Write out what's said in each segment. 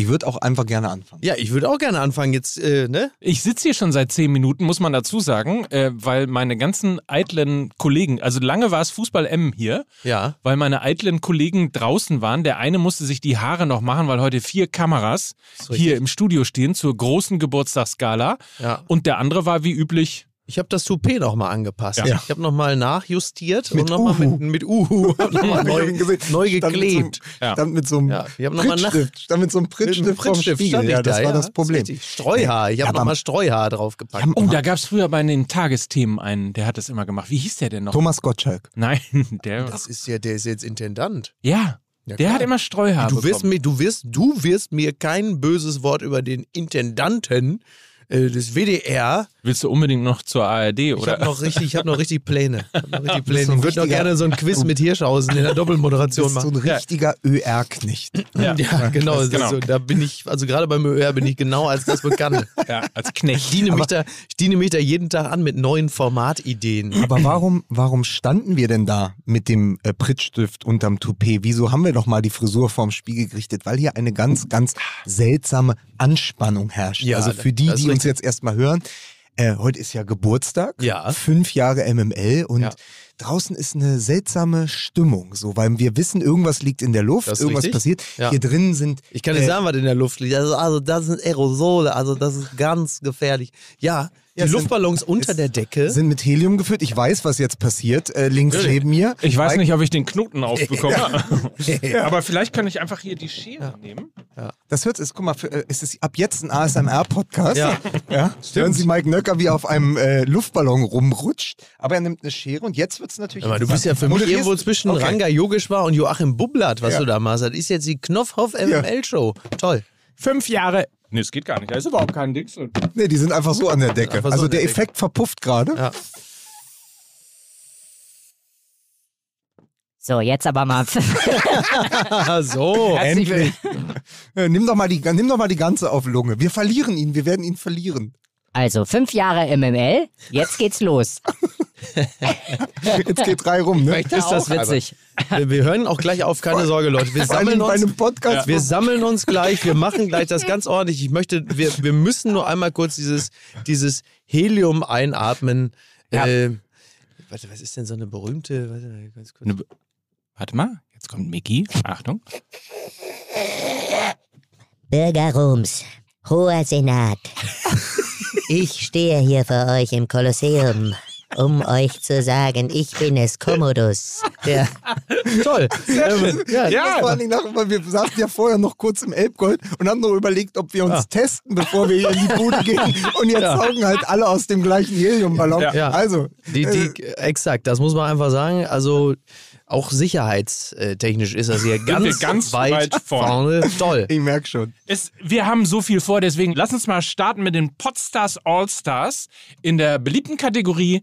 Ich würde auch einfach gerne anfangen. Ja, ich würde auch gerne anfangen jetzt, äh, ne? Ich sitze hier schon seit zehn Minuten, muss man dazu sagen, äh, weil meine ganzen eitlen Kollegen, also lange war es Fußball M hier, Ja. weil meine eitlen Kollegen draußen waren. Der eine musste sich die Haare noch machen, weil heute vier Kameras hier im Studio stehen zur großen Geburtstagsgala. Ja. Und der andere war wie üblich. Ich habe das Toupet nochmal angepasst. Ja. Ich habe nochmal nachjustiert Mit und nochmal mit, mit Uhu noch neu, neu Stand mit so einem- geklebt. Ja. Stand mit so einem Ja, Prittstift. Stand mit so einem Prittstift, vom Spiegel. stand ich Ja, das da, war ja. das Problem. ist richtig. Streuhaar. Ich habe nochmal Streuhaar draufgepackt. Oh, da gab es früher bei den Tagesthemen einen, der hat das immer gemacht. Wie hieß der denn noch? Thomas Gottschalk. Nein, der. das ist ja, der ist jetzt Intendant. ja, Ja, der klar. hat immer Streuhaar Du wirst, mir, du, wirst, du wirst mir kein böses Wort über den Intendanten äh, des WDR. Willst du unbedingt noch zur ARD Ich oder? habe noch richtig, ich habe noch richtig Pläne. Ich, hab noch richtig bist Pläne. so ich würde noch gerne so ein Quiz mit Hirschhausen in der Doppelmoderation Das ist so machen. ein richtiger ÖR-Knecht. Ja. Ja, genau. Das genau. Ist so, da bin ich, also gerade beim ÖR bin ich genau als das bekannt. ja, als Ich Knecht. diene, mich da, ich diene mich da jeden Tag an mit neuen Formatideen. Aber warum, warum standen wir denn da mit dem äh, Prittstift unterm Toupet? Wieso haben wir doch mal die Frisur vorm Spiegel gerichtet? Weil hier eine ganz, ganz seltsame Anspannung herrscht. Ja, also für die, die uns jetzt erstmal hören, äh, heute ist ja Geburtstag, Ja. fünf Jahre MML und Ja. draußen ist eine seltsame Stimmung, so, weil wir wissen, irgendwas liegt in der Luft, irgendwas richtig. passiert. Ja. Hier drin sind Ich kann dir äh, sagen, was in der Luft liegt. Also, also das sind Aerosole, also das ist ganz gefährlich. Ja, die Ja, sind- Luftballons unter der Decke. sind mit Helium gefüllt. Ich weiß, was jetzt passiert. Äh, links Natürlich. neben mir. Ich weiß nicht, ob ich den Knoten aufbekomme. Aber vielleicht kann ich einfach hier die Schere nehmen. Das hört es, guck mal, für, äh, es ist ab jetzt ein ASMR-Podcast. Ja. ja. Hören Sie Mike Nöcker, wie er auf einem äh, Luftballon rumrutscht, aber er nimmt eine Schere und jetzt wird es natürlich. Aber du bist ja für mich irgendwo zwischen Okay. Ranga Yogeshwar und Joachim Bubblatt, was Ja. du da machst. Das ist jetzt die Knopfhoff MML-Show. Toll. Fünf Jahre. Nee, es geht gar nicht. Da ist überhaupt kein Dings drin. Nee, die sind einfach so an der Decke. Einfach so also an der der Decke. Effekt verpufft gerade. Ja. So, jetzt aber mal. Ah, so. Herzlich Endlich. Äh, nimm, doch mal die, nimm doch mal die ganze auf Lunge. Wir verlieren ihn, wir werden ihn verlieren. Also, fünf Jahre MML, jetzt geht's los. Jetzt geht drei rum, ne? Ist das witzig? Wir, wir hören auch gleich auf, keine Sorge, Leute. Wir Vor sammeln uns. einem Podcast. Wir sammeln uns gleich, wir machen gleich das ganz ordentlich. Ich möchte, wir, wir müssen nur einmal kurz dieses, dieses Helium einatmen. Ja. Äh, warte, was ist denn so eine berühmte? Warte, mal, ganz kurz. Be- Warte mal, jetzt kommt Mickey. Achtung. Bürger Roms, hoher Senat. Ich stehe hier für euch im Kolosseum, um euch zu sagen, ich bin es, Commodus. Ja. Toll. Ähm, ja, Ja, vor allen Dingen nach, weil wir saßen ja vorher noch kurz im Elbgold und haben noch überlegt, ob wir uns Ah. testen, bevor wir hier in die Bude gehen. Und jetzt Ja. saugen halt alle aus dem gleichen Heliumballon. Ja. Also, Die, die, exakt, das muss man einfach sagen. Also auch sicherheitstechnisch ist das hier ganz, ganz weit, weit vorne. vorne. Toll. ich merke schon. Es, wir haben so viel vor, deswegen lass uns mal starten mit den Podstars All-Stars in der beliebten Kategorie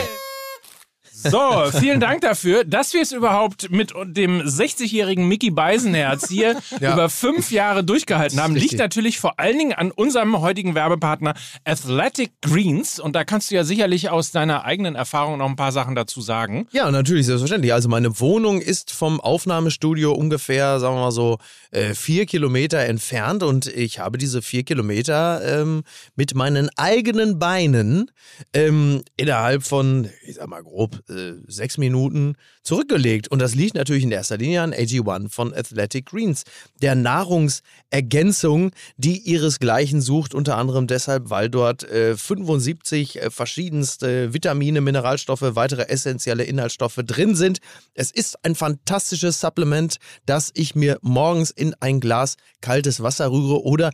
So, vielen Dank dafür, dass wir es überhaupt mit dem 60-jährigen Mickey Beisenherz hier Ja. über fünf Jahre durchgehalten haben. Liegt natürlich vor allen Dingen an unserem heutigen Werbepartner Athletic Greens. Und da kannst du ja sicherlich aus deiner eigenen Erfahrung noch ein paar Sachen dazu sagen. Ja, natürlich, selbstverständlich. Also meine Wohnung ist vom Aufnahmestudio ungefähr, sagen wir mal so, äh, vier Kilometer entfernt und ich habe diese vier Kilometer ähm, mit meinen eigenen Beinen ähm, innerhalb von, ich sag mal grob, äh, sechs Minuten zurückgelegt. Und das liegt natürlich in erster Linie an AG1 von Athletic Greens, der Nahrungsergänzung, die ihresgleichen sucht, unter anderem deshalb, weil dort äh, 75 äh, verschiedenste Vitamine, Mineralstoffe, weitere essentielle Inhaltsstoffe drin sind. Es ist ein fantastisches Supplement, das ich mir morgens in ein Glas kaltes Wasser rühre oder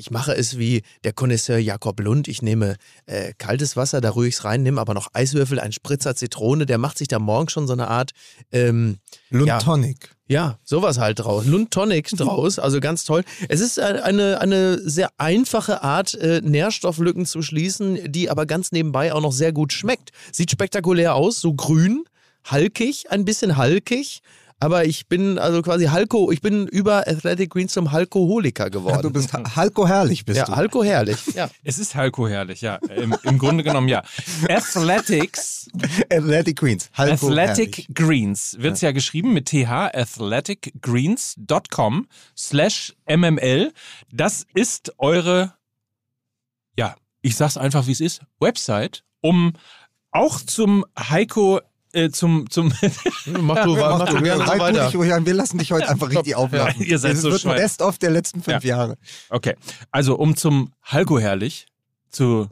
ich mache es wie der Connoisseur Jakob Lund. Ich nehme äh, kaltes Wasser, da rühre ich es rein, nehme aber noch Eiswürfel, einen Spritzer Zitrone. Der macht sich da morgens schon so eine Art ähm, Lund Ja. Tonic. ja, sowas halt draus. Lund Tonic draus, also ganz toll. Es ist eine, eine sehr einfache Art, äh, Nährstofflücken zu schließen, die aber ganz nebenbei auch noch sehr gut schmeckt. Sieht spektakulär aus, so grün, halkig, ein bisschen halkig. Aber ich bin also quasi Halko, ich bin über Athletic Greens zum Halkoholiker geworden. Ja, du bist ha- Halko herrlich, bist ja, du. Halko herrlich. Ja. Es ist Halko herrlich, ja. Im, im Grunde genommen, ja. Athletics, Athletic Queens. Halko Athletic herrlich. Greens wird's ja geschrieben mit th, athleticgreens.com slash mml. Das ist eure, ja, ich sag's einfach, wie es ist, Website, um auch zum Heiko, äh, zum, zum, Mach du, mach du gerne so Halt du weiter. dich ruhig an, wir lassen dich heute einfach richtig aufladen. ihr seid das so wird ein schwein. Best-of der letzten fünf Jahre. okay, also um zum Halko herrlich zu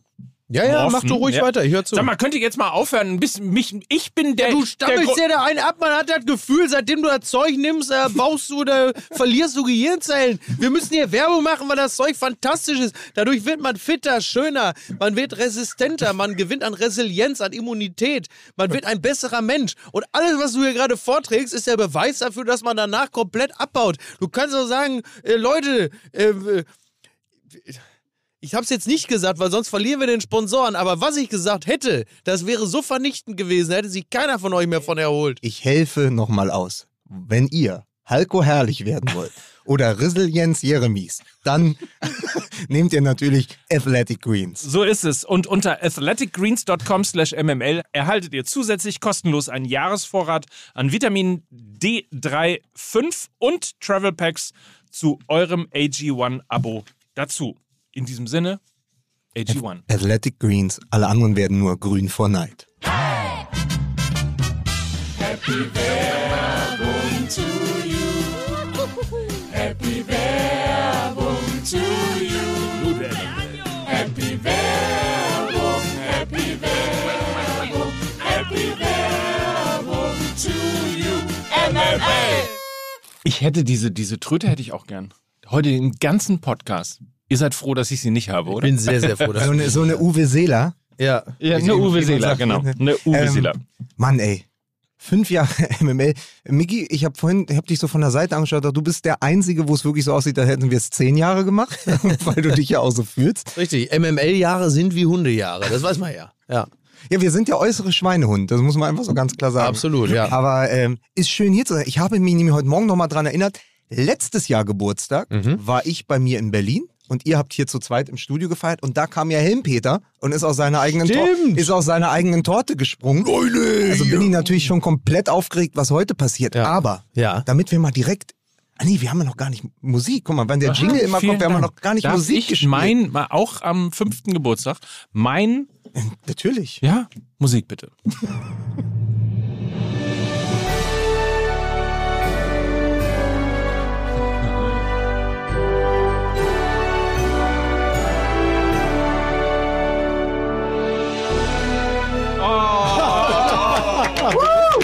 Ja, ja, mach morphen, du ruhig ja. weiter, ich hör zu. Sag mal, könnt ihr jetzt mal aufhören, ein bisschen mich, ich bin der, du der stammelst Gru- ja da einen ab, man hat das Gefühl, seitdem du das Zeug nimmst, äh, baust du oder verlierst du Gehirnzellen. Wir müssen hier Werbung machen, weil das Zeug fantastisch ist. Dadurch wird man fitter, schöner, man wird resistenter, man gewinnt an Resilienz, an Immunität, man wird ein besserer Mensch. Und alles, was du hier gerade vorträgst, ist der Beweis dafür, dass man danach komplett abbaut. Du kannst auch sagen, äh, Leute, äh, ich habe es jetzt nicht gesagt, weil sonst verlieren wir den Sponsoren. Aber was ich gesagt hätte, das wäre so vernichtend gewesen, da hätte sich keiner von euch mehr von erholt. Ich helfe nochmal aus. Wenn ihr Halko herrlich werden wollt oder Resilienz Jeremies, dann nehmt ihr natürlich Athletic Greens. So ist es. Und unter athleticgreens.com slash mml erhaltet ihr zusätzlich kostenlos einen Jahresvorrat an Vitamin D3, 5 und Travel Packs zu eurem AG1-Abo dazu. In diesem Sinne, AG1. Athletic Greens, alle anderen werden nur grün vor Neid. Ich hätte diese, diese Tröte hätte ich auch gern. Heute den ganzen Podcast. Ihr seid froh, dass ich sie nicht habe, Ich oder? bin sehr, sehr froh. Dass So eine, so eine Uwe Seeler. ja. ja, eine Uwe Seeler, genau. ne? Eine Uwe Ähm, Seeler. Mann, ey. Fünf Jahre MML. Miki, ich habe vorhin, ich habe dich so von der Seite angeschaut, du bist der Einzige, wo es wirklich so aussieht, als hätten wir es zehn Jahre gemacht, weil du dich ja auch so fühlst. Richtig, MML-Jahre sind wie Hundejahre, das weiß man ja. Ja, Ja, wir sind ja äußere Schweinehund, das muss man einfach so ganz klar sagen. absolut, ja. Aber ähm, ist schön hier zu sein. Ich habe mich nämlich heute Morgen nochmal dran erinnert, letztes Jahr Geburtstag Mhm. war ich bei mir in Berlin und ihr habt hier zu zweit im Studio gefeiert und da kam ja Helmpeter und ist aus seiner eigenen, Tor ist aus seiner eigenen Torte gesprungen. Also bin ich natürlich schon komplett aufgeregt, was heute passiert. Ja. Aber Ja. damit wir mal direkt. Ah nee, wir haben ja noch gar nicht Musik. Guck mal, wenn der Jingle immer kommt, wir haben ja noch gar nicht Darf Musik ich gespielt. mein, auch am fünften Geburtstag, mein, Natürlich. ja, Musik bitte.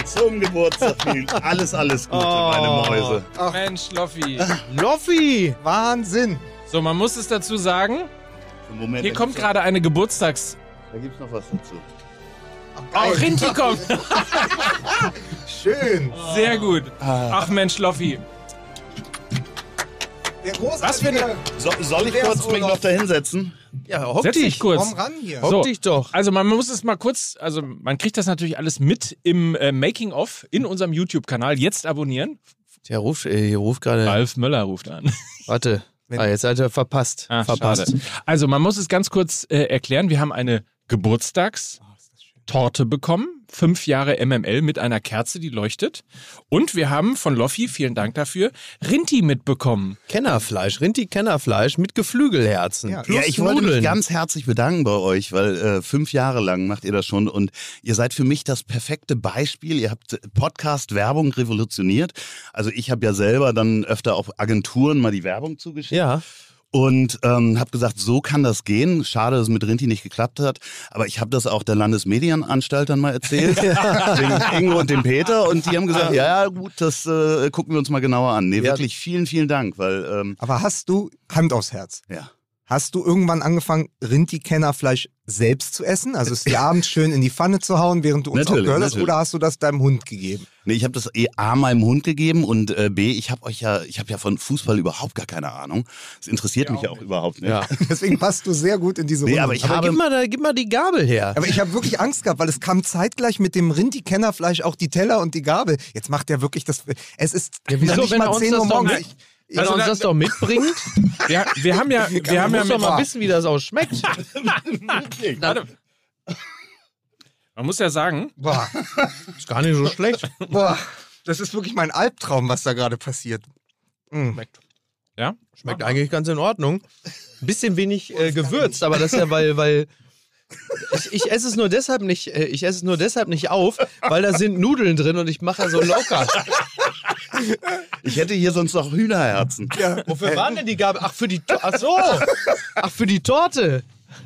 Zum Geburtstag viel. Alles, alles Gute, meine Mäuse. Mensch, Loffi. Loffi! Wahnsinn. So, man muss es dazu sagen, Moment, hier kommt gerade eine Geburtstags... Da gibt's noch was dazu. Oh, Rinti kommt. Schön. Sehr gut. Ach Mensch, Loffi. Der Was für eine- So, soll ich kurz mich noch da hinsetzen? Ja, hock Setz dich dich. kurz. Komm ran hier. Hock dich doch. Also man muss es mal kurz, also man kriegt das natürlich alles mit im äh, Making-of in unserem YouTube-Kanal. Jetzt abonnieren. Der ruft, äh, hier ruft gerade. Ralf Möller ruft an. Warte. Ah, jetzt hat er verpasst. Ah, verpasst. schade. Also man muss es ganz kurz äh, erklären. Wir haben eine Geburtstagstorte bekommen. Fünf Jahre MML mit einer Kerze, die leuchtet. Und wir haben von Loffi, vielen Dank dafür, Rinti mitbekommen. Kennerfleisch, Rinti-Kennerfleisch mit Geflügelherzen. Ja. plus ja, ich wollte Nudeln. mich ganz herzlich bedanken bei euch, weil äh, fünf Jahre lang macht ihr das schon und ihr seid für mich das perfekte Beispiel. Ihr habt Podcast-Werbung revolutioniert. Also ich habe ja selber dann öfter auch Agenturen mal die Werbung zugeschickt. Ja. Und ähm, habe gesagt, so kann das gehen. Schade, dass es mit Rinti nicht geklappt hat. Aber ich habe das auch der Landesmedienanstalt dann mal erzählt. Dem Ingo und dem Peter. Und die haben gesagt, ja, ja, gut, das äh, gucken wir uns mal genauer an. Nee, Ja. wirklich vielen, vielen Dank. Weil, ähm, Aber hast du Hand aufs Herz? ja. Hast du irgendwann angefangen, Rinti-Kennerfleisch selbst zu essen? Also es dir abends schön in die Pfanne zu hauen, während du uns auch Natürlich, gehört hast? Oder hast du das deinem Hund gegeben? Nee, ich habe das eh A meinem Hund gegeben und äh, B, ich habe euch ja, ich habe ja von Fußball überhaupt gar keine Ahnung. Das interessiert mich ja auch überhaupt nicht. Ja. Deswegen passt du sehr gut in diese Nee, Runde. aber ich Aber habe gib mal, da, gib mal die Gabel her. Aber ich habe wirklich Angst gehabt, weil es kam zeitgleich mit dem Rinti-Kennerfleisch auch die Teller und die Gabel. Jetzt macht er wirklich das. Es ist Ja, wieso, nicht wenn mal uns 10 das Uhr morgens. Also er uns da- das doch mitbringt, Wir, wir haben ja, wir haben ja muss doch mit, mal wissen, wie das auch schmeckt. Warte. Man muss ja sagen, boah, Ist gar nicht so schlecht. boah, das ist wirklich mein Albtraum, was da gerade passiert. Mm. ja, Schmeckt eigentlich ganz in Ordnung. Ein bisschen wenig äh, gewürzt, aber das ist ja, weil, weil ich, ich esse es nur deshalb nicht, äh, ich esse es nur deshalb nicht auf, weil da sind Nudeln drin und ich mache ja so locker. Ich hätte hier sonst noch Hühnerherzen. Ja. Wofür waren denn die Gabel? Ach, für die To- Ach so. Ach, für die Torte.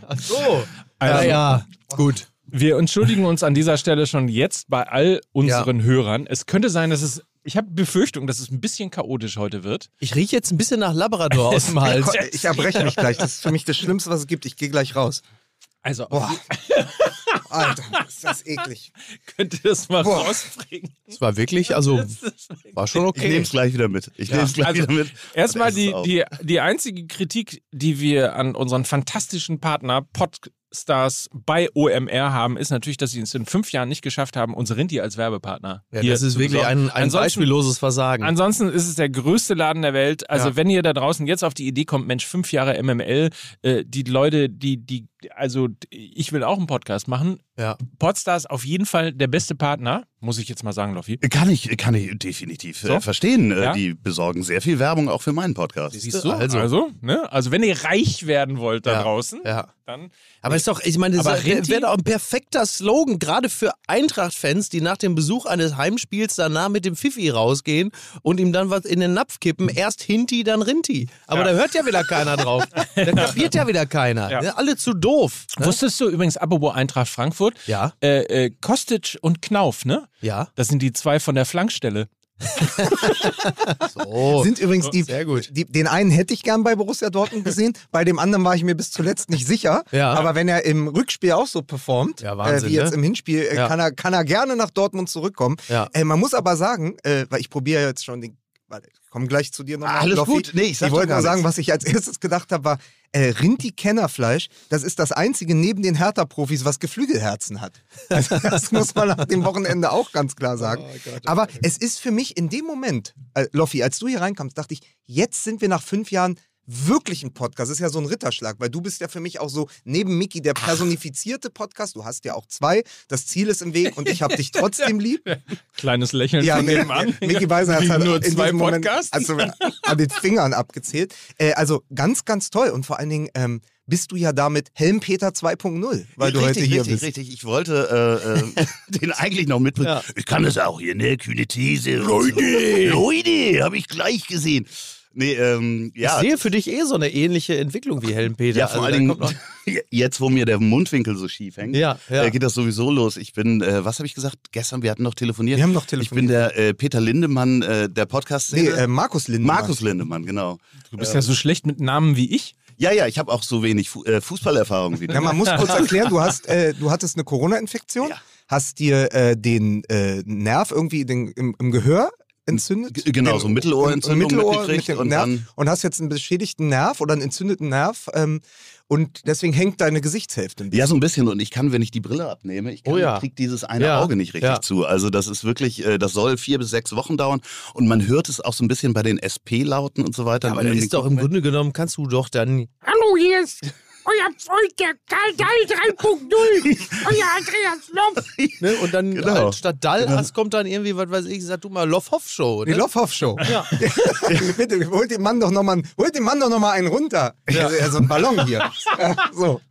Ach so. Also- ja, gut. wir entschuldigen uns an dieser Stelle schon jetzt bei all unseren Hörern. Es könnte sein, dass es, ich habe Befürchtung, dass es ein bisschen chaotisch heute wird. Ich rieche jetzt ein bisschen nach Labrador aus dem Hals. Ich erbreche mich gleich. Das ist für mich das Schlimmste, was es gibt. Ich gehe gleich raus. Also, Boah. Alter, ist das eklig. könnt ihr das mal Boah. rausbringen? Es war wirklich, also war schon Ich okay. nehme es gleich wieder mit. Ich nehme es gleich also wieder mit. Erstmal die, die, die einzige Kritik, die wir an unseren fantastischen Partner Podstars bei OMR haben, ist natürlich, dass sie es in fünf Jahren nicht geschafft haben, unsere Rinti als Werbepartner. Ja, hier das ist zu wirklich besorgen. ein, ein beispielloses Versagen. Ansonsten ist es der größte Laden der Welt. Also Ja. wenn ihr da draußen jetzt auf die Idee kommt, Mensch, fünf Jahre MML, äh, die Leute, die, die, also ich will auch einen Podcast machen. ja. Podstars auf jeden Fall der beste Partner, muss ich jetzt mal sagen, Loffi. Kann ich, kann ich definitiv So? äh, verstehen. Äh, Ja? Die besorgen sehr viel Werbung auch für meinen Podcast. Siehst du? Also, Also. ne? also wenn ihr reich werden wollt da Ja. draußen, Ja. dann Aber ist doch, ich meine, das wäre doch ein perfekter Slogan, gerade für Eintracht-Fans, die nach dem Besuch eines Heimspiels danach mit dem Fifi rausgehen und ihm dann was in den Napf kippen. Erst Hinti, dann Rinti. Aber da hört ja wieder keiner drauf. Da kapiert ja wieder keiner. Alle zu doof. Ne? Wusstest du übrigens, apropos Eintracht Frankfurt, Ja. äh, äh, Kostic und Knauf, ne? Ja. Das sind die zwei von der Flankstelle. So. Sind übrigens die, Sehr gut. Die, den einen hätte ich gern bei Borussia Dortmund gesehen, bei dem anderen war ich mir bis zuletzt nicht sicher. Ja. Aber wenn er im Rückspiel auch so performt, Ja, Wahnsinn, äh, wie jetzt ne? im Hinspiel, äh, Ja. kann, er, kann er gerne nach Dortmund zurückkommen. Ja. Äh, man muss aber sagen, äh, weil ich probiere jetzt schon den. Warte, ich komme gleich zu dir nochmal. Alles Loffi. gut. Nee, ich ich wollte nur sagen, was ich als erstes gedacht habe, war, äh, Rinti-Kennerfleisch, das ist das einzige neben den Hertha-Profis, was Geflügelherzen hat. Also, das muss man nach dem Wochenende auch ganz klar sagen. Aber es ist für mich in dem Moment, äh, Loffi, als du hier reinkamst, dachte ich, jetzt sind wir nach fünf Jahren wirklich ein Podcast. Das ist ja so ein Ritterschlag, weil du bist ja für mich auch so neben Mickey der personifizierte Podcast. Du hast ja auch zwei. Das Ziel ist im Weg und ich habe dich trotzdem lieb. Kleines Lächeln Ja, von nebenan. Mickey Weiser hat nur in zwei Podcasts. also, an den Fingern abgezählt. Äh, also ganz, ganz toll. Und vor allen Dingen ähm, bist du ja damit Helmpeter 2.0, weil du richtig, heute hier richtig, bist. Richtig, ich wollte äh, äh, den eigentlich noch mitbringen. Ja. Ich kann das auch hier, ne? Kühne These. Leute! Leute, habe ich gleich gesehen. Nee, ähm, ja. Ich sehe für dich eh so eine ähnliche Entwicklung wie Helmpeter. Ja, vor Also allen Dingen, jetzt, wo mir der Mundwinkel so schief hängt, Ja, ja. äh, geht das sowieso los. Ich bin, äh, was habe ich gesagt? Gestern, wir hatten noch telefoniert. Wir haben noch Ich bin telefoniert. der äh, Peter Lindemann äh, der podcast Nee, äh, Markus Lindemann. Markus Lindemann, genau. Du bist ja so schlecht mit Namen wie ich. Ja, ja, ich habe auch so wenig Fu äh, Fußballerfahrung wie du. Ja, man muss kurz erklären, du hast, äh, du hattest eine Corona-Infektion, Ja. hast dir äh, den äh, Nerv irgendwie den, im, im Gehör entzündet. G- genau, Den- so Mittelohrentzündung Mittelohr mitgekriegt mit dem und Nerv dann- und hast jetzt einen beschädigten Nerv oder einen entzündeten Nerv ähm, und deswegen hängt deine Gesichtshälfte ein bisschen. Ja, so ein bisschen. Und ich kann, wenn ich die Brille abnehme, ich kann, Oh ja. krieg dieses eine Ja. Auge nicht richtig Ja. zu. Also das ist wirklich, äh, das soll vier bis sechs Wochen dauern. Und man hört es auch so ein bisschen bei den SP-Lauten und so weiter. Aber da ist doch im Grunde genommen, kannst du doch dann Hallo, hier ist euer Freund, der Karl Dahl 3.0. Euer Andreas Loff. Ne? Und dann Genau. halt statt Dallas kommt dann irgendwie, was weiß ich, sag du mal, Loff-Hoff-Show. Die Ne? Loffhoff-Show. Ja. Bitte, holt dem Mann doch nochmal holt dem Mann doch noch mal einen runter. Ja. so ein Ballon hier. So.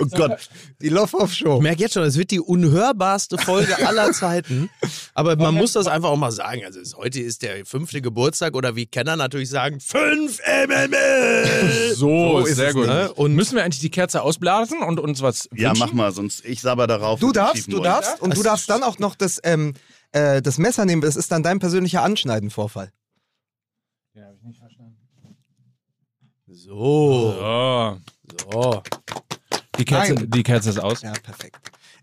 Oh Gott. Die Loffhoff-Show. Ich merke jetzt schon, es wird die unhörbarste Folge aller Zeiten. Aber man muss das einfach auch mal sagen. Also heute ist der fünfte Geburtstag oder wie Kenner natürlich sagen, fünf MML. So, ist sehr gut. ne? Und müssen wir eigentlich die Kerze ausblasen und uns was Ja, wünschen? mach mal, sonst ich sabber darauf. Du darfst, du darfst und du darfst dann auch noch das, ähm, äh, das Messer nehmen. Das ist dann dein persönlicher Anschneidenvorfall. So, Oh. so. Die Kerze, Nein. die Kerze ist aus. Ja, perfekt.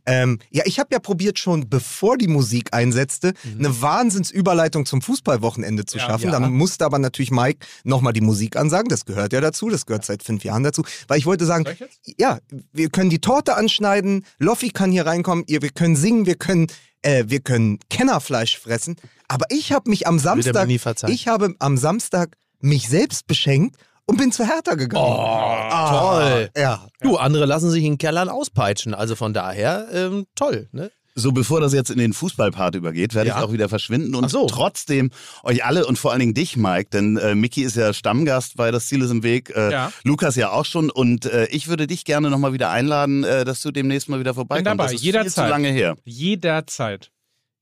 Ähm, ja, ich habe ja probiert schon, bevor die Musik einsetzte, eine Wahnsinnsüberleitung zum Fußballwochenende zu Ja. schaffen. Ja. Dann musste aber natürlich Mike nochmal die Musik ansagen. Das gehört ja dazu. Das gehört seit fünf Jahren dazu. Weil ich wollte sagen, ich ja, wir können die Torte anschneiden, Loffi kann hier reinkommen, wir können singen, wir können, äh, wir können Kennerfleisch fressen. Aber ich habe mich am Samstag, ich habe am Samstag mich selbst beschenkt und bin zu Hertha gegangen. Oh, toll. Ja. Du, andere lassen sich in Kellern auspeitschen. Also von daher, ähm, toll. Ne? So, bevor das jetzt in den Fußballpart übergeht, werde Ja. ich auch wieder verschwinden und so. trotzdem euch alle und vor allen Dingen dich, Mike, denn äh, Mickey ist ja Stammgast bei Das Ziel ist im Weg, äh, Ja. Lukas ja auch schon und äh, ich würde dich gerne nochmal wieder einladen, äh, dass du demnächst mal wieder vorbeikommst. dabei, das ist jederzeit. viel zu lange her. Jederzeit.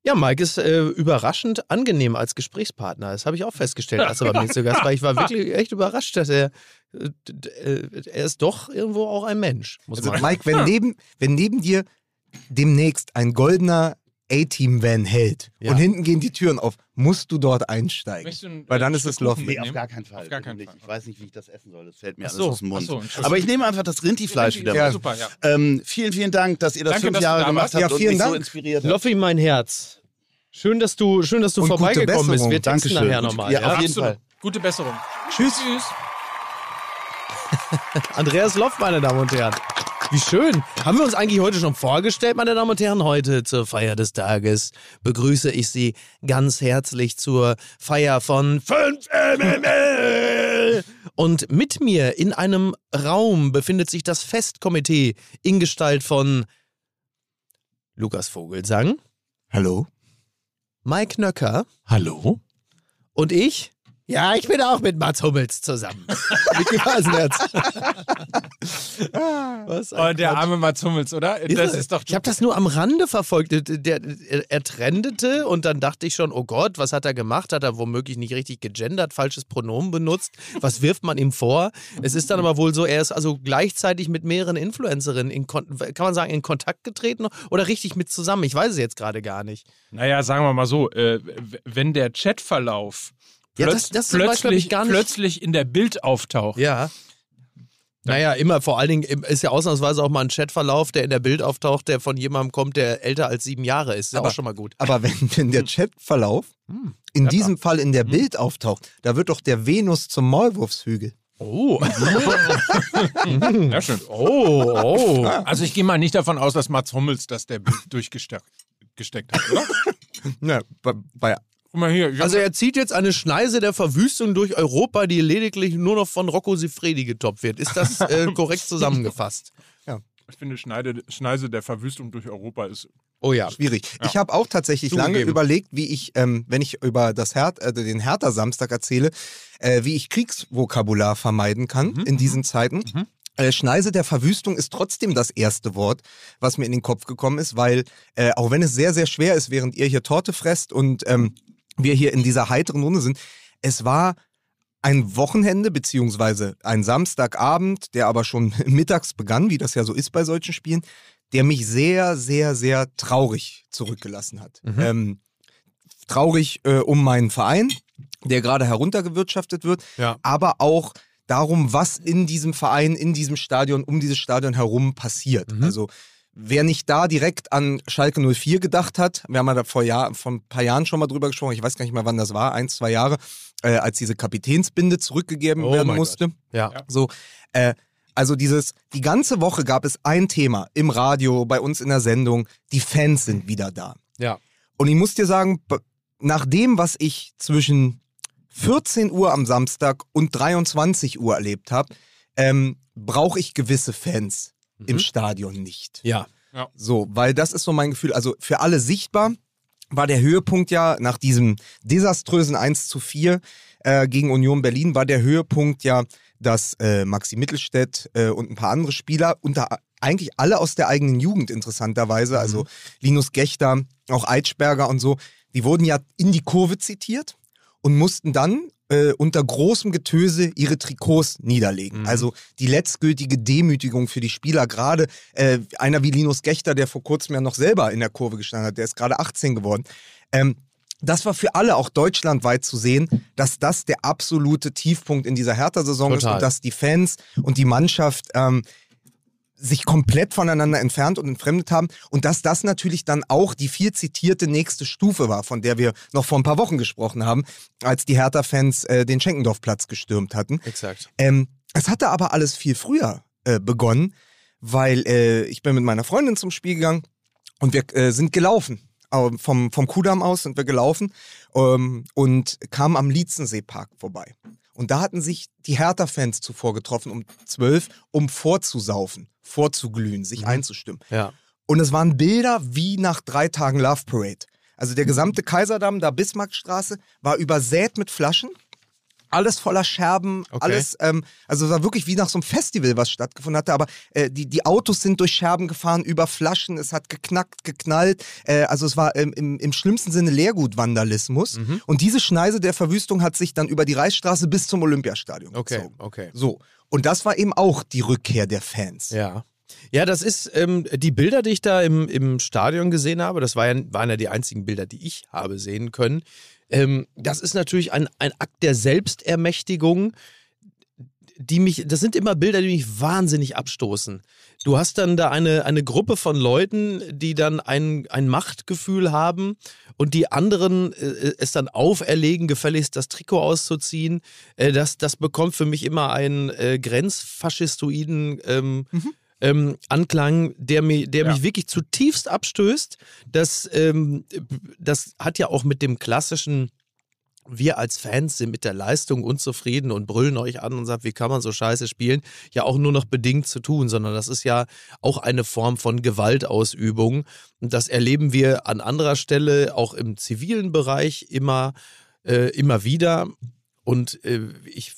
Ja, Mike ist äh, überraschend angenehm als Gesprächspartner. Das habe ich auch festgestellt, als er bei mir zu Gast war. Ich war wirklich echt überrascht, dass er, äh, er ist doch irgendwo auch ein Mensch, muss Also man Mike, wenn neben, wenn neben dir demnächst ein goldener A-Team-Van hält Ja. und hinten gehen die Türen auf, musst du dort einsteigen. Du ein, Weil dann ist es Loffi. Nee, auf gar keinen Fall. Auf gar keinen Ich- Fall. Ich weiß nicht, wie ich das essen soll. Das fällt mir Ach alles so, aus dem Mund. so. Aber ich nehme einfach das Rindviehfleisch wieder Ja, mit. super, ja. Ähm, vielen, vielen Dank, dass ihr das Danke, fünf Jahre da gemacht habt Ja, und vielen mich so Dank. inspiriert habt. Loffi, mein Herz. Schön, dass du, schön, dass du Und vorbeigekommen bist. Wir texten Dankeschön. nachher nochmal. Ja, Ja, auf jeden. Fall. Gute Besserung. Tschüss. Tschüss. Andreas Loff, meine Damen und Herren. Wie schön. Haben wir uns eigentlich heute schon vorgestellt, meine Damen und Herren? Heute zur Feier des Tages begrüße ich Sie ganz herzlich zur Feier von 5 MML. Und mit mir in einem Raum befindet sich das Festkomitee in Gestalt von Lukas Vogelsang, Hallo? Mike Nöcker Hallo? und ich. Ja, ich bin auch mit Mats Hummels zusammen. Wie gefallen jetzt? Was Oh, der Quatsch. arme Mats Hummels, oder? Das ist doch. Ich habe das nur am Rande verfolgt. Der, der, er, trendete und dann dachte ich schon, oh Gott, was hat er gemacht? Hat er womöglich nicht richtig gegendert, falsches Pronomen benutzt? Was wirft man ihm vor? Es ist dann aber wohl so, er ist also gleichzeitig mit mehreren Influencerinnen in kann man sagen, in Kontakt getreten oder richtig mit zusammen? Ich weiß es jetzt gerade gar nicht. Naja, sagen wir mal so, äh, wenn der Chatverlauf Ja, plötz- das- das zum Beispiel plötzlich, ich gar nicht- plötzlich in der Bild auftaucht. Ja. Naja, immer, vor allen Dingen ist ja ausnahmsweise auch mal ein Chatverlauf, der in der Bild auftaucht, der von jemandem kommt, der älter als sieben Jahre ist. Ist ja Aber- auch schon mal gut. Aber wenn, wenn der Chatverlauf in diesem Fall in der Bild auftaucht, da wird doch der Venus zum Maulwurfshügel. Oh. Ja, schön. Oh, oh. Also ich gehe mal nicht davon aus, dass Mats Hummels das der Bild durchgesteckt gesteckt hat, oder? Na, bei, bei Guck mal hier. Also er zieht jetzt eine Schneise der Verwüstung durch Europa, die lediglich nur noch von Rocco Siffredi getoppt wird. Ist das äh, korrekt zusammengefasst? ich finde, Schneide, Schneise der Verwüstung durch Europa ist. Oh ja. schwierig. Ich habe auch tatsächlich lange Zugegeben. überlegt, wie ich, ähm, wenn ich über das Her äh, den Hertha-Samstag erzähle, äh, wie ich Kriegsvokabular vermeiden kann in diesen Zeiten. Äh, Schneise der Verwüstung ist trotzdem das erste Wort, was mir in den Kopf gekommen ist, weil äh, auch wenn es sehr, sehr schwer ist, während ihr hier Torte fresst und ähm, wir hier in dieser heiteren Runde sind, es war ein Wochenende beziehungsweise ein Samstagabend, der aber schon mittags begann, wie das ja so ist bei solchen Spielen, der mich sehr, sehr, sehr traurig zurückgelassen hat. Ähm, traurig äh, um meinen Verein, der gerade heruntergewirtschaftet wird, Ja. aber auch darum, was in diesem Verein, in diesem Stadion, um dieses Stadion herum passiert. Also wer nicht da direkt an Schalke 04 gedacht hat, wir haben ja da vor, Jahr, vor ein paar Jahren schon mal drüber gesprochen, ich weiß gar nicht mehr, wann das war, ein, zwei Jahre, äh, als diese Kapitänsbinde zurückgegeben Oh werden musste. Ja. So, äh, also dieses, die ganze Woche gab es ein Thema im Radio, bei uns in der Sendung, die Fans sind wieder da. Ja. Und ich muss dir sagen, nach dem, was ich zwischen 14 Uhr am Samstag und 23 Uhr erlebt habe, ähm, brauche ich gewisse Fans im Stadion nicht. Ja. So, weil das ist so mein Gefühl. Also für alle sichtbar war der Höhepunkt ja nach diesem desaströsen 1 zu 4 äh, gegen Union Berlin, war der Höhepunkt ja, dass äh, Maxi Mittelstädt äh, und ein paar andere Spieler, unter eigentlich alle aus der eigenen Jugend interessanterweise, also Linus Gechter, auch Eitschberger und so, die wurden ja in die Kurve zitiert und mussten dann äh, unter großem Getöse ihre Trikots niederlegen. Also die letztgültige Demütigung für die Spieler, gerade äh, einer wie Linus Gechter, der vor kurzem ja noch selber in der Kurve gestanden hat, der ist gerade 18 geworden. Ähm, das war für alle auch deutschlandweit zu sehen, dass das der absolute Tiefpunkt in dieser Hertha-Saison ist und dass die Fans und die Mannschaft ähm, sich komplett voneinander entfernt und entfremdet haben und dass das natürlich dann auch die viel zitierte nächste Stufe war, von der wir noch vor ein paar Wochen gesprochen haben, als die Hertha-Fans äh, den Schenkendorfplatz gestürmt hatten. Exakt. Ähm, es hatte aber alles viel früher äh, begonnen, weil äh, ich bin mit meiner Freundin zum Spiel gegangen und wir äh, sind gelaufen. Vom, vom Kudamm aus sind wir gelaufen ähm, und kamen am Lietzensee-Park vorbei. Und da hatten sich die Hertha-Fans zuvor getroffen um 12, um vorzusaufen, vorzuglühen, sich einzustimmen. Ja. Und es waren Bilder wie nach drei Tagen Love Parade. Also der gesamte Kaiserdamm, da Bismarckstraße, war übersät mit Flaschen. Alles voller Scherben, Okay. alles, ähm, also es war wirklich wie nach so einem Festival, was stattgefunden hatte, aber äh, die, die Autos sind durch Scherben gefahren, über Flaschen, es hat geknackt, geknallt, äh, also es war ähm, im, im schlimmsten Sinne Leergutvandalismus Mhm. und diese Schneise der Verwüstung hat sich dann über die Reichsstraße bis zum Olympiastadion Okay, gezogen. okay. So, und das war eben auch die Rückkehr der Fans. Ja. Ja, das ist ähm, die Bilder, die ich da im, im Stadion gesehen habe. Das war ja, waren ja die einzigen Bilder, die ich habe sehen können. Ähm, das ist natürlich ein, ein Akt der Selbstermächtigung, die mich, das sind immer Bilder, die mich wahnsinnig abstoßen. Du hast dann da eine, eine Gruppe von Leuten, die dann ein, ein Machtgefühl haben und die anderen äh, es dann auferlegen, gefälligst das Trikot auszuziehen. Äh, das, das bekommt für mich immer einen äh, grenzfaschistoiden ähm, ähm, Anklang, der, mi, der mich wirklich zutiefst abstößt. Das, ähm, das hat ja auch mit dem klassischen wir als Fans sind mit der Leistung unzufrieden und brüllen euch an und sagen, wie kann man so scheiße spielen, ja auch nur noch bedingt zu tun, sondern das ist ja auch eine Form von Gewaltausübung. Und das erleben wir an anderer Stelle auch im zivilen Bereich immer, äh, immer wieder. Und äh, ich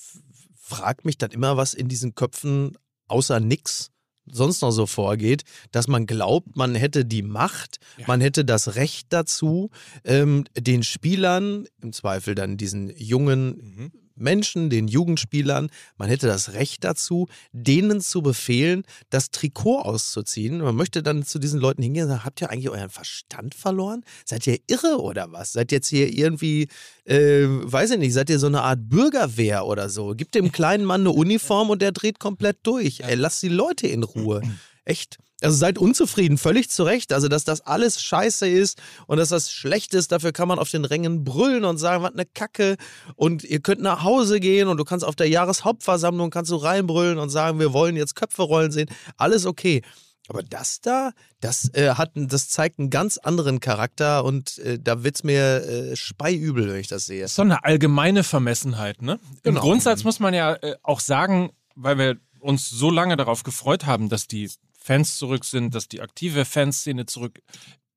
frage mich dann immer, was in diesen Köpfen außer nix sonst noch so vorgeht, dass man glaubt, man hätte die Macht, man hätte das Recht dazu, ähm, den Spielern, im Zweifel dann diesen jungen Menschen, den Jugendspielern, man hätte das Recht dazu, denen zu befehlen, das Trikot auszuziehen. Man möchte dann zu diesen Leuten hingehen und sagen, habt ihr eigentlich euren Verstand verloren? Seid ihr irre oder was? Seid jetzt hier irgendwie, äh, weiß ich nicht, seid ihr so eine Art Bürgerwehr oder so? Gibt dem kleinen Mann eine Uniform und der dreht komplett durch. Ey, lasst die Leute in Ruhe. Echt. Also seid unzufrieden, völlig zu Recht. Also, dass das alles scheiße ist und dass das schlecht ist, dafür kann man auf den Rängen brüllen und sagen, was eine Kacke. Und ihr könnt nach Hause gehen und du kannst auf der Jahreshauptversammlung kannst du reinbrüllen und sagen, wir wollen jetzt Köpfe rollen sehen. Alles okay. Aber das da, das, äh, hat, das zeigt einen ganz anderen Charakter und äh, da wird's mir äh, speiübel, wenn ich das sehe. So eine allgemeine Vermessenheit, ne? Im Genau. Grundsatz muss man ja äh, auch sagen, weil wir uns so lange darauf gefreut haben, dass die Fans zurück sind, dass die aktive Fanszene zurück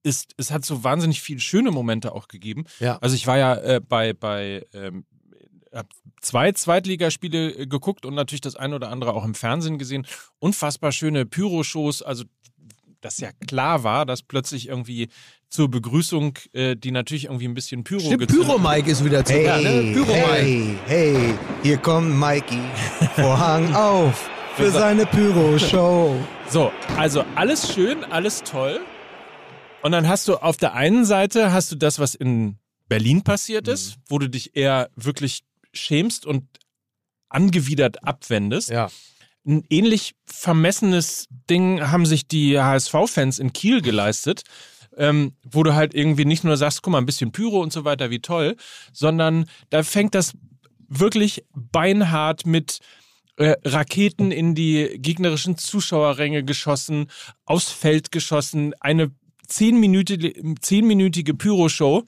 ist. Es hat so wahnsinnig viele schöne Momente auch gegeben. Ja. Also ich war ja äh, bei, bei ähm, hab zwei Zweitligaspiele äh, geguckt und natürlich das eine oder andere auch im Fernsehen gesehen. Unfassbar schöne Pyro-Shows, also dass ja klar war, dass plötzlich irgendwie zur Begrüßung, äh, die natürlich irgendwie ein bisschen Pyro Stimmt, gezündet- Pyro-Mike ist wieder zurück. Hey, ne? Pyro-Mike. hey, hey, hier kommt Mikey. Vorhang auf für seine Pyro-Show. So, also alles schön, alles toll. Und dann hast du auf der einen Seite hast du das, was in Berlin passiert ist, wo du dich eher wirklich schämst und angewidert abwendest. Ja. Ein ähnlich vermessenes Ding haben sich die HSV-Fans in Kiel geleistet, ähm, wo du halt irgendwie nicht nur sagst, guck mal, ein bisschen Pyro und so weiter, wie toll, sondern da fängt das wirklich beinhart mit äh, Raketen in die gegnerischen Zuschauerränge geschossen, aufs Feld geschossen, eine zehnminütige, zehnminütige Pyro-Show,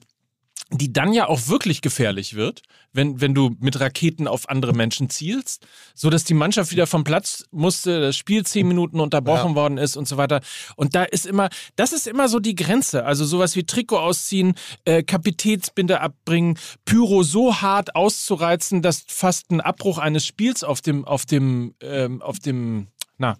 die dann ja auch wirklich gefährlich wird, wenn, wenn du mit Raketen auf andere Menschen zielst, so dass die Mannschaft wieder vom Platz musste, das Spiel zehn Minuten unterbrochen worden ist und so weiter. Und da ist immer, das ist immer so die Grenze. Also sowas wie Trikot ausziehen, äh, Kapitätsbinde abbringen, Pyro so hart auszureizen, dass fast ein Abbruch eines Spiels auf dem, auf dem, ähm, auf dem, na,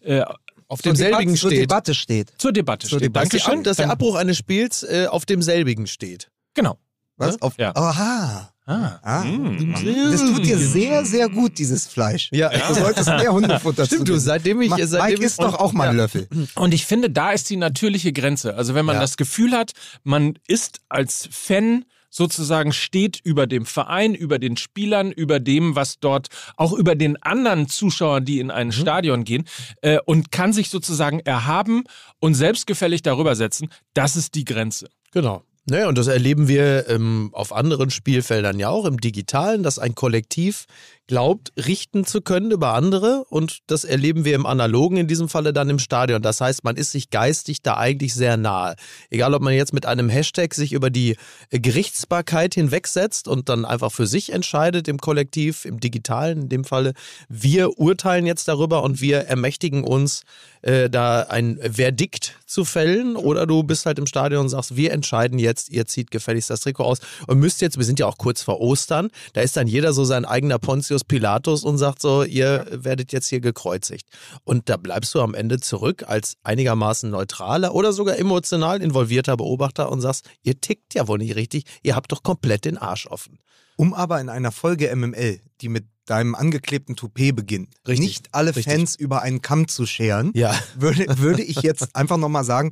äh, Auf Zur demselbigen Debatte- Zur steht. Debatte steht. zur Debatte Zur steht. Debatte. Dankeschön. Dass der Abbruch eines Spiels äh, auf demselbigen steht. Genau. Was? Ne? Auf, Ja. Aha. Ah. Ah. Mm. Das tut dir sehr, sehr gut, dieses Fleisch. Ja. Du solltest mehr Hundefutter zu Stimmt, du, seitdem ich- seitdem Mike ich- isst doch auch mal einen Löffel. Und ich finde, da ist die natürliche Grenze. Also wenn man Ja. das Gefühl hat, man ist als Fan sozusagen steht über dem Verein, über den Spielern, über dem, was dort, auch über den anderen Zuschauern, die in ein Stadion gehen, äh, und kann sich sozusagen erhaben und selbstgefällig darüber setzen. Das ist die Grenze. Genau. Naja, und das erleben wir ähm, auf anderen Spielfeldern ja auch, im Digitalen, dass ein Kollektiv glaubt, richten zu können über andere und das erleben wir im Analogen, in diesem Falle dann im Stadion. Das heißt, man ist sich geistig da eigentlich sehr nahe. Egal, ob man jetzt mit einem Hashtag sich über die Gerichtsbarkeit hinwegsetzt und dann einfach für sich entscheidet im Kollektiv, im Digitalen in dem Falle. Wir urteilen jetzt darüber und wir ermächtigen uns, äh, da ein Verdikt zu fällen oder du bist halt im Stadion und sagst, wir entscheiden jetzt, ihr zieht gefälligst das Trikot aus und müsst jetzt, wir sind ja auch kurz vor Ostern, da ist dann jeder so sein eigener Pontius Pilatus und sagt so, ihr werdet jetzt hier gekreuzigt. Und da bleibst du am Ende zurück als einigermaßen neutraler oder sogar emotional involvierter Beobachter und sagst, ihr tickt ja wohl nicht richtig, ihr habt doch komplett den Arsch offen. Um aber in einer Folge MML, die mit deinem angeklebten Toupet beginnt, Richtig, nicht alle richtig. Fans über einen Kamm zu scheren, Ja. würde, würde ich jetzt einfach nochmal sagen,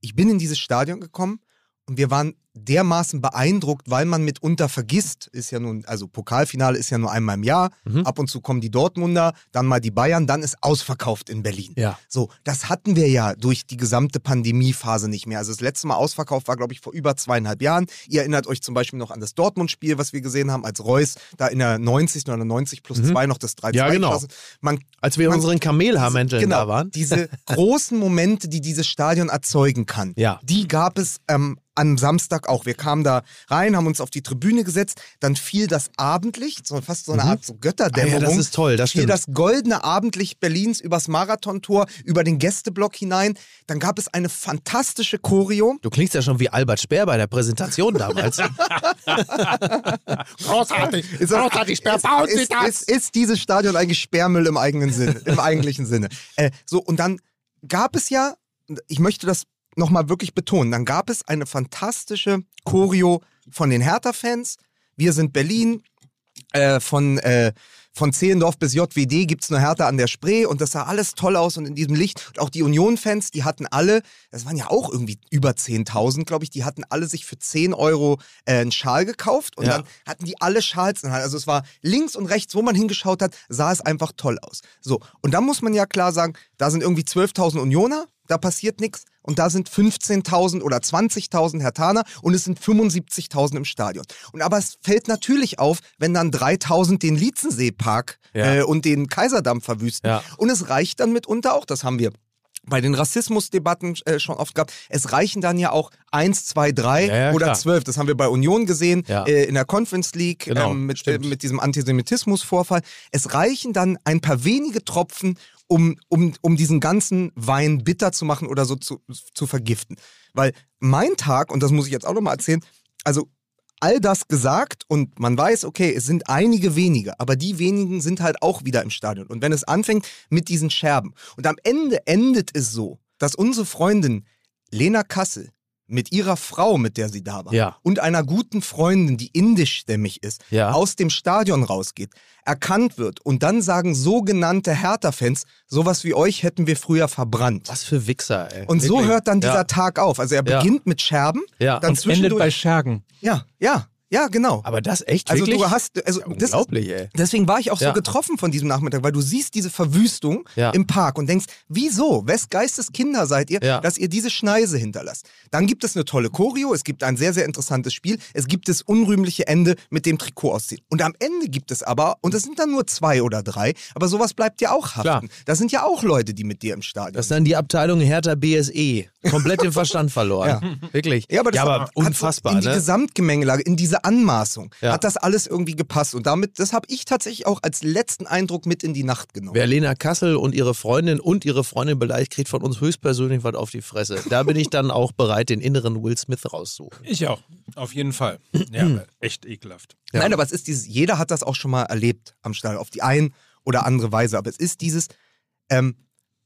ich bin in dieses Stadion gekommen und wir waren dermaßen beeindruckt, weil man mitunter vergisst, ist ja nun, also Pokalfinale ist ja nur einmal im Jahr, Mhm. ab und zu kommen die Dortmunder, dann mal die Bayern, dann ist ausverkauft in Berlin. Ja. So, das hatten wir ja durch die gesamte Pandemiephase nicht mehr. Also das letzte Mal ausverkauft war, glaube ich, vor über zweieinhalb Jahren. Ihr erinnert euch zum Beispiel noch an das Dortmund-Spiel, was wir gesehen haben, als Reus da in der 90. oder 90 plus 2 noch das 3-2 Mhm. Ja, genau. Man Als wir in Man- unseren Kamelhaarmänteln genau, da waren. Diese großen Momente, die dieses Stadion erzeugen kann, Ja. die gab es ähm, am Samstag auch. Wir kamen da rein, haben uns auf die Tribüne gesetzt, dann fiel das Abendlicht, so fast so eine Art so Götterdämmerung. Ah ja, das ist toll, das fiel stimmt. das goldene Abendlicht Berlins übers Marathontor, über den Gästeblock hinein. Dann gab es eine fantastische Choreo. Du klingst ja schon wie Albert Speer bei der Präsentation damals. Großartig. Ist, Großartig. Wer baut ist, das? ist, ist dieses Stadion eigentlich Sperrmüll im eigenen Sinne, im eigentlichen Sinne? Äh, so, und dann gab es ja, ich möchte das nochmal wirklich betonen, dann gab es eine fantastische Choreo von den Hertha-Fans. Wir sind Berlin, äh, von, äh, von Zehlendorf bis JWD gibt's nur Hertha an der Spree und das sah alles toll aus und in diesem Licht. Und auch die Union-Fans, die hatten alle, das waren ja auch irgendwie über 10.000, glaube ich, die hatten alle sich für 10 Euro äh, einen Schal gekauft und Ja. dann hatten die alle Schals in der Hand. Also es war links und rechts, wo man hingeschaut hat, sah es einfach toll aus. So, und da muss man ja klar sagen, da sind irgendwie 12.000 Unioner, da passiert nichts. Und da sind 15.000 oder 20.000 Hertaner und es sind 75.000 im Stadion. Und aber es fällt natürlich auf, wenn dann 3.000 den Lietzenseepark Ja. äh, und den Kaiserdamm verwüsten. Ja. Und es reicht dann mitunter auch, das haben wir bei den Rassismusdebatten äh, schon oft gehabt, es reichen dann ja auch 1, 2, 3 Ja, ja, oder klar. 12. Das haben wir bei Union gesehen, Ja. äh, in der Conference League Genau, ähm, mit, äh, mit diesem Antisemitismusvorfall. Es reichen dann ein paar wenige Tropfen, um, um, um diesen ganzen Wein bitter zu machen oder so zu, zu vergiften. Weil mein Tag, und das muss ich jetzt auch nochmal erzählen, also all das gesagt und man weiß, okay, es sind einige wenige, aber die wenigen sind halt auch wieder im Stadion. Und wenn es anfängt mit diesen Scherben und am Ende endet es so, dass unsere Freundin Lena Kassel mit ihrer Frau, mit der sie da war, Ja. und einer guten Freundin, die indischstämmig ist, Ja. aus dem Stadion rausgeht, erkannt wird und dann sagen sogenannte Hertha-Fans, sowas wie euch hätten wir früher verbrannt. Was für Wichser, ey. Und so Wirklich. hört dann dieser Ja. Tag auf. Also er beginnt mit Scherben, Ja. dann Und endet bei Schergen. ja, ja, ja, genau. Aber das echt also wirklich? du hast, also Ja, das, unglaublich, ey. Deswegen war ich auch so Ja. getroffen von diesem Nachmittag, weil du siehst diese Verwüstung Ja. im Park und denkst, wieso? Wes Geistes Kinder seid ihr, Ja. dass ihr diese Schneise hinterlasst? Dann gibt es eine tolle Choreo, es gibt ein sehr, sehr interessantes Spiel, es gibt das unrühmliche Ende mit dem Trikot ausziehen. Und am Ende gibt es aber, und es sind dann nur zwei oder drei, aber sowas bleibt ja auch haften. Klar. Das sind ja auch Leute, die mit dir im Stadion Das ist dann die Abteilung Hertha BSE. Komplett den Verstand verloren. Wirklich. Ja, aber, das hat so unfassbar, in die ne? Gesamtgemengelage, in diese Anmaßung, Ja. hat das alles irgendwie gepasst. Und damit, das habe ich tatsächlich auch als letzten Eindruck mit in die Nacht genommen. Wer Lena Kassel und ihre Freundin und ihre Freundin beleidigt, kriegt von uns höchstpersönlich was auf die Fresse. Da bin ich dann auch bereit, den inneren Will Smith raussuchen. Ich auch. Auf jeden Fall. Ja, aber echt ekelhaft. Ja. Nein, aber es ist dieses, jeder hat das auch schon mal erlebt am Stall, auf die ein oder andere Weise. Aber es ist dieses, ähm,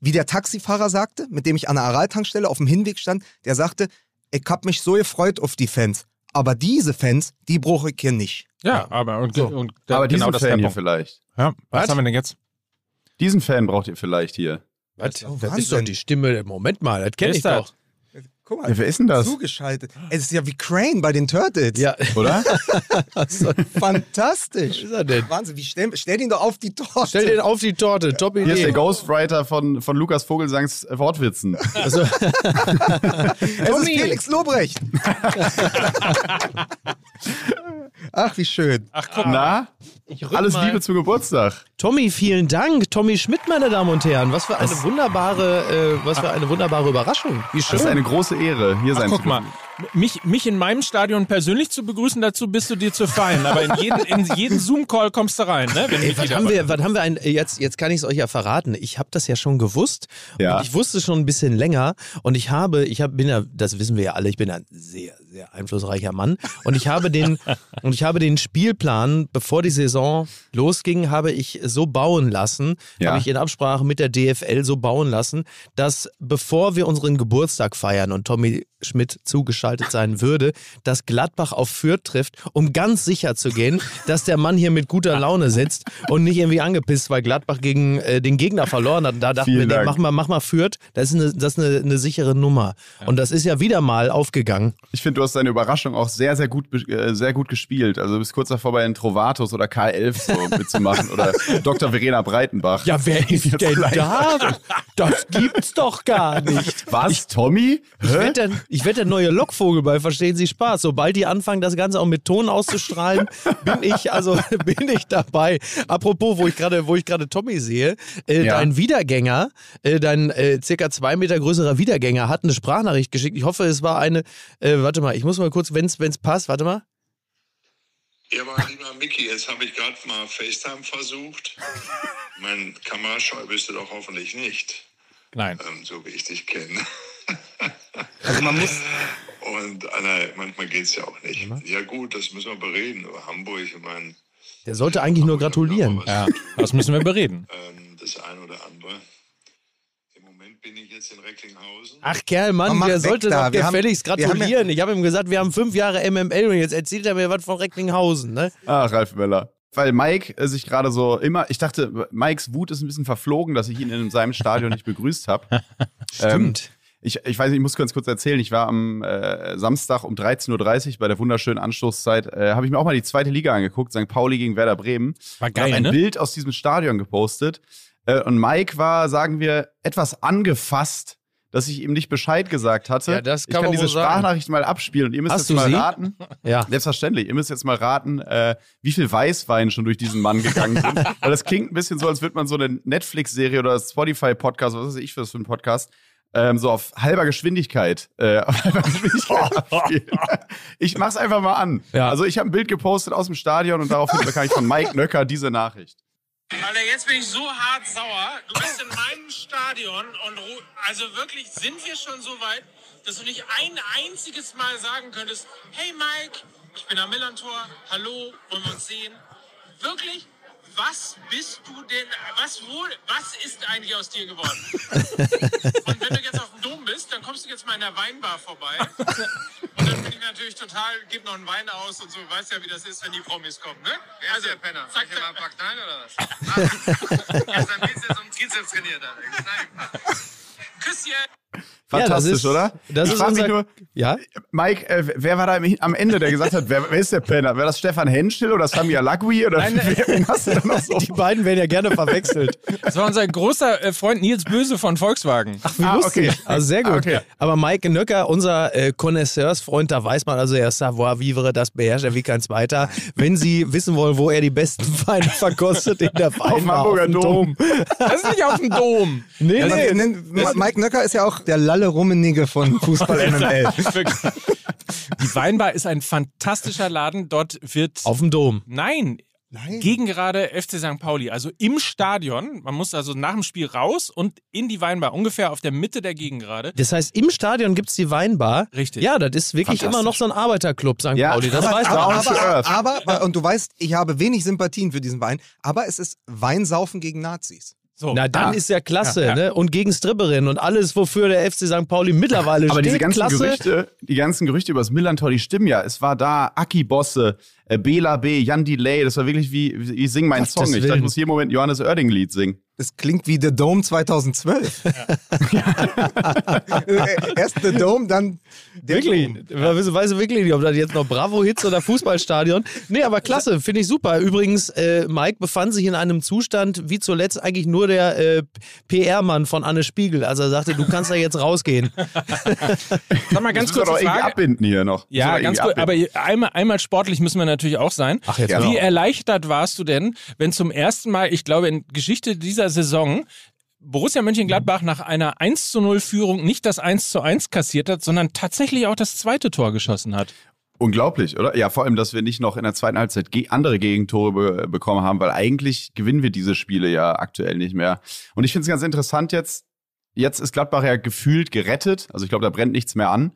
wie der Taxifahrer sagte, mit dem ich an der Aral-Tankstelle auf dem Hinweg stand, der sagte, ich hab mich so gefreut auf die Fans. Aber diese Fans, die brauche ich hier nicht. Ja, aber und, So. und Aber diesen genau das Fan hier vielleicht. Ja, was, Was? haben wir denn jetzt? Diesen Fan braucht ihr vielleicht hier. Was? Oh, das ist doch die Stimme. Moment mal, das kenne ich doch. Guck mal, Ja, wer ist denn das? zugeschaltet. Es ist ja wie Crane bei den Turtles. Ja, Oder? Fantastisch. ist er denn? Wahnsinn, wie stell, stell ihn doch auf die Torte. Stell den auf die Torte, top Hier ist der Idee. Ghostwriter von, von Lukas Vogelsangs Wortwitzen. Also, es ist Felix Lobrecht. Ach, wie schön. Ach guck, Na? Alles mal. Liebe zum Geburtstag. Tommy, vielen Dank. Tommy Schmidt, meine Damen und Herren. Was für eine wunderbare, äh, was für eine wunderbare Überraschung. Wie Das ist schön. eine große Ehre, hier Ach, sein guck zu mal, dürfen. Mich, mich in meinem Stadion persönlich zu begrüßen, dazu bist du dir zu fein. Aber in jeden, in jeden Zoom-Call kommst du rein, ne? Wenn Ey, was haben wir, was haben wir ein, jetzt, jetzt kann ich es euch ja verraten. Ich habe das ja schon gewusst. Ja. Und ich wusste schon ein bisschen länger. Und ich habe, ich hab, bin ja, das wissen wir ja alle, ich bin ein sehr, sehr einflussreicher Mann. Und ich habe den, und ich habe den Spielplan, bevor die Saison losging, habe ich so bauen lassen, Ja. habe ich in Absprache mit der DFL so bauen lassen, dass bevor wir unseren Geburtstag feiern und Tommy Schmidt zugeschaltet sein würde, dass Gladbach auf Fürth trifft, um ganz sicher zu gehen, dass der Mann hier mit guter Laune sitzt und nicht irgendwie angepisst, weil Gladbach gegen äh, den Gegner verloren hat. Und da dachten Vielen wir, nee, mach mal, mach mal Fürth, das ist eine, das ist eine, eine sichere Nummer. Und das ist ja wieder mal aufgegangen. Ich finde, du hast deine Überraschung auch sehr, sehr gut, äh, sehr gut gespielt. Also du bist kurz davor bei den Trovatos oder K11 so mitzumachen oder Dr. Verena Breitenbach. Ja, wer ist denn da? Das gibt's doch gar nicht. Was, Tommy? Ich werde der, ich werd der neue Lockvogel bei Verstehen Sie Spaß. Sobald die anfangen, das Ganze auch mit Ton auszustrahlen, bin ich, also bin ich dabei. Apropos, wo ich gerade, wo ich gerade Tommy sehe, äh, Ja. dein Wiedergänger, äh, dein äh, circa zwei Meter größerer Wiedergänger hat eine Sprachnachricht geschickt. Ich hoffe, es war eine, äh, warte mal, ich muss mal kurz, wenn es passt, warte mal. Ja, aber lieber Micky, jetzt habe ich gerade mal FaceTime versucht. mein Kamerascheu bist du doch hoffentlich nicht, Nein. ähm, so wie ich dich kenne. Also man muss, Und Anna, manchmal geht es ja auch nicht. Ja gut, das müssen wir bereden. Aber Hamburg, ich meine, Der sollte eigentlich nur gratulieren. Ja, das müssen wir bereden. ähm, das eine oder andere. Im Moment bin ich jetzt in Recklinghausen. Ach Kerl, Mann, Mach der sollte da. doch gefälligst haben ja- gratulieren. ich habe ihm gesagt, wir haben fünf Jahre MML und jetzt erzählt er mir was von Recklinghausen. Ne? Ach, Ralf Möller. Weil Mike sich gerade so immer, ich dachte, Mikes Wut ist ein bisschen verflogen, dass ich ihn in seinem Stadion nicht begrüßt habe. Stimmt. Ich, ich weiß nicht, ich muss ganz kurz erzählen, ich war am äh, Samstag um 13.30 Uhr bei der wunderschönen Anstoßzeit, äh, habe ich mir auch mal die zweite Liga angeguckt, St. Pauli gegen Werder Bremen. War Ich habe geil, ein ne? Bild aus diesem Stadion gepostet. Äh, und Mike war, sagen wir, etwas angefasst, dass ich ihm nicht Bescheid gesagt hatte. Ja, das ich kann kann man diese wohl sagen. Sprachnachricht mal abspielen und ihr müsst Hast jetzt mal sie? raten. Ja. Selbstverständlich. Ihr müsst jetzt mal raten, äh, wie viel Weißwein schon durch diesen Mann gegangen sind. Weil das klingt ein bisschen so, als würde man so eine Netflix-Serie oder Spotify-Podcast, was weiß ich für das für ein Podcast, ähm, so auf halber Geschwindigkeit, äh, auf halber Geschwindigkeit. Ich mach's einfach mal an. Ja. Also ich habe ein Bild gepostet aus dem Stadion und daraufhin bekam ich von Mike Nöcker diese Nachricht. Alter, jetzt bin ich so hart sauer. Du bist in meinem Stadion und ru- also wirklich sind wir schon so weit, dass du nicht ein einziges Mal sagen könntest, hey Mike, ich bin am Millantor, hallo, wollen wir uns sehen? Wirklich? Was bist du denn, was wohl, was ist eigentlich aus dir geworden? Und wenn du jetzt auf dem Dom bist, dann kommst du jetzt mal in der Weinbar vorbei. Und dann bin ich natürlich total, gib noch einen Wein aus und so, weißt ja, wie das ist, wenn die Promis kommen, ne? Wer ist der Penner? Zack, zack. mal ein paar Knallen oder was? Gestern Bizeps und Trizeps trainiert, Alter. Küsschen! Fantastisch, ja, das ist, oder? Das ich ist frag mich unser, nur, ja? Mike, äh, wer war da am- am Ende, der gesagt hat, wer, wer ist der Penner? Wäre das Stefan Henschel oder Sami Alagui? Oder wer, wen hast du da noch so? Die beiden werden ja gerne verwechselt. Das war unser großer äh, Freund Nils Böse von Volkswagen. Ach, wie Ah, lustig. okay. Also sehr gut. Ah, okay. Aber Mike Nöcker, unser äh, Connoisseursfreund, da weiß man also, er Savoir Vivre, das beherrscht er wie kein zweiter. Wenn Sie wissen wollen, wo er die besten Weine verkostet, in der Weinbar dem Hamburger dem Dom. Das ist nicht auf dem Dom. Nee, also, nee. Mike Nöcker ist ja auch der Lalle Rummenigge von Fußball MML. Die Weinbar ist ein fantastischer Laden. Dort wird. Auf dem Dom. Nein. Gegen gerade FC St. Pauli, also im Stadion. Man muss also nach dem Spiel raus und in die Weinbar, ungefähr auf der Mitte der Gegengrade. Das heißt, im Stadion gibt es die Weinbar. Richtig. Ja, das ist wirklich immer noch so ein Arbeiterclub, St. Ja, Pauli. Das aber- weiß man. aber- aber, to earth. aber, aber, und du weißt, ich habe wenig Sympathien für diesen Wein, aber es ist Weinsaufen gegen Nazis. So. Na, dann Ah. ist ja klasse, Ja, ja. Ne? Und gegen Stripperinnen und alles, wofür der FC St. Pauli mittlerweile Aber steht. diese ganzen klasse. Gerüchte, die ganzen Gerüchte über das Millantor, die stimmen ja. Es war da Aki Bosse, äh, Bela B., Jan Delay, das war wirklich wie, wie Sing mein Gottes Song. Ich dachte, ich muss hier im Moment Johannes Oerding Lied singen. Das klingt wie The Dome 2012. Erst The Dome, dann der Wirklich? Weißt du wirklich nicht, ob das jetzt noch Bravo-Hits oder Fußballstadion? Nee, aber klasse, finde ich super. Übrigens, äh, Mike befand sich in einem Zustand wie zuletzt eigentlich nur der äh, PR-Mann von Anne Spiegel, als er sagte, du kannst da jetzt rausgehen. Sag mal ganz kurz abbinden hier noch. Ja, ganz kurz. Aber einmal, einmal sportlich müssen wir natürlich auch sein. Ach, jetzt. Wie genau. erleichtert warst du denn, wenn zum ersten Mal, ich glaube, in Geschichte dieser Saison Borussia Mönchengladbach nach einer 1 zu 0 Führung nicht das 1 zu 1 kassiert hat, sondern tatsächlich auch das zweite Tor geschossen hat. Unglaublich, oder? Ja, vor allem, dass wir nicht noch in der zweiten Halbzeit andere Gegentore be bekommen haben, weil eigentlich gewinnen wir diese Spiele ja aktuell nicht mehr. Und ich finde es ganz interessant jetzt. Jetzt ist Gladbach ja gefühlt gerettet. Also ich glaube, da brennt nichts mehr an.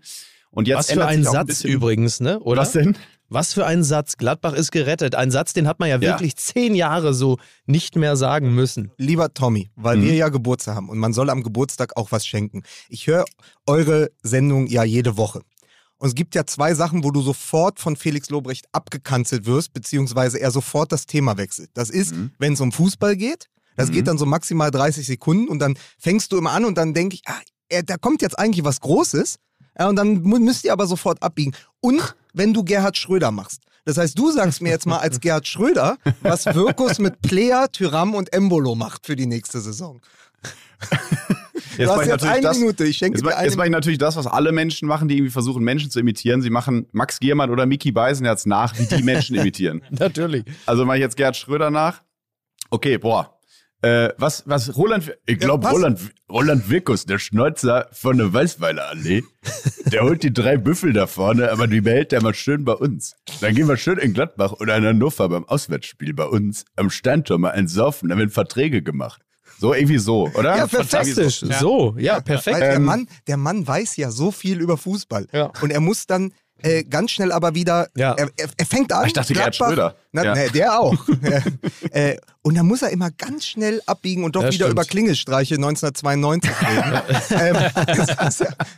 Und jetzt Was für ändert ein Satz bisschen, übrigens, ne? Oder? Was denn? Was für ein Satz. Gladbach ist gerettet. Ein Satz, den hat man ja, wirklich zehn Jahre so nicht mehr sagen müssen. Lieber Tommy, weil Mhm. wir ja Geburtstag haben und man soll am Geburtstag auch was schenken. Ich höre eure Sendung ja jede Woche. Und es gibt ja zwei Sachen, wo du sofort von Felix Lobrecht abgekanzelt wirst, beziehungsweise er sofort das Thema wechselt. Das ist, Mhm. wenn es um Fußball geht. Das geht dann so maximal 30 Sekunden und dann fängst du immer an und dann denke ich, ah, da kommt jetzt eigentlich was Großes. Ja, und dann müsst ihr aber sofort abbiegen. Und wenn du Gerhard Schröder machst. Das heißt, du sagst mir jetzt mal als Gerhard Schröder, was Wirkus mit Player, Tyram und Embolo macht für die nächste Saison. Jetzt du mach hast ich jetzt natürlich eine das- Minute, ich schenke Jetzt, dir eine jetzt mache ich natürlich das, was alle Menschen machen, die irgendwie versuchen, Menschen zu imitieren. Sie machen Max Giermann oder Mickey Beisenherz nach, wie die Menschen imitieren. Natürlich. Also mache ich jetzt Gerhard Schröder nach. Okay, boah. Äh, was, was, Roland, ich glaube, pass. Roland, Roland Wirkus, der Schnäuzer von der Weißweiler Allee, der holt die drei Büffel da vorne, aber die behält der mal schön bei uns. Dann gehen wir schön in Gladbach oder in Hannover beim Auswärtsspiel bei uns am Steintor mal ein Saufen, da werden Verträge gemacht. So, irgendwie so, oder? Ja, perfekt. Fantastisch. So, ja, perfekt. Weil der, Ähm, Mann, der Mann weiß ja so viel über Fußball. Ja. Und er muss dann äh, ganz schnell aber wieder. Ja. Er, er, er fängt an. Ich dachte, Gerhard Gladbach- Schröder. Na, Ja. nee, der auch. äh, und dann muss er immer ganz schnell abbiegen und doch Ja, wieder stimmt. über Klingelstreiche 1992 reden. ähm,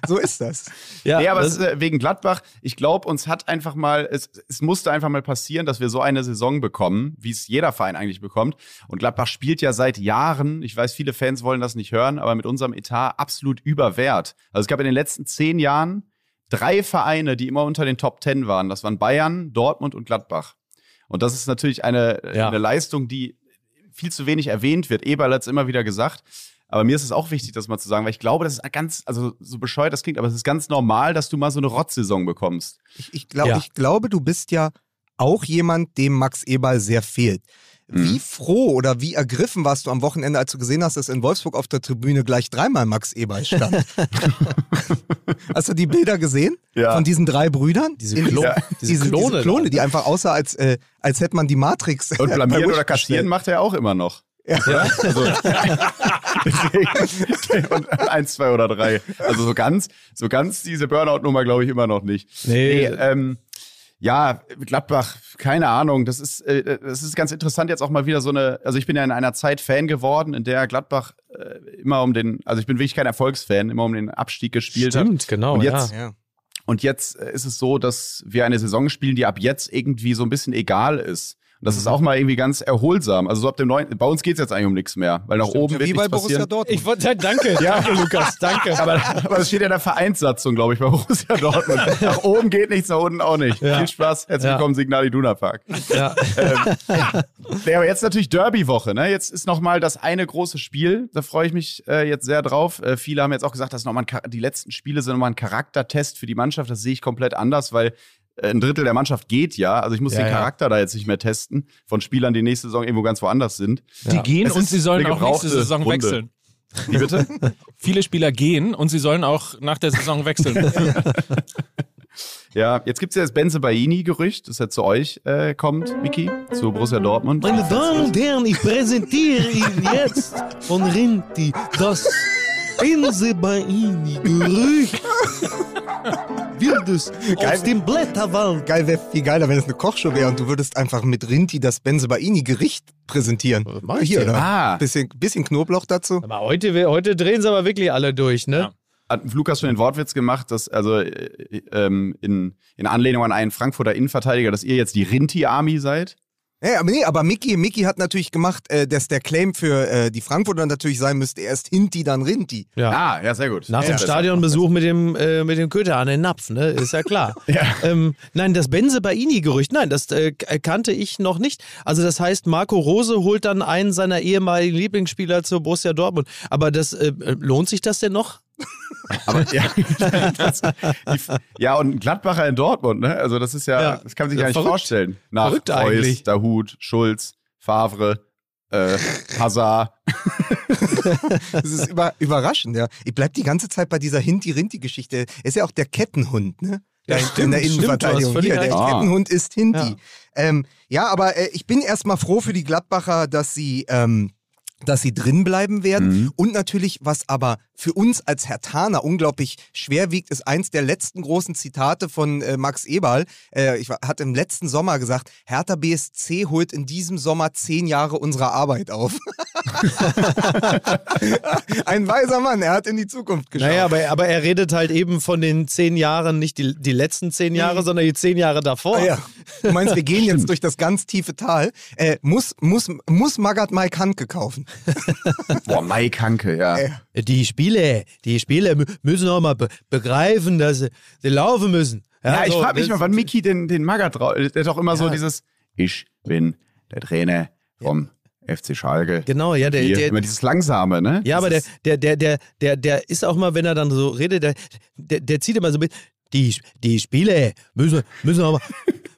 so ist das. Ja, nee, aber das- es ist, äh, wegen Gladbach, ich glaube, uns hat einfach mal, es, es musste einfach mal passieren, dass wir so eine Saison bekommen, wie es jeder Verein eigentlich bekommt. Und Gladbach spielt ja seit Jahren, ich weiß, viele Fans wollen das nicht hören, aber mit unserem Etat absolut überwert. Also es gab in den letzten zehn Jahren drei Vereine, die immer unter den Top Ten waren. Das waren Bayern, Dortmund und Gladbach. Und das ist natürlich eine, Ja. eine Leistung, die viel zu wenig erwähnt wird. Eberl hat es immer wieder gesagt. Aber mir ist es auch wichtig, das mal zu sagen, weil ich glaube, das ist ganz, also so bescheuert das klingt, aber es ist ganz normal, dass du mal so eine Rotzsaison bekommst. Ich, ich, glaub, Ja. ich glaube, du bist ja auch jemand, dem Max Eberl sehr fehlt. Mhm. Wie froh oder wie ergriffen warst du am Wochenende, als du gesehen hast, dass in Wolfsburg auf der Tribüne gleich dreimal Max Eberl stand? hast du die Bilder gesehen? Ja. Von diesen drei Brüdern? Diese In- Klo- ja. diese diese, Klone diese Klone, die einfach aussah, als, äh, als hätte man die Matrix. Und blamieren oder kassieren bestellt. macht er auch immer noch. Ja. Also, deswegen, und eins, zwei oder drei. Also so ganz, so ganz diese Burnout-Nummer glaube ich immer noch nicht. Nee. ähm, ja, Gladbach, keine Ahnung. Das ist, äh, das ist ganz interessant jetzt auch mal wieder so eine. Also ich bin ja in einer Zeit Fan geworden, in der Gladbach äh, immer um den, also ich bin wirklich kein Erfolgsfan, immer um den Abstieg gespielt hat. Stimmt, genau. Und jetzt ja. Ja. Und jetzt äh, ist es so, dass wir eine Saison spielen, die ab jetzt irgendwie so ein bisschen egal ist. Und das Mhm. ist auch mal irgendwie ganz erholsam. Also so ab dem neuen, bei uns geht's jetzt eigentlich um nichts mehr, weil nach oben wird Wie bei nichts Borussia passieren. Dortmund. Ich wollte, danke, danke, Lukas, danke. Aber, aber das steht ja in der Vereinssatzung, glaube ich, bei Borussia Dortmund. nach oben geht nichts, nach unten auch nicht. Ja. Viel Spaß, herzlich Ja. willkommen, Signal Iduna Park. ja. Nee, aber jetzt natürlich Derby-Woche. Ne? Jetzt ist noch mal das eine große Spiel. Da freue ich mich äh, jetzt sehr drauf. Äh, viele haben jetzt auch gesagt, dass noch mal die letzten Spiele sind nochmal ein Charaktertest für die Mannschaft. Das sehe ich komplett anders, weil ein Drittel der Mannschaft geht ja. Also ich muss Ja, den ja. Charakter da jetzt nicht mehr testen von Spielern, die nächste Saison irgendwo ganz woanders sind. Die gehen Es und sie sollen auch nächste Saison Runde. wechseln. Wie bitte? Viele Spieler gehen und sie sollen auch nach der Saison wechseln. ja, jetzt gibt's ja das Benze Baini-Gerücht, das ja zu euch äh, kommt, Miki, zu Borussia Dortmund. Meine Damen und Herren, ich präsentiere Ihnen jetzt von Rinti das Ense Baini Wildes aus dem Blätterwald. Geil wäre viel geiler, wenn es eine Kochshow wäre und du würdest einfach mit Rinti das Benzebaini Gericht präsentieren. mach ich Hier, oder? Ah. Bisschen, bisschen Knoblauch dazu. Aber heute, heute drehen sie aber wirklich alle durch, ne? Ja. Hat Lukas schon den Wortwitz gemacht, dass also äh, ähm, in, in Anlehnung an einen Frankfurter Innenverteidiger, dass ihr jetzt die Rinti-Army seid? Ja, aber nee, aber Mickey, Mickey hat natürlich gemacht, äh, dass der Claim für äh, die Frankfurter natürlich sein müsste, erst Hinti, dann Rinti. Ja. Ah, ja, sehr gut. Nach ja, dem Stadionbesuch mit dem, äh, mit dem Köter an den Napf, ne? Ist ja klar. ähm, nein, das Benze Baini-Gerücht, nein, das äh, kannte ich noch nicht. Also das heißt, Marco Rose holt dann einen seiner ehemaligen Lieblingsspieler zur Borussia Dortmund. Aber das äh, lohnt sich das denn noch? Aber, ja, das, die, ja, und ein Gladbacher in Dortmund, ne? Also das ist ja, Ja. das kann man sich Ja, gar nicht verrückt. vorstellen. Nach Verrückt Reus, eigentlich. Dahut, Schulz, Favre, äh, Hazard. Das ist über, überraschend, ja. Ich bleib die ganze Zeit bei dieser Hinti-Rinti-Geschichte. Er ist ja auch der Kettenhund, ne? Ja, Da in stimmt, der stimmt, Innenverteidigung. völlig Hier, der. Ah. Kettenhund ist Hinti. Ja. Ähm, ja, aber äh, ich bin erstmal froh für die Gladbacher, dass sie, ähm, dass sie drin bleiben werden. Mhm. Und natürlich, was aber für uns als Hertaner unglaublich schwer wiegt, ist eins der letzten großen Zitate von äh, Max Eberl. Äh, ich war- hatte im letzten Sommer gesagt, Hertha BSC holt in diesem Sommer zehn Jahre unserer Arbeit auf. Ein weiser Mann, er hat in die Zukunft geschaut. Naja, aber, aber er redet halt eben von den zehn Jahren, nicht die, die letzten zehn Jahre, sondern die zehn Jahre davor. Ah, ja. Du meinst, wir gehen jetzt durch das ganz tiefe Tal. Äh, muss, muss, muss Magath Mike Handke kaufen? Boah, Mike Hanke, ja. Äh, Die Spiele, die Spiele mü- müssen auch mal be begreifen, dass sie, sie laufen müssen. Ja, ich so, frage mich mal, wann Mickey den, den Magath drauf. Der doch immer so Ja. dieses Ich bin der Trainer vom FC Schalke. Genau, ja, der, Hier, der, immer dieses Langsame, ne? ja, Das aber der, ist- der, der, der, der, der ist auch mal, wenn er dann so redet, der, der, der zieht immer so mit. Die, die Spiele müssen, müssen aber.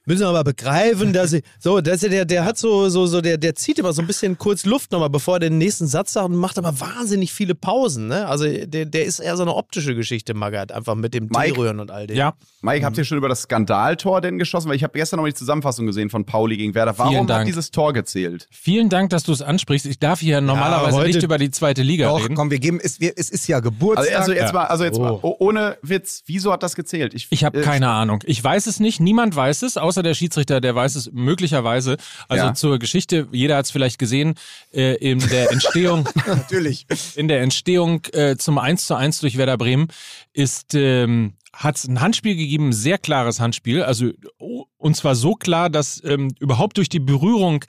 Müssen aber begreifen, dass sie. So, dass er, der, der hat so, so, so, der, der zieht immer so ein bisschen kurz Luft nochmal, bevor er den nächsten Satz sagt und macht aber wahnsinnig viele Pausen, ne? Also der, der ist eher so eine optische Geschichte, Magath, einfach mit dem? T-Rühren und all dem. Ja, Mike, habt ihr schon über das Skandaltor denn geschossen? Weil ich habe gestern noch die Zusammenfassung gesehen von Pauli gegen Werder. Warum Vielen hat Dank. dieses Tor gezählt? vielen Dank, dass du es ansprichst. Ich darf hier normalerweise heute- nicht über die zweite Liga doch, reden. komm, wir geben, es, wir, es ist ja Geburtstag. Also, also jetzt Ja. mal, also jetzt mal, Oh. oh, ohne Witz, wieso hat das gezählt? Ich habe äh, keine Ahnung. Ich weiß es nicht. Niemand weiß es, außer der Schiedsrichter, der weiß es möglicherweise. Also Ja. zur Geschichte, jeder hat es vielleicht gesehen, äh, in der Entstehung, Natürlich. in der Entstehung äh, zum 1 zu 1 durch Werder Bremen ist, ähm, hat es ein Handspiel gegeben, sehr klares Handspiel. Also, oh, und zwar so klar, dass ähm, überhaupt durch die Berührung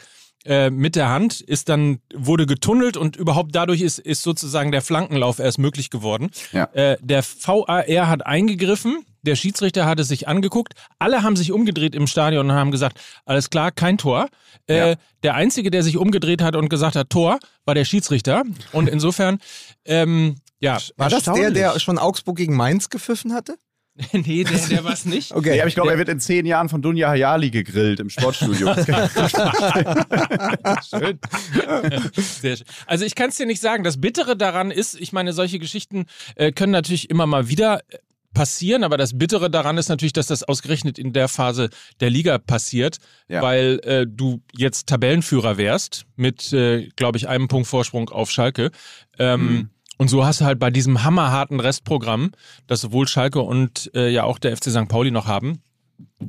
äh, mit der Hand ist dann, wurde getunnelt und überhaupt dadurch ist, ist sozusagen der Flankenlauf erst möglich geworden. Ja. Äh, der VAR hat eingegriffen, der Schiedsrichter hat es sich angeguckt, alle haben sich umgedreht im Stadion und haben gesagt, alles klar, kein Tor. Äh, Ja. Der Einzige, der sich umgedreht hat und gesagt hat, Tor, war der Schiedsrichter. Und insofern, ähm, ja. War das der, der schon Augsburg gegen Mainz gepfiffen hatte? nee, der, der war es nicht. Okay. Nee, aber ich glaube, er wird in zehn Jahren von Dunja Hayali gegrillt im Sportstudio. Schön. Sehr schön. Also ich kann es dir nicht sagen. Das Bittere daran ist, ich meine, solche Geschichten äh, können natürlich immer mal wieder passieren, aber das Bittere daran ist natürlich, dass das ausgerechnet in der Phase der Liga passiert, Ja. weil äh, du jetzt Tabellenführer wärst mit, äh, glaube ich, einem Punkt Vorsprung auf Schalke. Ähm, Und so hast du halt bei diesem hammerharten Restprogramm, das sowohl Schalke und äh, ja auch der FC St. Pauli noch haben,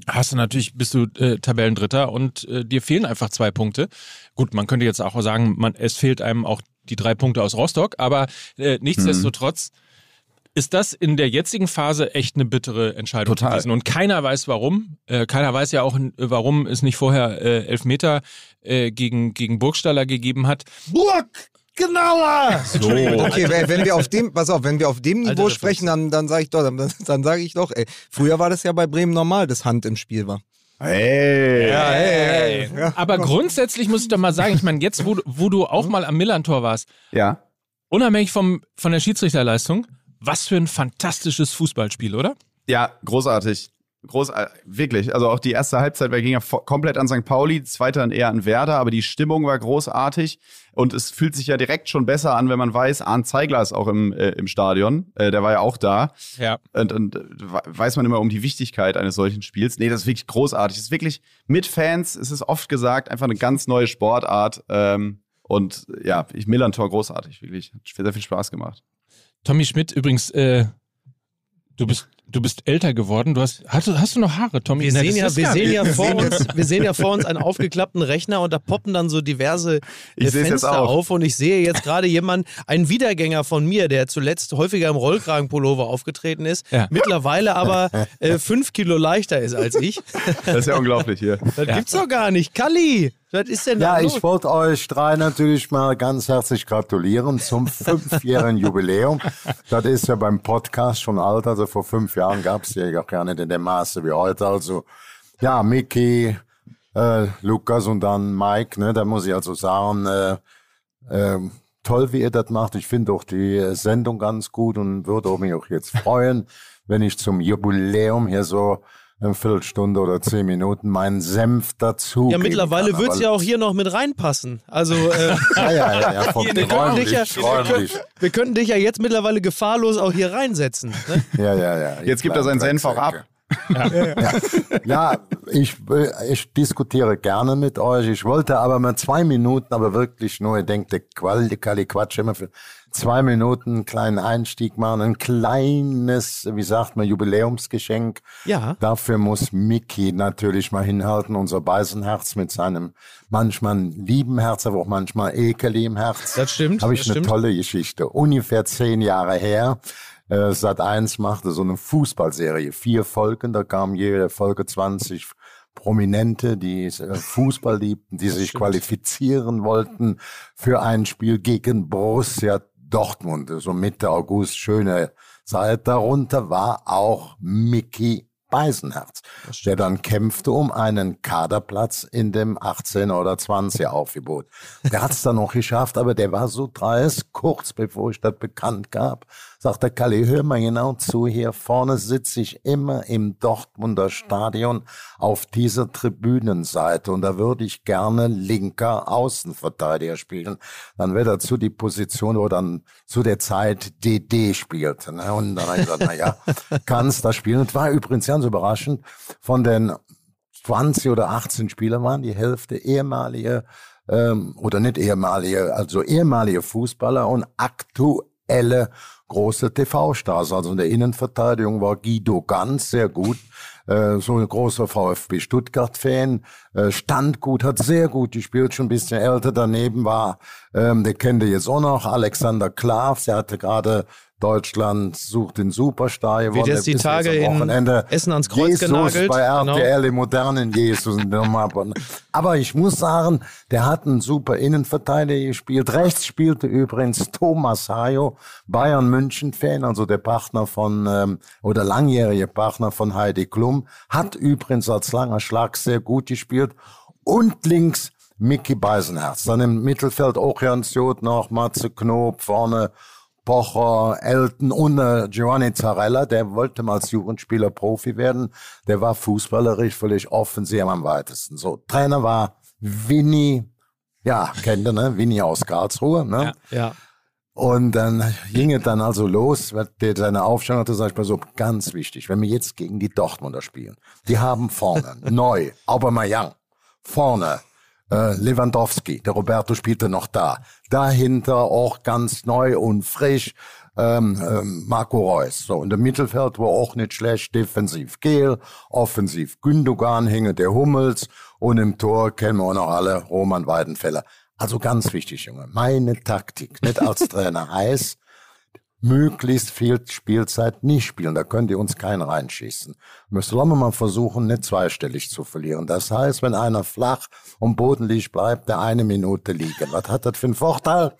hast du natürlich, bist du äh, Tabellendritter und äh, dir fehlen einfach zwei Punkte. Gut, man könnte jetzt auch sagen, man, es fehlt einem auch die drei Punkte aus Rostock, aber äh, nichtsdestotrotz ist das in der jetzigen Phase echt eine bittere Entscheidung Total. gewesen. Und keiner weiß warum. Äh, keiner weiß ja auch, warum es nicht vorher äh, Elfmeter äh, gegen, gegen Burgstaller gegeben hat. Burg! Genauer! so. Okay, wenn wir auf dem, pass auf, wenn wir auf dem Alter Niveau Reflex. sprechen, dann, dann sage ich doch, dann, dann sage ich doch, ey, früher war das ja bei Bremen normal, dass Hand im Spiel war. Hey. hey, hey. Ja. Aber grundsätzlich muss ich doch mal sagen, ich meine, jetzt, wo, du- wo du auch mal am Millantor warst, Ja. unabhängig vom, von der Schiedsrichterleistung, was für ein fantastisches Fußballspiel, oder? Ja, großartig. Groß, äh, wirklich. Also auch die erste Halbzeit war ging ja komplett an St. Pauli, die zweite dann eher an Werder, aber die Stimmung war großartig und es fühlt sich ja direkt schon besser an, wenn man weiß, Arndt Zeigler ist auch im, äh, im Stadion. Äh, der war ja auch da. Ja. Und, und äh, we- weiß man immer um die Wichtigkeit eines solchen Spiels. Nee, das ist wirklich großartig. Es ist wirklich mit Fans, es ist oft gesagt, einfach eine ganz neue Sportart. Ähm, und ja, ich Millantor großartig, wirklich. Hat sehr viel Spaß gemacht. Tommy Schmidt übrigens, äh, du bist, du bist älter geworden. Du hast, hast, du, hast du noch Haare, Tommy? Wir Na, sehen, ja, wir, sehen ja vor uns, wir sehen ja vor uns einen aufgeklappten Rechner und da poppen dann so diverse äh, Ich jetzt Fenster auch. auf und ich sehe jetzt gerade jemanden, einen Wiedergänger von mir, der zuletzt häufiger im Rollkragenpullover aufgetreten ist, Ja. mittlerweile aber äh, fünf Kilo leichter ist als ich. Das ist ja unglaublich hier. Das gibt's doch gar nicht. Kalli! Was ist denn Ja, los? ich wollte euch drei natürlich mal ganz herzlich gratulieren zum fünfjährigen Jubiläum. Das ist ja beim Podcast schon alt. Also vor fünf Jahren gab es ja auch gar nicht in dem Maße wie heute. Also ja, Mickey, äh, Lukas und dann Mike. Ne, da muss ich also sagen, äh, äh, toll, wie ihr das macht. Ich finde auch die Sendung ganz gut und würde mich auch jetzt freuen, wenn ich zum Jubiläum hier so eine Viertelstunde oder zehn Minuten meinen Senf dazu Ja, mittlerweile wird's Aber- ja auch hier noch mit reinpassen. Also, äh, Ja, ja, ja, ja, vom wir, könnten dich ja, räumlich, wir könnten dich ja jetzt mittlerweile gefahrlos auch hier reinsetzen. Ne? Ja, ja, ja. Jetzt gibt er seinen Senf auch ab. Ja, ich, äh, ich diskutiere gerne mit euch. Ich wollte aber mal zwei Minuten, aber wirklich nur, ich denke, der Qual, die Kali Quatsch immer für zwei Minuten einen kleinen Einstieg machen. Ein kleines, wie sagt man, Jubiläumsgeschenk. Ja. Dafür muss Mickey natürlich mal hinhalten, unser Beisenherz mit seinem manchmal lieben Herz, aber auch manchmal ekelig im Herz. Das stimmt, Habe ich eine stimmt. tolle Geschichte. Ungefähr zehn Jahre her. Äh, Sat 1 machte so eine Fußballserie. Vier Folgen, da kam jede Folge 20 Prominente, die äh, Fußball liebten, die sich qualifizieren wollten für ein Spiel gegen Borussia Dortmund. So Mitte August, schöne Zeit. Darunter war auch Mickey Beisenherz, der dann kämpfte um einen Kaderplatz in dem 18er oder 20er Aufgebot. Der hat es dann noch geschafft, aber der war so dreist, kurz bevor ich das bekannt gab, sagte Kalli, hör mal genau zu, hier vorne sitze ich immer im Dortmunder Stadion auf dieser Tribünenseite und da würde ich gerne linker Außenverteidiger spielen. Dann wäre dazu die Position, wo dann zu der Zeit DD spielte. Ne? Und dann habe ich gesagt, na ja, kannst da spielen. Und war übrigens ganz überraschend, von den 20 oder 18 Spielern waren die Hälfte ehemalige ähm, oder nicht ehemalige, also ehemalige Fußballer und aktuelle große TV-Stars. Also in der Innenverteidigung war Guido Ganz sehr gut, äh, so ein großer VfB Stuttgart-Fan, äh, stand gut, hat sehr gut gespielt, schon ein bisschen älter. Daneben war, ähm, der kennt ihr jetzt auch noch, Alexander Klavs, der hatte gerade Deutschland sucht den Superstar. Wird jetzt die Tage am in. Essen ans Kreuz Jesus genagelt, bei genau. RTL, im modernen Jesus. Aber ich muss sagen, der hat einen super Innenverteidiger gespielt. Rechts spielte übrigens Thomas Hayo, Bayern München-Fan, also der Partner von, ähm, oder langjährige Partner von Heidi Klum, hat übrigens als langer Schlag sehr gut gespielt. Und links Mickey Beisenherz. Dann im Mittelfeld auch Jans Jod noch, Matze Knob, vorne Pocher, Elton und äh, Giovanni Zarella, der wollte mal als Jugendspieler Profi werden. Der war fußballerisch völlig offensiv am weitesten. So, Trainer war Winnie, ja, kennt ihr, ne? Winnie aus Karlsruhe, ne? Ja. Und dann ging es dann also los, weil der seine Aufstellung hatte, sag ich mal so, ganz wichtig, wenn wir jetzt gegen die Dortmunder spielen, die haben vorne neu Aubameyang, vorne äh, Lewandowski, der Roberto spielte noch da, dahinter auch ganz neu und frisch ähm, ähm, Marco Reus. So, und im Mittelfeld war auch nicht schlecht, defensiv Gehl, offensiv Gündogan, hinge der Hummels und im Tor kennen wir auch noch alle Roman Weidenfeller. Also ganz wichtig, Junge, meine Taktik, nicht als Trainer heiß, möglichst viel Spielzeit nicht spielen. Da könnt ihr uns keinen reinschießen. Müsst ihr mal versuchen, nicht zweistellig zu verlieren. Das heißt, wenn einer flach und bodenlich bleibt, der eine Minute liegen. Was hat das für einen Vorteil?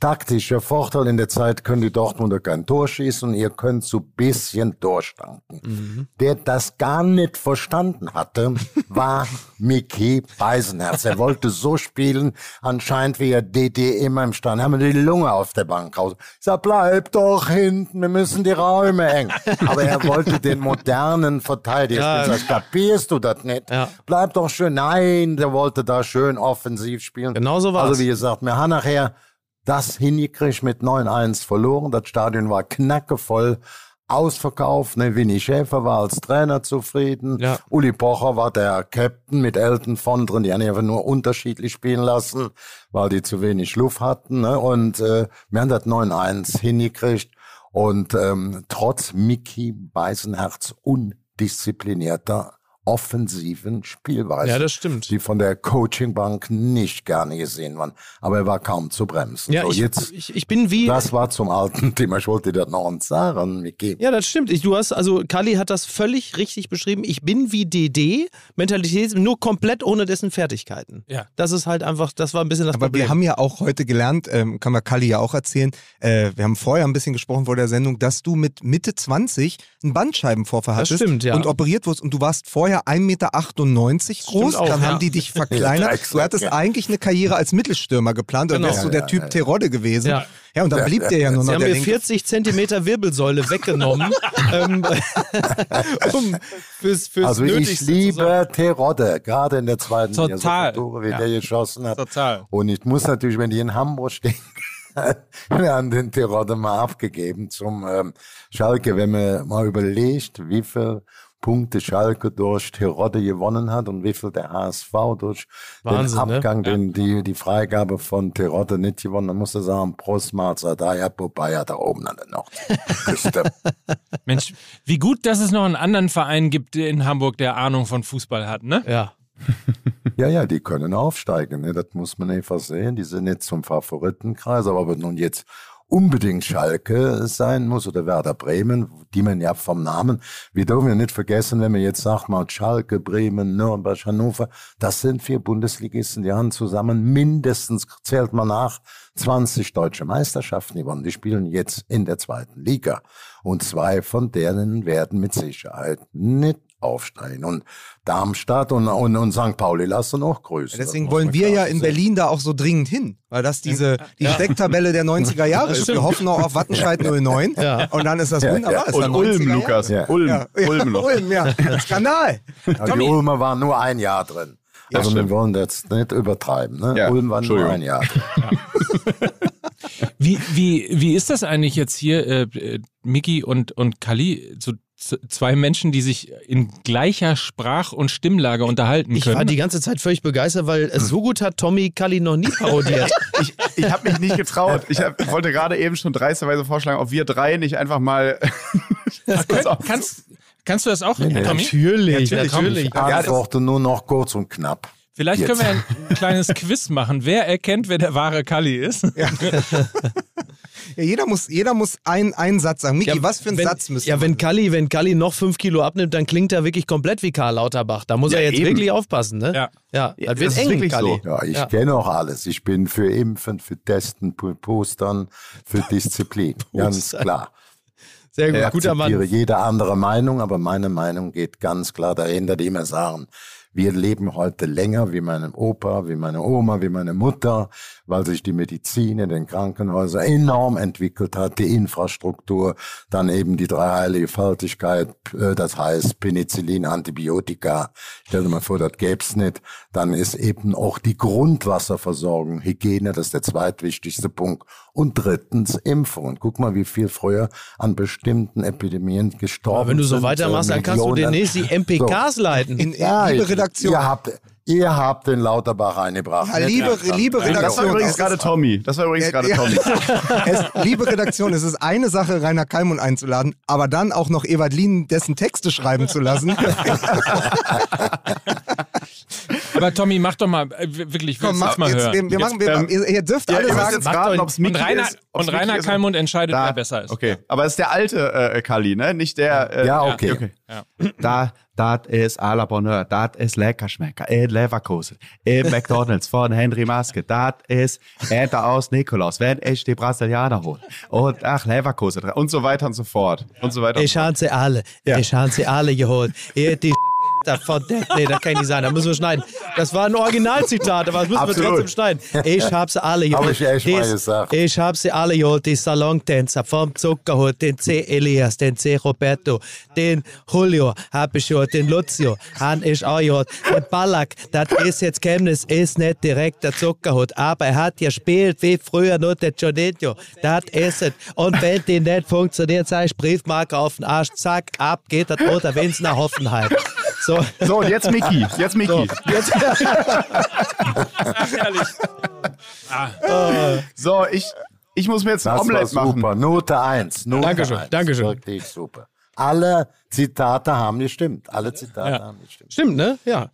Taktischer Vorteil in der Zeit können die Dortmunder kein Tor schießen und ihr könnt so bisschen durchstanken. Der das gar nicht verstanden hatte, war Mickey Beisenherz. Er wollte so spielen, anscheinend wie er DD immer im Stand. Haben wir die Lunge auf der Bank raus. Ich sag, bleib doch hinten, wir müssen die Räume eng. Aber er wollte den modernen Verteidiger Ja. spielen. Sag, kapierst du das nicht? Ja. Bleib doch schön. Nein, der wollte da schön offensiv spielen. Genau so war's. Also wie gesagt, wir haben nachher das hingekriegt mit 9-1 verloren. Das Stadion war knackevoll. Ausverkauft, ne, Winnie Schäfer war als Trainer zufrieden. Ja. Uli Pocher war der Captain mit Elton von drin. Die haben einfach nur unterschiedlich spielen lassen, weil die zu wenig Luft hatten. Ne? Und äh, wir haben das 9-1 hingekriegt. Und ähm, trotz Mickey Beisenherz undisziplinierter offensiven Spielweise. Ja, das stimmt. Die von der Coachingbank nicht gerne gesehen waren. Aber er war kaum zu bremsen. Ja, so, ich, jetzt, ich, ich bin wie. das war zum alten Thema. Ich wollte dir noch eins sagen, Miki. Ja, das stimmt. Ich, du hast, also Kali hat das völlig richtig beschrieben. Ich bin wie DD, Mentalität, nur komplett ohne dessen Fertigkeiten. Ja. Das ist halt einfach, das war ein bisschen das Aber Problem. wir haben ja auch heute gelernt, ähm, kann man Kali ja auch erzählen, äh, wir haben vorher ein bisschen gesprochen vor der Sendung, dass du mit Mitte 20 einen Bandscheibenvorfall Das hattest stimmt, ja. und operiert wurdest und du warst vorher 1,98 Meter groß, auch, dann ja. haben die dich verkleinert. Du hattest ja. eigentlich eine Karriere als Mittelstürmer geplant, oder Genau. wärst du der Typ ja, ja. Terodde gewesen. Ja. Ja, und dann blieb dir ja nur Sie noch haben der mir linke 40 Zentimeter Wirbelsäule weggenommen, ähm, um fürs, fürs Also ich Nötigste sorgen. liebe Terodde, gerade in der zweiten Liga. So Total. Tore, wie Ja. der geschossen hat. Total. Und ich muss natürlich, wenn die in Hamburg stehen, wir haben den Terodde mal abgegeben zum ähm, Schalke. Wenn man mal überlegt, wie viel Punkte Schalke durch Terodde gewonnen hat und wie viel der HSV durch Wahnsinn, den ne? Abgang, den, die, die Freigabe von Terodde nicht gewonnen, dann musst du sagen, Prost Mahlzeit, da ja, Popeye da oben an der Nordküste. Mensch, wie gut, dass es noch einen anderen Verein gibt in Hamburg, der Ahnung von Fußball hat, ne? Ja. Ja, ja, die können aufsteigen, ne? das muss man einfach sehen. Die sind nicht zum Favoritenkreis, aber es nun jetzt unbedingt Schalke sein muss oder Werder Bremen, die man ja vom Namen, wir dürfen ja nicht vergessen, wenn man jetzt sagt mal Schalke, Bremen, Nürnberg, Hannover, das sind vier Bundesligisten, die haben zusammen mindestens, zählt man nach, 20 deutsche Meisterschaften gewonnen. Die spielen jetzt in der zweiten Liga. Und zwei von denen werden mit Sicherheit nicht aufsteigen. Und Darmstadt und, und, und St. Pauli lassen auch grüßen. Deswegen wollen wir ja in sehen. Berlin da auch so dringend hin, weil das diese die Stecktabelle der 90er Jahre ist. Wir hoffen auch auf Wattenscheid 09 Ja. und dann ist das Ja, wunderbar. ja. Ist Und Ulm, 90er Jahre. Lukas. Ja. Ulm. Ja, ja, Ulm noch. Ulm, ja. Skandal. Die Ulmer waren nur ein Jahr drin. also wir wollen das nicht übertreiben. Ne? Ja, Ulm war nur ein Jahr drin. Wie, wie, wie ist das eigentlich jetzt hier, äh, äh, Miki und, und Kali, so zwei Menschen, die sich in gleicher Sprach- und Stimmlage unterhalten Ich können? war die ganze Zeit völlig begeistert, weil so gut hat Tommy Kali noch nie parodiert. Ich, ich habe mich nicht getraut. Ich, hab, ich wollte gerade eben schon dreisterweise vorschlagen, ob wir drei nicht einfach mal. Pass auf. kannst, kannst du das auch, nee. Tommy? natürlich, komm. natürlich. Ich antworte nur noch kurz und knapp. Vielleicht Jetzt. können wir ein kleines Quiz machen. Wer erkennt, wer der wahre Kali ist? Ja, jeder muss, jeder muss ein- einen Satz sagen. Miki, Ja, was für einen wenn, Satz müssen Ja, wir wenn Kali, wenn Kali noch fünf Kilo abnimmt, dann klingt er wirklich komplett wie Karl Lauterbach. Da muss Ja, er jetzt eben. wirklich aufpassen, ne? Ja. Ja, Ja, das wird das ist eng, wirklich Kali. so. Ja, ich Ja. kenne auch alles. Ich bin für Impfen, für Testen, für Postern, für Disziplin. Ganz klar. Sehr gut, Ich guter akzeptiere Mann. jede andere Meinung, aber meine Meinung geht ganz klar dahinter, die immer sagen, wir leben heute länger wie meine Opa, wie meine Oma, wie meine Mutter, weil sich die Medizin in den Krankenhäusern enorm entwickelt hat, die Infrastruktur, dann eben die Dreiheiligfaltigkeit, äh, das heißt Penicillin, Antibiotika. Stell dir mal vor, das gäb's nicht. Dann ist eben auch die Grundwasserversorgung, Hygiene, das ist der zweitwichtigste Punkt. Und drittens Impfungen. Guck mal, wie viel früher an bestimmten Epidemien gestorben Aber wenn du so sind, weitermachst, dann kannst du demnächst die MPKs leiten. In, Ja, liebe ich- Redaktion. Ihr habt, ihr habt den Lauterbach eingebracht. Ja, liebe, liebe Das war Redaktion. übrigens es gerade ist- Tommy. Das war übrigens gerade Ja. Tommy. es, liebe Redaktion, es ist eine Sache, Rainer Kallmund einzuladen, aber dann auch noch Evalin dessen Texte schreiben zu lassen. Aber Tommy, mach doch mal, äh, wirklich, Komm, mach mal jetzt, hören. wir, wir machen, wir, ähm, ihr, ihr dürft Ja, alle ihr sagen, jetzt raten, ob es und Mickey Rainer, ist. ob's und Mickey Rainer ist. Kallmund entscheidet, Da- wer besser ist. Okay, aber es ist der alte äh, Kali, ne? Nicht der. Äh, Ja, okay. okay. Ja. Da, das ist à la Bonheur, das ist Leckerschmecker, in Leverkusen, im McDonalds von Henry Maske, das ist Ente aus Nikolaus, wenn ich die Brasilianer hole. Und ach, Leverkusen. Und so weiter und so fort. Und so weiter. Ich habe sie alle. Ich habe sie alle geholt. Ihr die der, nee, das kann nicht sein, da müssen wir schneiden. Das war ein Originalzitat, aber das müssen wir Absolut. trotzdem schneiden. Ich habe sie alle geholt. Hab ich echt mal gesagt. Ich habe sie alle geholt, die Salontänzer vom Zuckerhut, den C. Elias, den C. Roberto, den Julio habe ich geholt, den Lucio, han ich auch geholt. Den Ballack, das ist jetzt Chemnitz, ist nicht direkt der Zuckerhut, aber er hat gespielt wie früher nur der Jorginho. Das ist es. Und wenn die nicht funktioniert, sag ich Briefmarke auf den Arsch, zack, ab geht das oder wenn's nach Hoffenheim. So. So, und jetzt Mickey. Jetzt Mickey. Jetzt, Ach, herrlich. So, ich, ich muss mir jetzt ein Das war Omelette machen. super. Note 1. Note Dankeschön, 1. Dankeschön. Wirklich super. alle Zitate haben gestimmt. Alle Zitate Ja. haben gestimmt. Stimmt, ne? Ja.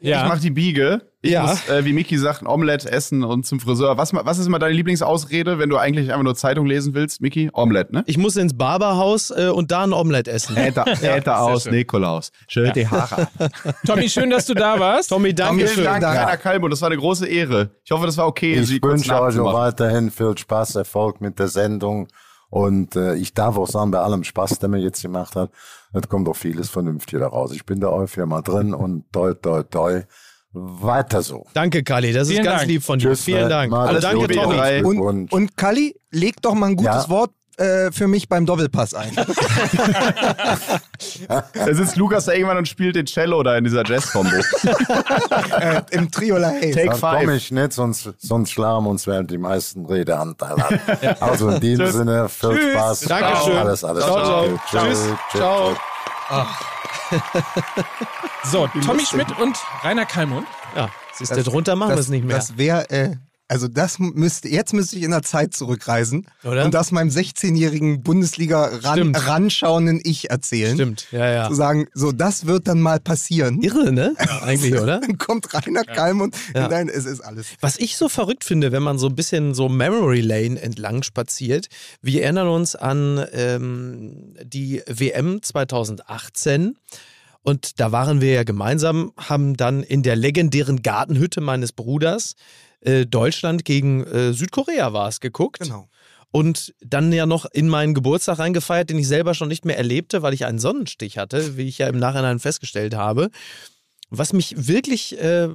Ich mach die Biege. Ich Ja. muss, äh, wie Miki sagt, ein Omelette essen und zum Friseur. Was, was ist immer deine Lieblingsausrede, wenn du eigentlich einfach nur Zeitung lesen willst, Miki? Omelette, ne? Ich muss ins Barberhaus äh, und da ein Omelett essen. Äther, Äther aus, schön. Nikolaus. Schön die Haare. Tommy, schön, dass du da warst. Tommy, danke Vielen Dank, Dank. Rainer Kalmo. Das war eine große Ehre. Ich hoffe, das war okay, Ich Sie wünsche euch auch weiterhin viel Spaß, Erfolg mit der Sendung. Und äh, ich darf auch sagen, bei allem Spaß, den man jetzt gemacht hat, es kommt auch vieles Vernünftige daraus. Ich bin da euch mal drin und toi, toi, toi. Weiter so. Danke, Kali. Das ist Vielen ganz Dank. lieb von dir. Tschüss, Vielen Dank. Und danke, Gute, Tommy. Und, Und- und Kalli, leg doch mal ein gutes Ja. Wort äh, für mich beim Doppelpass ein. Da sitzt Lukas da irgendwann und spielt den Cello da in dieser Jazz-Kombo. äh, Im Trio La Haye. Take Dann five. komme ich nicht, sonst, sonst schlagen wir uns während die meisten Redeanteil an. Also in diesem. Sinne, viel Tschüss. Spaß. Dankeschön. Alles, alles. Ciao, ciao. Gute. Tschüss. Ciao. So, Tommy Schmidt und Rainer Kalmund. Ja, siehst du, drunter machen wir es nicht mehr. Das wäre, äh, also das müsste, jetzt müsste ich in der Zeit zurückreisen Oder? und das meinem 16-jährigen Bundesliga-ranschauenden ran, ranschauenden Ich erzählen. Stimmt, ja, ja. Zu sagen, so, das wird dann mal passieren. Irre, ne? Eigentlich, oder? Dann kommt Rainer Kalmund. Ja. Nein, es ist alles. Was ich so verrückt finde, wenn man so ein bisschen so Memory Lane entlang spaziert, wir erinnern uns an ähm, die WM 2018 und da waren wir ja gemeinsam, haben dann in der legendären Gartenhütte meines Bruders äh, Deutschland gegen äh, Südkorea war es geguckt. Genau. Und dann ja noch in meinen Geburtstag reingefeiert, den ich selber schon nicht mehr erlebte, weil ich einen Sonnenstich hatte, wie ich ja im Nachhinein festgestellt habe. Was mich wirklich äh,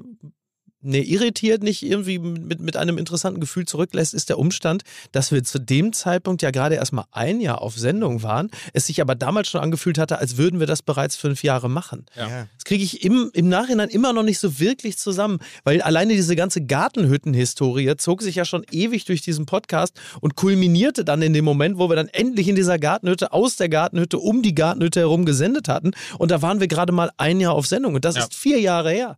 ne, irritiert, nicht irgendwie mit, mit einem interessanten Gefühl zurücklässt, ist der Umstand, dass wir zu dem Zeitpunkt ja gerade erst mal ein Jahr auf Sendung waren, es sich aber damals schon angefühlt hatte, als würden wir das bereits fünf Jahre machen. Ja. Das kriege ich im, im Nachhinein immer noch nicht so wirklich zusammen, weil alleine diese ganze Gartenhütten-Historie zog sich ja schon ewig durch diesen Podcast und kulminierte dann in dem Moment, wo wir dann endlich in dieser Gartenhütte, aus der Gartenhütte, um die Gartenhütte herum gesendet hatten. Und da waren wir gerade mal ein Jahr auf Sendung und das Ja. ist vier Jahre her.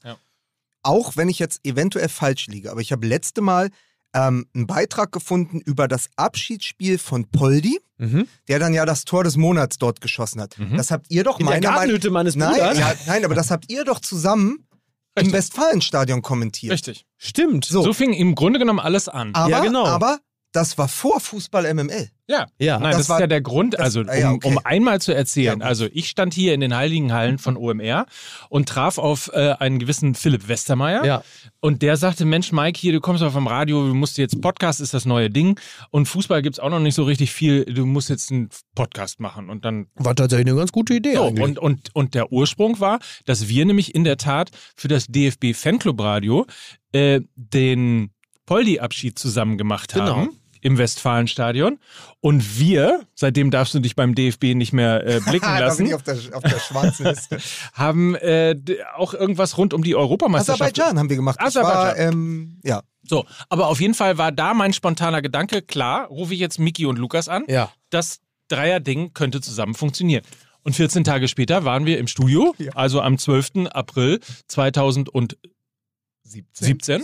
Auch wenn ich jetzt eventuell falsch liege, aber ich habe letzte Mal ähm, einen Beitrag gefunden über das Abschiedsspiel von Poldi, Mhm. der dann ja das Tor des Monats dort geschossen hat. Das habt ihr doch In der meiner Meinung Gartenhütte meines nein, Bruders? ja, nein, aber das habt ihr doch zusammen im Westfalenstadion kommentiert. Richtig. Stimmt. So. So fing im Grunde genommen alles an. Aber, Ja, genau. aber das war vor Fußball MML. Ja. Ja. Nein, Das das, war- ist ja der Grund, das- also um, ah ja, okay. um einmal zu erzählen. Ja, also ich stand hier in den Heiligen Hallen von OMR und traf auf äh, einen gewissen Philipp Westermeier. Ja. Und der sagte, Mensch, Mike, hier, du kommst auf dem Radio, du musst jetzt, Podcast ist das neue Ding. Und Fußball gibt's auch noch nicht so richtig viel, du musst jetzt einen Podcast machen. Und dann War tatsächlich eine ganz gute Idee. so, eigentlich. und, und, und der Ursprung war, dass wir nämlich in der Tat für das DFB Fanclub Radio äh, den Poldi-Abschied zusammen gemacht Genau. Im Westfalenstadion. Und wir, seitdem darfst du dich beim DFB nicht mehr äh, blicken lassen, ich auf der, auf der schwarzen Liste. haben äh, auch irgendwas rund um die Europameisterschaft. Aserbaidschan haben wir gemacht. Das war, Aserbaidschan. ähm, ja. So, aber auf jeden Fall war da mein spontaner Gedanke, klar, rufe ich jetzt Miki und Lukas an. Ja. Das Dreier-Ding könnte zusammen funktionieren. Und 14 Tage später waren wir im Studio, also am 12. April 2017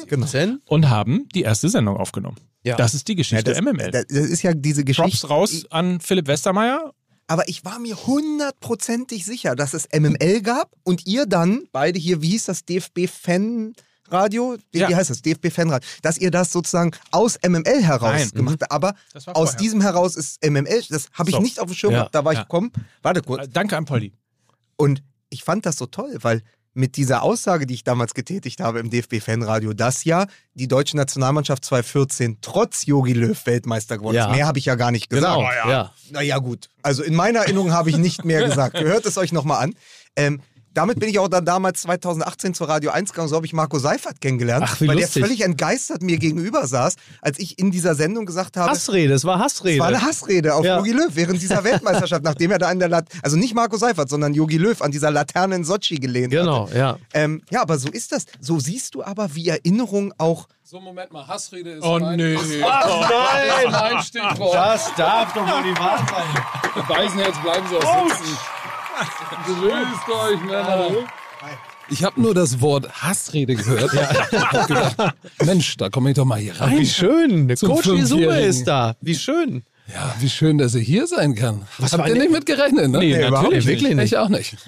Genau. Zen? und haben die erste Sendung aufgenommen. Ja. Das ist die Geschichte das, MML. Das ist ja diese Geschichte. Props raus an Philipp Westermeier. Aber ich war mir hundertprozentig sicher, dass es MML gab und ihr dann, beide hier, wie hieß das, DFB-Fan-Radio? Wie, Ja. wie heißt das? DFB-Fan-Radio. Dass ihr das sozusagen aus MML heraus Nein. gemacht habt. Aber aus diesem heraus ist MML, das habe ich So. nicht auf dem Schirm Ja. gehabt, da war Ja. ich gekommen. Warte kurz. Äh, Danke an Polly. Und ich fand das so toll, weil mit dieser Aussage, die ich damals getätigt habe im DFB-Fanradio, dass ja die deutsche Nationalmannschaft 2014 trotz Jogi Löw Weltmeister geworden Ja. ist. Mehr habe ich ja gar nicht gesagt. Genau. Ja. Naja, gut. Also in meiner Erinnerung habe ich nicht mehr gesagt. Hört es euch nochmal an. Ähm, damit bin ich auch dann damals 2018 zur Radio 1 gegangen. So habe ich Marco Seifert kennengelernt, Ach, wie weil lustig. der völlig entgeistert mir gegenüber saß, als ich in dieser Sendung gesagt habe, Hassrede, es war es Hassrede. war eine Hassrede auf Ja. Jogi Löw während dieser Weltmeisterschaft, nachdem er da an der Lat also nicht Marco Seifert, sondern Jogi Löw an dieser Laterne in Sochi gelehnt Genau, hatte. ja. Ähm, ja, aber so ist das. So siehst du aber, wie Erinnerung auch So, Moment mal, Hassrede ist Oh, mein, nö. ist Ach, nein. Stichwort. Das darf doch wohl die Wahl sein. Beißen jetzt, bleiben Sie auch sitzen. Grüßt euch, Männer. Ich habe nur das Wort Hassrede gehört. Ja. hab gedacht, Mensch, da komme ich doch mal hier rein. wie schön. Der Coach Isume ist da. Wie schön. Ja, wie schön, dass ich hier sein kann. Was Habt ihr nicht mit gerechnet, ne? Nee, Nee, überhaupt natürlich nicht. Wirklich nicht. Ich auch nicht.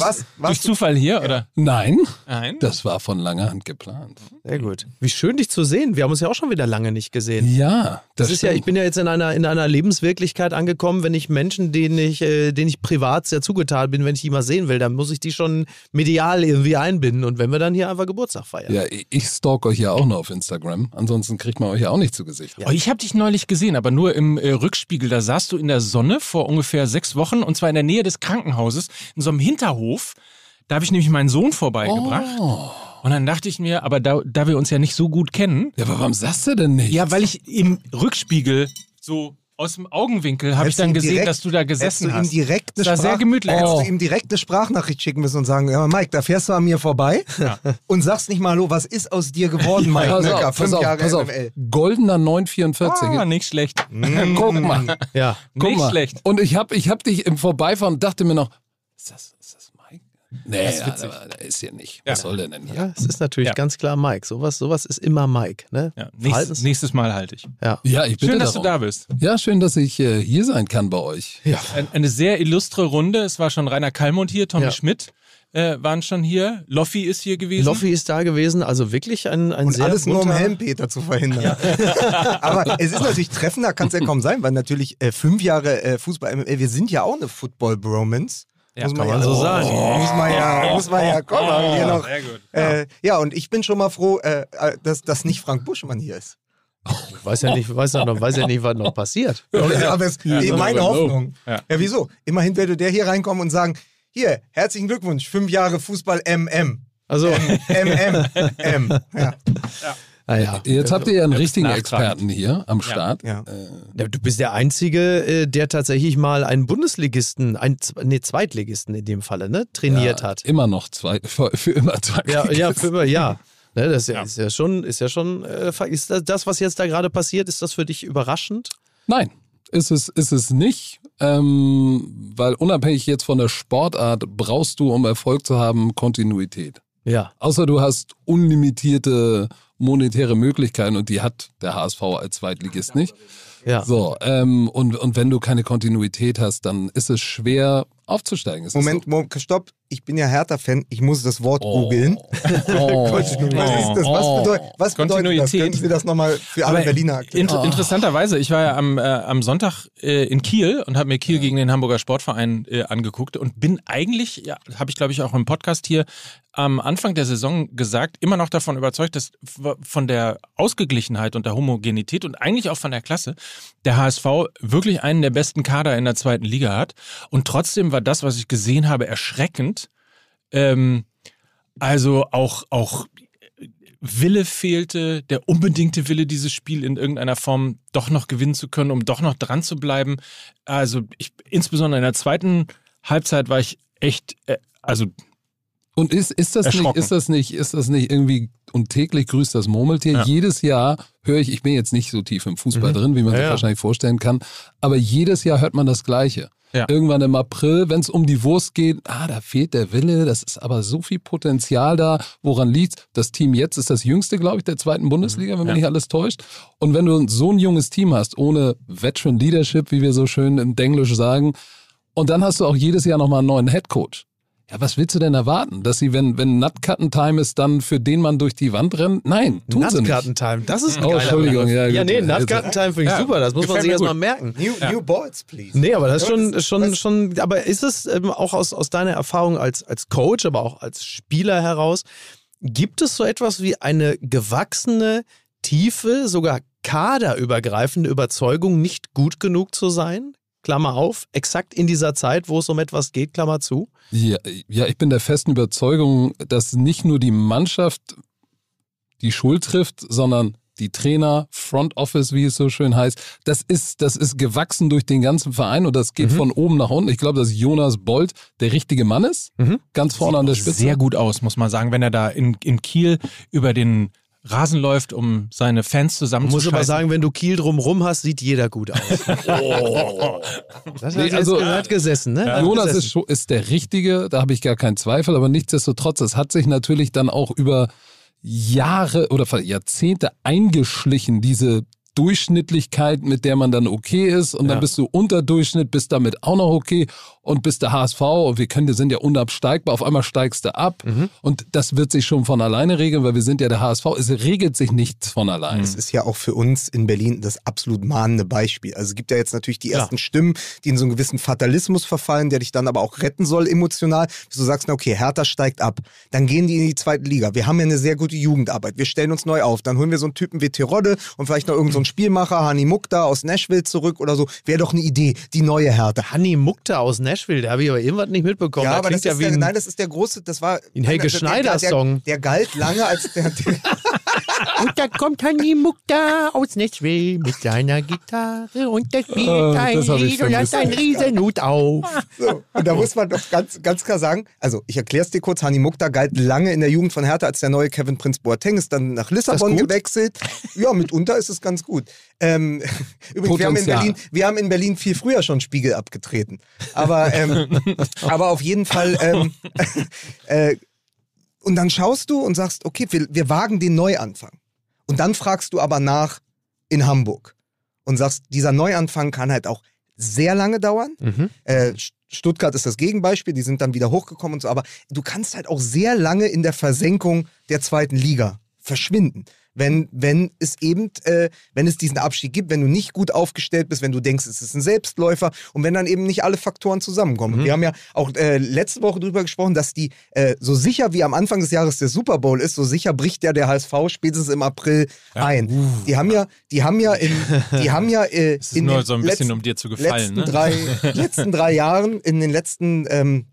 was, Durch Zufall hier, oder? Nein, Nein. das war von langer Hand geplant. Sehr gut. Wie schön, dich zu sehen. Wir haben uns ja auch schon wieder lange nicht gesehen. Ja, Das, das ist ja, stimmt. ich bin ja jetzt in einer, in einer Lebenswirklichkeit angekommen, wenn ich Menschen, denen ich, äh, denen ich privat sehr zugetan bin, wenn ich die mal sehen will, dann muss ich die schon medial irgendwie einbinden. Und wenn wir dann hier einfach Geburtstag feiern. Ja, ich- stalk euch ja auch noch auf Instagram. Ansonsten kriegt man euch ja auch nicht zu Gesicht. Oh, ich habe dich neulich gesehen, aber nur im äh, Rückspiegel. Da saßt du in der Sonne vor ungefähr sechs Wochen und zwar in der Nähe des Krankenhauses, in so einem Hinterhof. Da habe ich nämlich meinen Sohn vorbeigebracht. Oh. Und dann dachte ich mir, aber da, da wir uns ja nicht so gut kennen. Ja, aber warum sagst du denn nicht? Ja, weil ich im Rückspiegel so aus dem Augenwinkel habe ich dann gesehen, direkt- dass du da gesessen du ihm hast. direkt eine das war sehr Sprach- gemütlich. Hättest Oh. du ihm direkt eine Sprachnachricht schicken müssen und sagen, ja Mike, da fährst du an mir vorbei und sagst nicht mal, hallo, was ist aus dir geworden, Mike pass Nöcker, auf, fünf auf, Jahre pass auf. Goldener 944. Ah, nicht schlecht. Guck mal. Ja. Guck Nicht mal. schlecht. Und ich hab, ich hab dich im Vorbeifahren und dachte mir noch, ist das, ist das? Nee, Das ist witzig. ist hier nicht. Ja. Was soll der denn hier? Ja, es ist natürlich Ja. ganz klar Mike. Sowas, sowas ist immer Mike. Ne? Ja, nächstes, Verhaltens- nächstes Mal halte ich. ja. Ja, ich bitte Schön, dass darum. du da bist. Ja, schön, dass ich äh, hier sein kann bei euch. Ja. Ein, eine sehr illustre Runde. Es war schon Rainer Kallmund hier, Tommy Ja. Schmidt äh, waren schon hier. Loffi ist hier gewesen. Loffi ist da gewesen, also wirklich ein, ein Und sehr alles nur um Helmpeter zu verhindern. Aber es ist natürlich treffender, kann es ja kaum sein, weil natürlich äh, fünf Jahre äh, Fußball, MML, wir sind ja auch eine Football-Bromance. Ja, muss kann man so sagen. Muss man ja, muss man ja, komm mal, hier noch. Sehr gut. Äh, ja, und ich bin schon mal froh, äh, äh, dass, dass nicht Frank Buschmann hier ist. Ich weiß ja nicht, weiß ja noch, weiß ja nicht, was noch passiert. Aber es Ja, ist so meine. Hoffnung. Ja. Ja. wieso? Immerhin würde der hier reinkommen und sagen, hier, herzlichen Glückwunsch, fünf Jahre Fußball MM. Also, MM. M. Ja. ah ja. Jetzt habt ihr ja einen bist richtigen. Experten hier am Start. Ja. Ja, du bist der Einzige, äh, der tatsächlich mal einen Bundesligisten, einen nee, Zweitligisten in dem Falle, ne, trainiert ja, hat. Immer noch zwei, für, für immer zwei. Ja, ja, für immer, ja. Ne, das ist ja, Ja. ist ja schon, ist ja schon, äh, ist das, das, was jetzt da gerade passiert, ist das für dich überraschend? Nein, ist es, ist es nicht, ähm, weil unabhängig jetzt von der Sportart brauchst du, um Erfolg zu haben, Kontinuität. Ja. Außer du hast unlimitierte monetäre Möglichkeiten und die hat der HSV als Zweitligist nicht. Ja. So, ähm, und, und wenn du keine Kontinuität hast, dann ist es schwer aufzusteigen. Ist das Moment, Moment, stopp. Ich bin ja Hertha-Fan. Ich muss das Wort Oh. googeln. Oh. Kontinuität. Was ist das? Was, Oh. bedeutet, was bedeutet das? Können Sie das nochmal für alle Aber Berliner erklären? Inter Interessanterweise, ich war ja am, äh, am Sonntag äh, in Kiel und habe mir Kiel gegen den Hamburger Sportverein äh, angeguckt und bin eigentlich, ja, habe ich glaube ich auch im Podcast hier am Anfang der Saison gesagt, immer noch davon überzeugt, dass von der Ausgeglichenheit und der Homogenität und eigentlich auch von der Klasse der HSV wirklich einen der besten Kader in der zweiten Liga hat. Und trotzdem war das, was ich gesehen habe, erschreckend. Ähm, also auch, auch Wille fehlte, der unbedingte Wille, dieses Spiel in irgendeiner Form doch noch gewinnen zu können, um doch noch dran zu bleiben. Also ich, insbesondere in der zweiten Halbzeit war ich echt, äh, also Und ist, ist, das nicht, ist das nicht, ist das nicht irgendwie, und täglich grüßt das Murmeltier? Ja. Jedes Jahr höre ich, ich bin jetzt nicht so tief im Fußball Mhm. drin, wie man Ja, sich ja. wahrscheinlich vorstellen kann, aber jedes Jahr hört man das Gleiche. Ja. Irgendwann im April, wenn es um die Wurst geht, ah, da fehlt der Wille, das ist aber so viel Potenzial da. Woran liegt Das Team jetzt ist das jüngste, glaube ich, der zweiten Bundesliga, wenn mich Ja. nicht alles täuscht. Und wenn du so ein junges Team hast, ohne Veteran Leadership, wie wir so schön im Denglisch sagen, und dann hast du auch jedes Jahr nochmal einen neuen Headcoach. Ja, was willst du denn erwarten? Dass sie, wenn, wenn Nutcutten-Time ist, dann für den man durch die Wand rennt? Nein, tun sie nicht. Nutcutten-Time, das ist ein Oh, Entschuldigung, ja, Ja, nee, Also- Nutcutten-Time finde ich Ja, super, das muss man sich erstmal merken. New, Ja. new Balls, please. Nee, aber das ist schon, schon, schon, aber ist es ähm, auch aus, aus deiner Erfahrung als, als Coach, aber auch als Spieler heraus, gibt es so etwas wie eine gewachsene, tiefe, sogar kaderübergreifende Überzeugung, nicht gut genug zu sein? Klammer auf, exakt in dieser Zeit, wo es um etwas geht, Klammer zu. Ja, ja, ich bin der festen Überzeugung, dass nicht nur die Mannschaft die Schuld trifft, sondern die Trainer, Front Office, wie es so schön heißt, das ist, das ist gewachsen durch den ganzen Verein und das geht Mhm. von oben nach unten. Ich glaube, dass Jonas Bolt der richtige Mann ist, ganz vorne an der Spitze. sehr gut aus, muss man sagen, wenn er da in, in Kiel über den Rasen läuft, um seine Fans Man muss zusammenzuschalten. aber sagen, wenn du Kiel drumrum hast, sieht jeder gut aus. Das hat, Nee, also- hat gesessen, ne? Jonas ist, ist der Richtige, da habe ich gar keinen Zweifel, aber nichtsdestotrotz, es hat sich natürlich dann auch über Jahre oder Jahrzehnte eingeschlichen, diese, Durchschnittlichkeit, mit der man dann okay ist und dann Ja. bist du unter Durchschnitt, bist damit auch noch okay und bist der HSV und wir können, wir sind ja unabsteigbar, auf einmal steigst du ab Mhm. und das wird sich schon von alleine regeln, weil wir sind ja der HSV, es regelt sich nichts von allein. Das ist ja auch für uns in Berlin das absolut mahnende Beispiel. Also es gibt ja jetzt natürlich die ersten Stimmen, die in so einen gewissen Fatalismus verfallen, der dich dann aber auch retten soll emotional. Dass du sagst, na okay, Hertha steigt ab. Dann gehen die in die zweite Liga. Wir haben ja eine sehr gute Jugendarbeit. Wir stellen uns neu auf. Dann holen wir so einen Typen wie Terodde und vielleicht noch irgendeinen so einen Spielmacher, Hani Mukta aus Nashville zurück oder so. Wäre doch eine Idee. Die neue Hertha. Hanni Mukta aus Nashville, da habe ich aber irgendwas nicht mitbekommen. Ja, Da aber das ja ist wie der, ein, nein, das ist der große, das war ein Helge einer- der- der- der- Schneider-Song. Der galt lange als der Und da kommt Hanni Mukta aus Nashville mit seiner Gitarre und der spielt Oh, ein Lied und hat einen Riesenhut auf. So, und da muss man doch ganz, ganz klar sagen, also ich erkläre es dir kurz, Hani Mukta galt lange in der Jugend von Hertha als der neue Kevin Prinz Boateng, ist dann nach Lissabon gewechselt. Ja, mitunter ist es ganz gut. Ähm, übrigens, wir haben, in. Berlin, wir haben in Berlin viel früher schon Spiegel abgetreten. Aber, ähm, aber auf jeden Fall, ähm, äh, und dann schaust du und sagst, okay, wir, wir wagen den Neuanfang. Und dann fragst du aber nach in Hamburg und sagst, dieser Neuanfang kann halt auch sehr lange dauern. Mhm. Äh, St- Stuttgart ist das Gegenbeispiel, die sind dann wieder hochgekommen und so, aber du kannst halt auch sehr lange in der Versenkung der zweiten Liga verschwinden. Wenn, wenn es eben, äh, wenn es diesen Abstieg gibt, wenn du nicht gut aufgestellt bist, wenn du denkst, es ist ein Selbstläufer und wenn dann eben nicht alle Faktoren zusammenkommen. Mhm. Wir haben ja auch äh, letzte Woche drüber gesprochen, dass die äh, so sicher wie am Anfang des Jahres der Super Bowl ist, so sicher bricht ja der HSV spätestens im April ein. Die haben ja, die haben ja in, die haben ja äh, Es ist in nur den so ein bisschen, letzten- um dir zu gefallen. letzten, Ne? drei, letzten drei Jahren, in den letzten, ähm,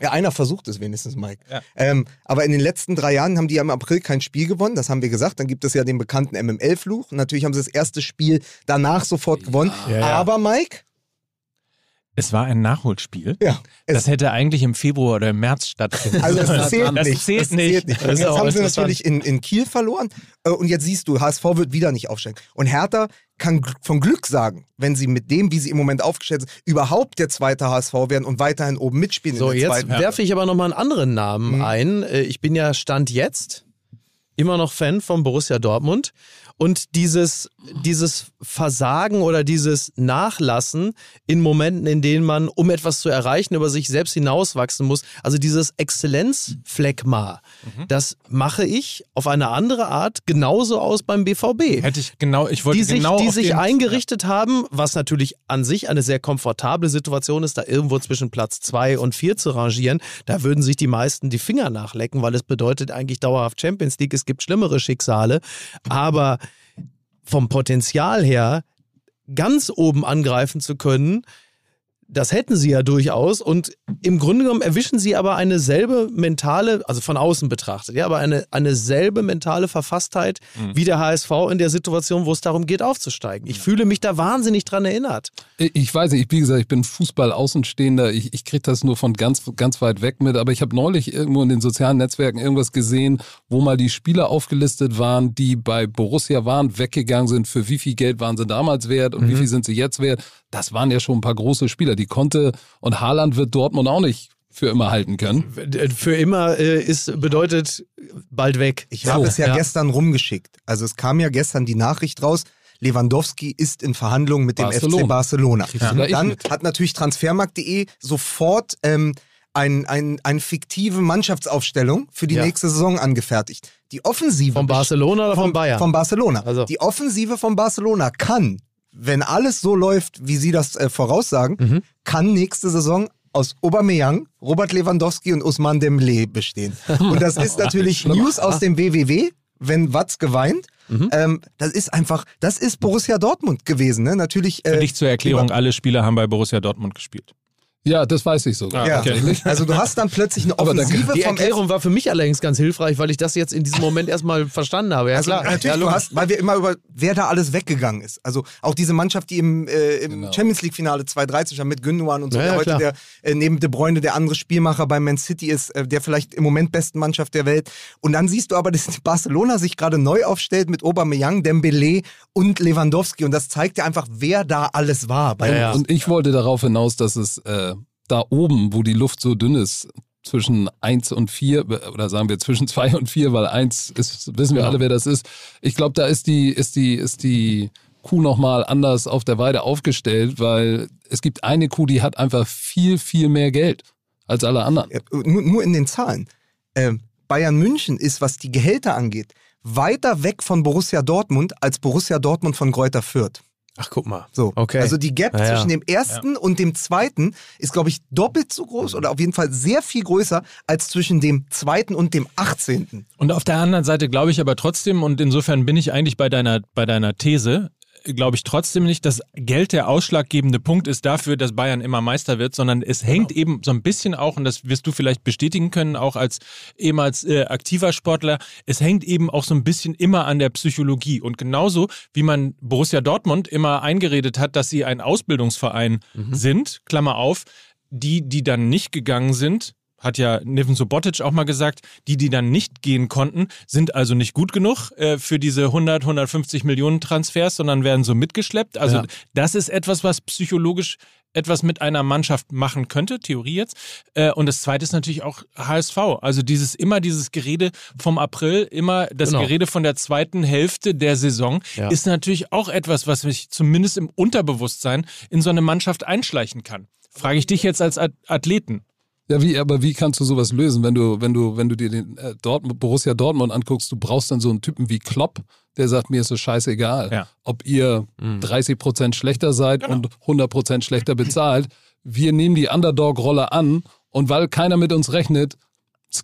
ja, einer versucht es wenigstens, Mike. Ja. Ähm, aber in den letzten drei Jahren haben die ja im April kein Spiel gewonnen, das haben wir gesagt. Dann gibt es ja den bekannten MML-Fluch. Und Natürlich haben sie das erste Spiel danach sofort gewonnen. Ja, ja. Aber Mike, Es war ein Nachholspiel. ja, es, Das hätte eigentlich im Februar oder im März stattfinden also sollen. zählt das nicht. Zählt es nicht. zählt nicht. Das Jetzt haben sie natürlich in, in Kiel verloren. Äh, Und jetzt siehst du, HSV wird wieder nicht aufsteigen. Und Hertha kann von Glück sagen, wenn sie mit dem, wie sie im Moment aufgestellt sind, überhaupt der zweite HSV werden und weiterhin oben mitspielen So, in der jetzt zweiten. werfe ich aber nochmal einen anderen Namen Mhm. ein. Äh, Ich bin ja Stand jetzt immer noch Fan von Borussia Dortmund. Und dieses, dieses Versagen oder dieses Nachlassen in Momenten, in denen man, um etwas zu erreichen, über sich selbst hinauswachsen muss, also dieses Exzellenzfleckma, Mhm. das mache ich auf eine andere Art genauso aus beim BVB Hätte ich genau, ich wollte die sich, genau die sich eingerichtet haben, was natürlich an sich eine sehr komfortable Situation ist, da irgendwo zwischen Platz zwei und vier zu rangieren. Da würden sich die meisten die Finger nachlecken, weil es bedeutet eigentlich dauerhaft Champions League. Es gibt schlimmere Schicksale. Aber vom Potenzial her, ganz oben angreifen zu können, das hätten sie ja durchaus und im Grunde genommen erwischen sie aber eine selbe mentale, also von außen betrachtet, ja, aber eine, eine selbe mentale Verfasstheit Mhm. wie der HSV in der Situation, wo es darum geht, aufzusteigen. Ich fühle mich da wahnsinnig dran erinnert. Ich weiß nicht, wie gesagt, ich bin Fußball-Außenstehender. Ich, ich kriege das nur von ganz, ganz weit weg mit. Aber ich habe neulich irgendwo in den sozialen Netzwerken irgendwas gesehen, wo mal die Spieler aufgelistet waren, die bei Borussia waren, weggegangen sind. Für wie viel Geld waren sie damals wert und wie Mhm. viel sind sie jetzt wert? Das waren ja schon ein paar große Spieler. Die konnte, und Haaland wird Dortmund auch nicht für immer halten können. Für immer äh, ist bedeutet bald weg. Ich habe So, es ja, ja. gestern rumgeschickt. Also es kam ja gestern die Nachricht raus, Lewandowski ist in Verhandlungen mit dem Barcelona. FC Barcelona. Ich Dann hat natürlich transfermarkt.de sofort ähm, ein, ein, eine fiktive Mannschaftsaufstellung für die Ja. nächste Saison angefertigt. Die Offensive Von Barcelona oder von Bayern? Von Barcelona. Also. Die Offensive von Barcelona kann, wenn alles so läuft, wie sie das äh, voraussagen, Mhm. kann nächste Saison aus Aubameyang, Robert Lewandowski und Usman Dembele bestehen. Und das ist natürlich News aus dem WWW, wenn Watzke weint. Mhm. Ähm, das ist einfach, das ist Borussia Dortmund gewesen. Ne? Natürlich. Für Äh, dich zur Erklärung, alle Spieler haben bei Borussia Dortmund gespielt. Ja, das weiß ich sogar. ja, tatsächlich. also du hast dann plötzlich eine Offensive Die vom Erklärung war für mich allerdings ganz hilfreich, weil ich das jetzt in diesem Moment erstmal verstanden habe. Ja, Also klar. natürlich, ja, du hast, weil wir immer über, wer da alles weggegangen ist. Also auch diese Mannschaft, die im, äh, im Genau. Champions League-Finale 2013 stand mit Gündogan und so, Ja, der heute der, äh, neben De Bruyne der andere Spielmacher bei Man City ist, äh, der vielleicht im Moment besten Mannschaft der Welt. Und dann siehst du aber, dass Barcelona sich gerade neu aufstellt mit Aubameyang, Dembele und Lewandowski. Und das zeigt dir einfach, wer da alles war. Und ich wollte darauf hinaus, dass es äh, da oben, wo die Luft so dünn ist, zwischen 1 und 4, oder sagen wir zwischen 2 und 4, weil 1 ist, wissen wir Genau. alle, wer das ist. Ich glaube, da ist die, ist die, ist die Kuh nochmal anders auf der Weide aufgestellt, weil es gibt eine Kuh, die hat einfach viel, viel mehr Geld als alle anderen. Ja, nur, nur in den Zahlen. Ähm, Bayern München ist, was die Gehälter angeht, weiter weg von Borussia Dortmund als Borussia Dortmund von Greuther Fürth. Ach, guck mal. So. Okay. Also die Gap Ja, ja. zwischen dem ersten und dem zweiten ist, glaube ich, doppelt so groß oder auf jeden Fall sehr viel größer als zwischen dem zweiten und dem achtzehnten. Und auf der anderen Seite glaube ich aber trotzdem, und insofern bin ich eigentlich bei deiner, bei deiner These, glaube ich trotzdem nicht, dass Geld der ausschlaggebende Punkt ist dafür, dass Bayern immer Meister wird, sondern es hängt eben so ein bisschen auch, und das wirst du vielleicht bestätigen können, auch als ehemals äh, aktiver Sportler, es hängt eben auch so ein bisschen immer an der Psychologie. Und genauso wie man Borussia Dortmund immer eingeredet hat, dass sie ein Ausbildungsverein sind, Klammer auf, die, die dann nicht gegangen sind, hat ja Niven Subotic auch mal gesagt, die, die dann nicht gehen konnten, sind also nicht gut genug äh, für diese 100, 150 Millionen Transfers, sondern werden so mitgeschleppt. Also Ja. das ist etwas, was psychologisch etwas mit einer Mannschaft machen könnte, Theorie jetzt. Äh, und das zweite ist natürlich auch HSV. Also dieses immer dieses Gerede vom April, immer das Genau. Gerede von der zweiten Hälfte der Saison Ja. ist natürlich auch etwas, was mich zumindest im Unterbewusstsein in so eine Mannschaft einschleichen kann. Frage ich dich jetzt als At- Athleten. Ja, wie, aber wie kannst du sowas lösen, wenn du, wenn du, wenn du dir den äh, Dortmund, Borussia Dortmund anguckst, du brauchst dann so einen Typen wie Klopp, der sagt, mir ist es scheißegal, Ja. ob ihr 30 Prozent schlechter seid und 100 Prozent schlechter bezahlt. Wir nehmen die Underdog-Rolle an und weil keiner mit uns rechnet,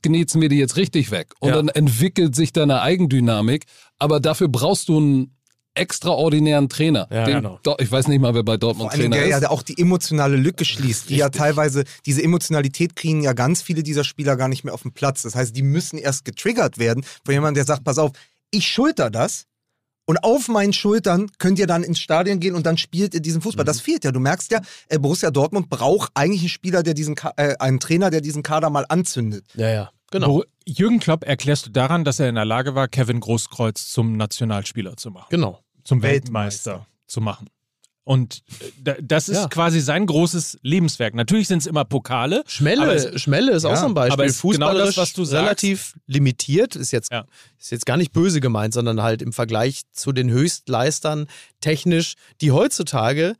knetzen wir die jetzt richtig weg. Und Ja. dann entwickelt sich deine Eigendynamik, aber dafür brauchst du einen extraordinären Trainer. Ja, Den genau. Ich weiß nicht mal, wer bei Dortmund Trainer der ist. ja auch die emotionale Lücke schließt, die ja teilweise, diese Emotionalität kriegen ja ganz viele dieser Spieler gar nicht mehr auf den Platz. Das heißt, die müssen erst getriggert werden von jemandem, der sagt, pass auf, ich schulter das und auf meinen Schultern könnt ihr dann ins Stadion gehen und dann spielt ihr diesen Fußball. Das fehlt ja. Du merkst ja, äh, Borussia Dortmund braucht eigentlich einen Spieler, der diesen, Ka äh, einen Trainer, der diesen Kader mal anzündet. Ja, ja. Genau. Jürgen Klopp erklärst du daran, dass er in der Lage war, Kevin Großkreuz zum Nationalspieler zu machen. Genau. Zum Weltmeister. Weltmeister zu machen. Und äh, da- das ist Ja. quasi sein großes Lebenswerk. Natürlich sind es immer Pokale. Schmelle, es- Schmelle ist auch ja, so ein Beispiel. aber ist genau das, was du sagst. relativ limitiert, ist jetzt, Ja. ist jetzt gar nicht böse gemeint, sondern halt im Vergleich zu den Höchstleistern technisch, die heutzutage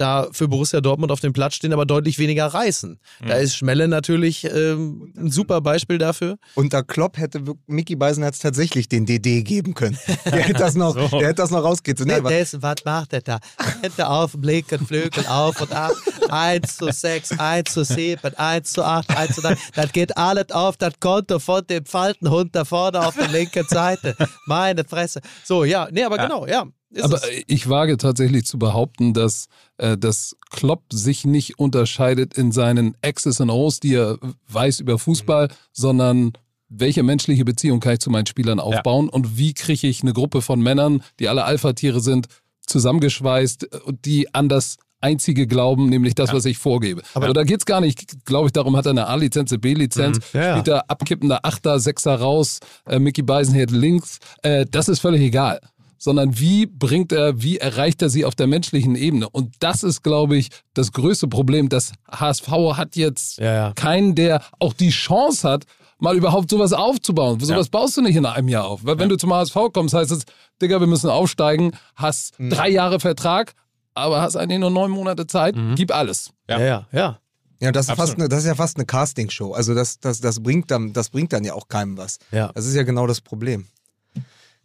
da für Borussia Dortmund auf dem Platz stehen, aber deutlich weniger reißen. Da Mhm. ist Schmelle natürlich ähm, ein super Beispiel dafür. Unter Klopp hätte Mickey Beisenherz tatsächlich den DD geben können. Der hätte das noch, So. der hätte das noch rausgeht. Nee, das, was macht er da? Hände auf, Blicken, Flügel auf und ab. 1 zu 6, 1 zu 7, 1 zu 8, 1 zu 9. Das geht alles auf das Konto von dem Faltenhund da vorne auf der linken Seite. Meine Fresse. So, ja, nee, aber genau, ja. Aber es. ich wage tatsächlich zu behaupten, dass, äh, dass Klopp sich nicht unterscheidet in seinen X's und O's, die er weiß über Fußball, sondern welche menschliche Beziehung kann ich zu meinen Spielern aufbauen und wie kriege ich eine Gruppe von Männern, die alle Alpha-Tiere sind, zusammengeschweißt äh, und die an das Einzige glauben, nämlich das, was ich vorgebe. Aber da geht's gar nicht, glaube ich, darum, hat er eine A-Lizenz, eine B-Lizenz, Mhm. Ja, ja. spielt er abkippender Achter, Sechser raus, äh, Mickey Beisenherz links, äh, das ist völlig egal sondern wie bringt er, wie erreicht er sie auf der menschlichen Ebene? Und das ist, glaube ich, das größte Problem. Das HSV hat jetzt Ja, ja. keinen, der auch die Chance hat, mal überhaupt sowas aufzubauen. Sowas baust du nicht in einem Jahr auf. Weil wenn du zum HSV kommst, heißt es, Digga, wir müssen aufsteigen, hast drei Jahre Vertrag, aber hast eigentlich nur neun Monate Zeit, gib alles. ja, ja, ja. Ja, das ist, Absolut. fast eine, das ist ja fast eine Castingshow. Also das, das, das, bringt dann, das bringt dann ja auch keinem was. Ja. Das ist ja genau das Problem.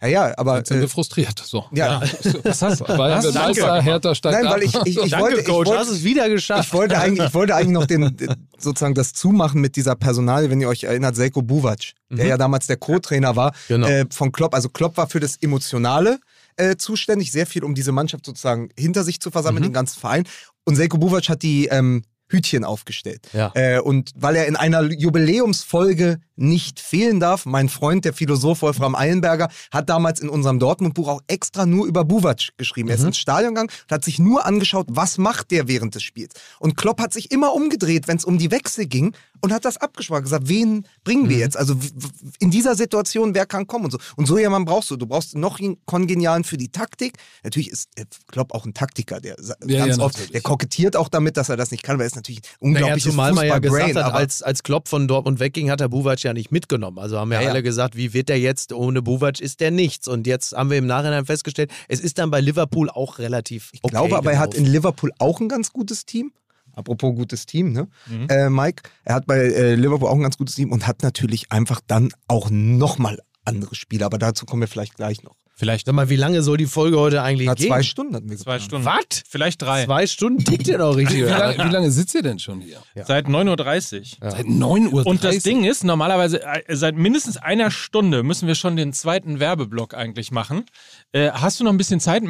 Ja, ja, aber. Jetzt sind äh, wir frustriert. So. ja, Was hast du? Bayern wird. Meister, Hertha steigt Nein, weil ich, ich, ich, Danke, wollte, ich, Coach, wollte, hast es wieder geschafft. ich, wollte eigentlich, ich wollte eigentlich noch den, sozusagen das zumachen mit dieser Personal, wenn ihr euch erinnert, Selko Buvac, der ja damals der Co-Trainer war Genau. äh, von Klopp. Also Klopp war für das Emotionale äh, zuständig, sehr viel, um diese Mannschaft sozusagen hinter sich zu versammeln, den ganzen Verein. Und Selko Buvac hat die ähm, Hütchen aufgestellt. Ja. Äh, und weil er in einer Jubiläumsfolge nicht fehlen darf, mein Freund, der Philosoph Wolfram Eilenberger, hat damals in unserem Dortmund-Buch auch extra nur über Buvac geschrieben. Er ist ins Stadion gegangen und hat sich nur angeschaut, was macht der während des Spiels. Und Klopp hat sich immer umgedreht, wenn es um die Wechsel ging und hat das abgesprochen, gesagt, wen bringen wir jetzt? Also in dieser Situation, wer kann kommen und so. Und so jemanden brauchst du. Du brauchst noch einen Kongenialen für die Taktik. Natürlich ist äh, Klopp auch ein Taktiker, der Ja, ganz ja, oft, natürlich. der kokettiert auch damit, dass er das nicht kann, weil er ist natürlich ein Naja, zumal man ja gesagt hat, aber- als, als Klopp von Dortmund wegging, hat er Buvac ja nicht mitgenommen. Also haben ja, Ja, alle gesagt, wie wird der jetzt? Ohne Buvac ist der nichts. Und jetzt haben wir im Nachhinein festgestellt, es ist dann bei Liverpool auch relativ Ich glaube aber, er hat in Liverpool auch ein ganz gutes Team. Apropos gutes Team, ne? Mhm. Äh, Mike, er hat bei äh, Liverpool auch ein ganz gutes Team und hat natürlich einfach dann auch nochmal andere Spieler. Aber dazu kommen wir vielleicht gleich noch. Vielleicht. Sag mal, wie lange soll die Folge heute eigentlich Na, gehen? zwei Stunden hatten wir Zwei geplant. Stunden. Was? Vielleicht drei. Zwei Stunden tickt ihr doch richtig. Wie oder? lange, wie lange sitzt ihr denn schon hier? Seit 9.30 Uhr. Seit 9 Uhr. Und das Ding ist, normalerweise äh, seit mindestens einer Stunde müssen wir schon den zweiten Werbeblock eigentlich machen. Äh, hast du noch ein bisschen Zeit?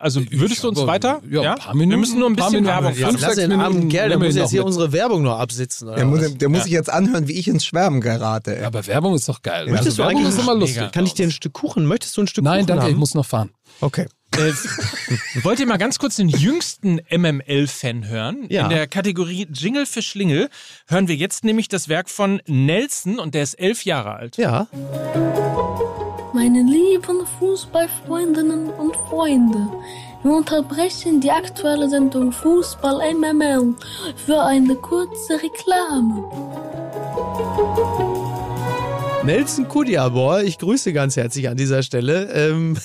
Also würdest du uns aber- weiter? ja, ein paar Minuten, Wir müssen nur ein bisschen Minuten. Werbung Ja, machen. fünf, Lass den armen Kerl, der muss jetzt hier mit. unsere Werbung noch absitzen. Oder Der, muss, der muss sich jetzt anhören, wie ich ins Schwärmen gerate. Ey. Aber Werbung ist doch geil. Möchtest also du Werbung eigentlich ist immer lustig. Kann ich dir ein Stück Kuchen? Möchtest du ein Stück Nein, danke, haben? ich muss noch fahren. Okay. Äh, wollt ihr mal ganz kurz den jüngsten MML-Fan hören? Ja. In der Kategorie Jingle für Schlingel hören wir jetzt nämlich das Werk von Nelson und der ist elf Jahre alt. Ja. Meine lieben Fußballfreundinnen und Freunde, wir unterbrechen die aktuelle Sendung Fußball MML für eine kurze Reklame. Nelson Kudiabor, ich grüße ganz herzlich an dieser Stelle. Ähm,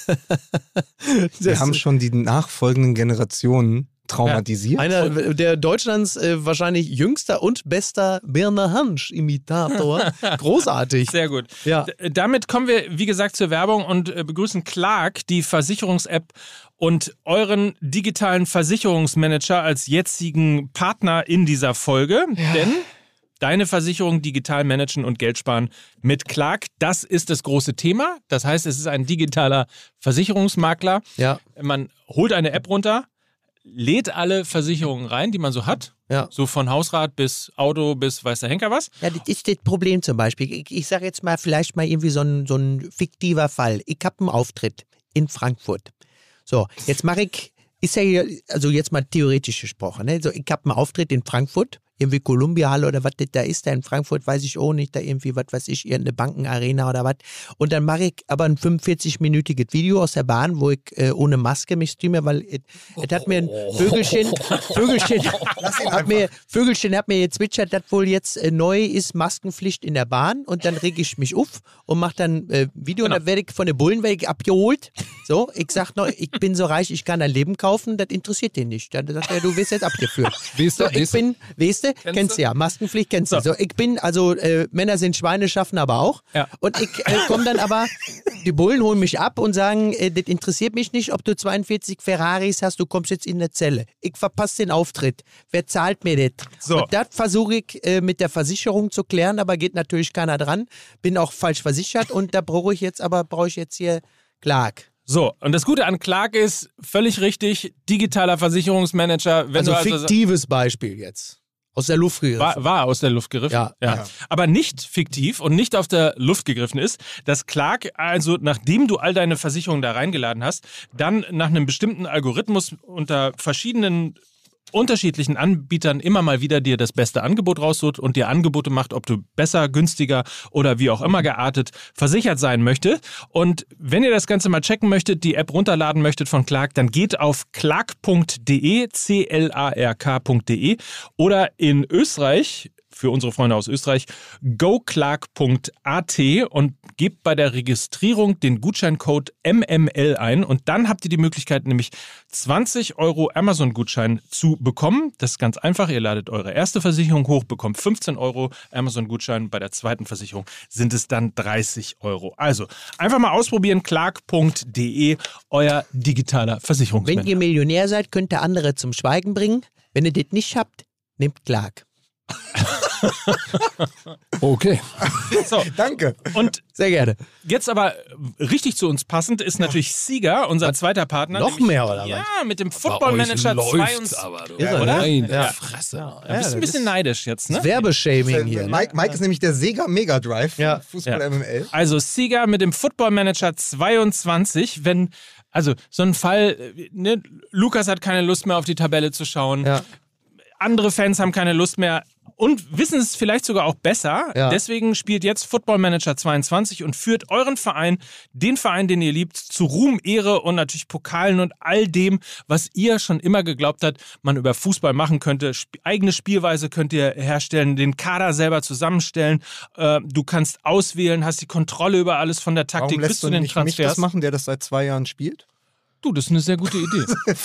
Wir haben schon die nachfolgenden Generationen traumatisiert. Einer der Deutschlands äh, wahrscheinlich jüngster und bester Birner Hansch-Imitator. Großartig. Sehr gut. Ja. D damit kommen wir, wie gesagt, zur Werbung und äh, begrüßen Clark, die Versicherungs-App und euren digitalen Versicherungsmanager als jetzigen Partner in dieser Folge. Denn deine Versicherung digital managen und Geld sparen mit Clark, das ist das große Thema. Das heißt, es ist ein digitaler Versicherungsmakler. Ja. Man holt eine App runter, lädt alle Versicherungen rein, die man so hat. Ja. So von Hausrat bis Auto bis weiß der Henker was. Ja, das ist das Problem zum Beispiel. Ich, ich sage jetzt mal vielleicht mal irgendwie so ein, so ein fiktiver Fall. Ich habe einen Auftritt in Frankfurt. So, jetzt mache ich, ist ja hier, also jetzt mal theoretisch gesprochen, ne? so, ich habe einen Auftritt in Frankfurt, irgendwie Columbia Halle oder was das da ist, da in Frankfurt, weiß ich auch nicht, da irgendwie, was weiß ich, irgendeine Bankenarena oder was. Und dann mache ich aber ein 45-minütiges Video aus der Bahn, wo ich äh, ohne Maske mich streame, weil es hat mir ein Vögelchen, Vögelchen, hat mir, Vögelchen hat mir gezwitschert, dass wohl jetzt äh, neu ist Maskenpflicht in der Bahn und dann reg ich mich auf und mache dann äh, Video und dann werde ich von den Bullen ich abgeholt. So, ich sag noch, ich bin so reich, ich kann ein Leben kaufen, das interessiert den nicht. Dann sagt er, du wirst jetzt abgeführt. Weißt du, so, ich weißt du? bin, weißt du, Kennst kennst, du? ja, Maskenpflicht kennst du. So, ich bin, also äh, Männer sind Schweine, schaffen aber auch. Ja. Und ich äh, komme dann aber, die Bullen holen mich ab und sagen, äh, das interessiert mich nicht, ob du 42 Ferraris hast, du kommst jetzt in eine Zelle. Ich verpasse den Auftritt. Wer zahlt mir das? So. Und das versuche ich äh, mit der Versicherung zu klären, aber geht natürlich keiner dran. Bin auch falsch versichert und da brauche ich jetzt, aber brauche ich jetzt hier Clark. So, und das Gute an Clark ist, völlig richtig, digitaler Versicherungsmanager. Wenn also du also fiktives Beispiel jetzt. Aus der Luft gegriffen. war, war aus der Luft gegriffen. Ja, ja. Aber nicht fiktiv und nicht auf der Luft gegriffen ist, dass Clark, also nachdem du all deine Versicherungen da reingeladen hast, dann nach einem bestimmten Algorithmus unter verschiedenen unterschiedlichen Anbietern immer mal wieder dir das beste Angebot raussucht und dir Angebote macht, ob du besser, günstiger oder wie auch immer geartet versichert sein möchte. Und wenn ihr das Ganze mal checken möchtet, die App runterladen möchtet von Clark, dann geht auf clark.de, c-l-a-r-k.de oder in Österreich für unsere Freunde aus Österreich goclark.at und gebt bei der Registrierung den Gutscheincode MML ein und dann habt ihr die Möglichkeit nämlich 20 Euro Amazon-Gutschein zu bekommen. Das ist ganz einfach. Ihr ladet eure erste Versicherung hoch, bekommt 15 Euro Amazon-Gutschein. Bei der zweiten Versicherung sind es dann 30 Euro. Also einfach mal ausprobieren. clark.de, euer digitaler Wenn Versicherungsmanager. ihr Millionär seid, könnt ihr andere zum Schweigen bringen. Wenn ihr das nicht habt, nehmt Clark. Okay. So, Danke. und Sehr gerne. Jetzt aber richtig zu uns passend ist natürlich Sieger, unser zweiter Partner. Noch nämlich- mehr, oder was? Ja, mit dem Football Manager 22. aber, du. Irre, oder? Nein, Ja. Fresse. Du bist ein bisschen neidisch jetzt, ne? Werbeshaming hier. Ne? Mike, Mike ist nämlich der Sega Mega Drive Ja. Fußball Ja. MML. Also Sieger mit dem Football Manager 22, wenn also so ein Fall, ne, Lukas hat keine Lust mehr auf die Tabelle zu schauen. Ja. Andere Fans haben keine Lust mehr. Und wissen es vielleicht sogar auch besser. Ja. Deswegen spielt jetzt Football Manager 22 und führt euren Verein, den Verein, den ihr liebt, zu Ruhm, Ehre und natürlich Pokalen und all dem, was ihr schon immer geglaubt habt, man über Fußball machen könnte. Sp eigene Spielweise könnt ihr herstellen, den Kader selber zusammenstellen. Äh, du kannst auswählen, hast die Kontrolle über alles von der Taktik Warum bis lässt zu du den nicht mich Transfers. das machen, der das seit zwei Jahren spielt? Du, das ist eine sehr gute Idee.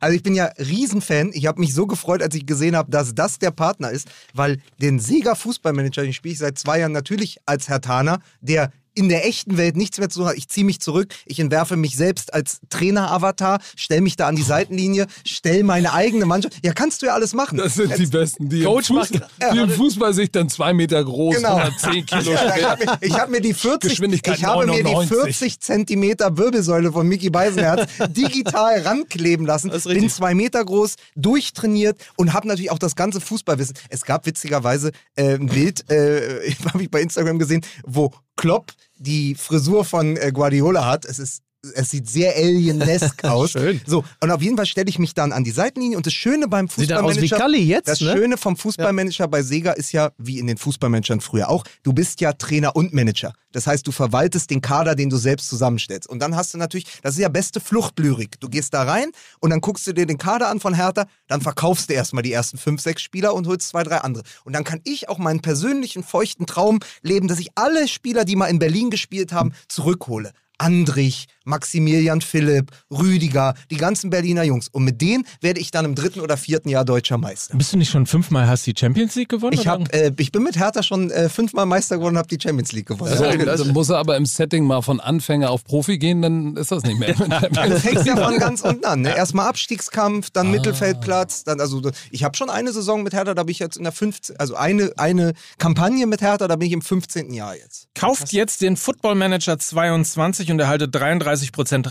Also ich bin ja Riesenfan. Ich habe mich so gefreut, als ich gesehen habe, dass das der Partner ist, weil den Sega Fußballmanager, den spiele ich seit zwei Jahren natürlich als Herr Taner, der in der echten Welt nichts mehr zu tun hat. Ich ziehe mich zurück, ich entwerfe mich selbst als Trainer-Avatar, stelle mich da an die Seitenlinie, stelle meine eigene Mannschaft. Ja, kannst du ja alles machen. Das sind die Besten, die, Coach im, Fußball, macht- die im Fußball sich dann zwei Meter groß, Genau. 110 Kilo Ja, ich schwer. habe mir, ich hab mir die 40, Geschwindigkeit ich habe mir die 99. 40 Zentimeter Wirbelsäule von Mickey Beisenherz digital rankleben lassen. Bin zwei Meter groß, durchtrainiert und habe natürlich auch das ganze Fußballwissen. Es gab witzigerweise äh, ein Bild, äh, habe ich bei Instagram gesehen, wo Klopp die Frisur von äh, Guardiola hat. Es ist es sieht sehr alienesk aus. Schön. So, und auf jeden Fall stelle ich mich dann an die Seitenlinie und das Schöne beim Sieht dann aus wie Fußballmanager. Kalli jetzt, das ne? Schöne vom Fußballmanager bei Sega ist ja, wie in den Fußballmanagern früher auch, du bist ja Trainer und Manager. Das heißt, du verwaltest den Kader, den du selbst zusammenstellst. Und dann hast du natürlich, das ist ja beste Fluchtlyrik. Du gehst da rein und dann guckst du dir den Kader an von Hertha, dann verkaufst du erstmal die ersten fünf, sechs Spieler und holst zwei, drei andere. Und dann kann ich auch meinen persönlichen feuchten Traum leben, dass ich alle Spieler, die mal in Berlin gespielt haben, zurückhole. Andrich, Maximilian Philipp, Rüdiger, die ganzen Berliner Jungs. Und mit denen werde ich dann im dritten oder vierten Jahr deutscher Meister. Bist du nicht schon fünfmal hast die Champions League gewonnen? Ich, hab, äh, ich bin mit Hertha schon äh, fünfmal Meister geworden und habe die Champions League gewonnen. So, dann muss er aber im Setting mal von Anfänger auf Profi gehen, dann ist das nicht mehr. Das fängt ja von ganz unten an. Ne? Erstmal Abstiegskampf, Ah. dann Mittelfeldplatz. Dann, also, ich habe schon eine Saison mit Hertha, da bin ich jetzt in der 15. Also eine, eine Kampagne mit Hertha, da bin ich im 15. Jahr jetzt. Kauft jetzt den Football Manager 22 und erhaltet 33%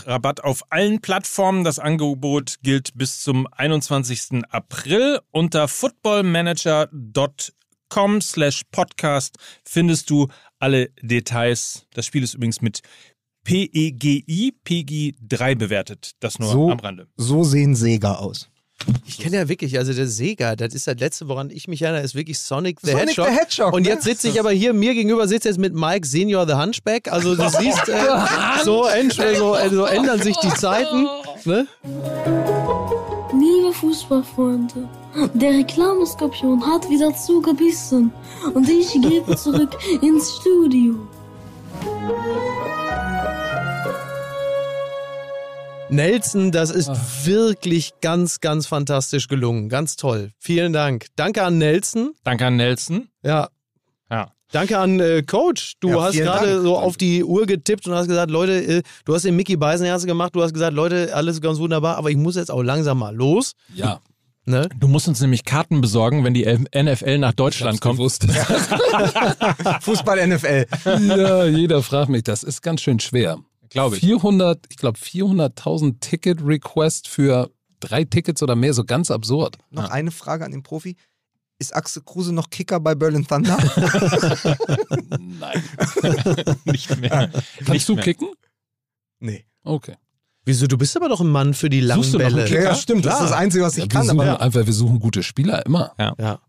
Rabatt auf allen Plattformen. Das Angebot gilt bis zum 21. April. Unter footballmanager.com slash podcast findest du alle Details. Das Spiel ist übrigens mit PEGI, PEGI 3 bewertet. Das nur So, am Rande. so sehen Sega aus. Ich kenne ja wirklich, also der Sega, das ist das letzte, woran ich mich erinnere, ist wirklich Sonic the Sonic Hedgehog. the Hedgehog, Und ne? jetzt sitze ich aber hier, mir gegenüber sitzt jetzt mit Mike Senior the Hunchback. Also du siehst, äh, so, so, so ändern sich die Zeiten. Ne? Liebe Fußballfreunde, der Reklameskorpion hat wieder zugebissen und ich gebe zurück ins Studio. Nelson, das ist wirklich ganz, ganz fantastisch gelungen. Ganz toll. Vielen Dank. Danke an Nelson. Danke an Nelson. Ja. Ja. Danke an äh, Coach. Du Ja, hast gerade so auf die Uhr getippt und hast gesagt, Leute, äh, du hast den Mickey Beisenherz gemacht. Du hast gesagt, Leute, alles ganz wunderbar, aber ich muss jetzt auch langsam mal los. Ja. Ne? Du musst uns nämlich Karten besorgen, wenn die NFL nach Deutschland kommt. Gewusst. Fußball NFL. ja, jeder fragt mich, das ist ganz schön schwer. Glaube ich. 400, ich glaube 400.000 Ticket-Request für drei Tickets oder mehr, so ganz absurd. Noch eine Frage an den Profi. Ist Axel Kruse noch Kicker bei Berlin Thunder? Nein. Nicht mehr. Kannst Nicht du mehr. kicken? nee. Okay. Wieso? Du bist aber doch ein Mann für die langen Suchst du noch einen Bälle. Kicker? Ja, stimmt. Das ist das Einzige, was ich Ja, wir, kann. suchen Aber einfach, wir suchen gute Spieler immer. Ja.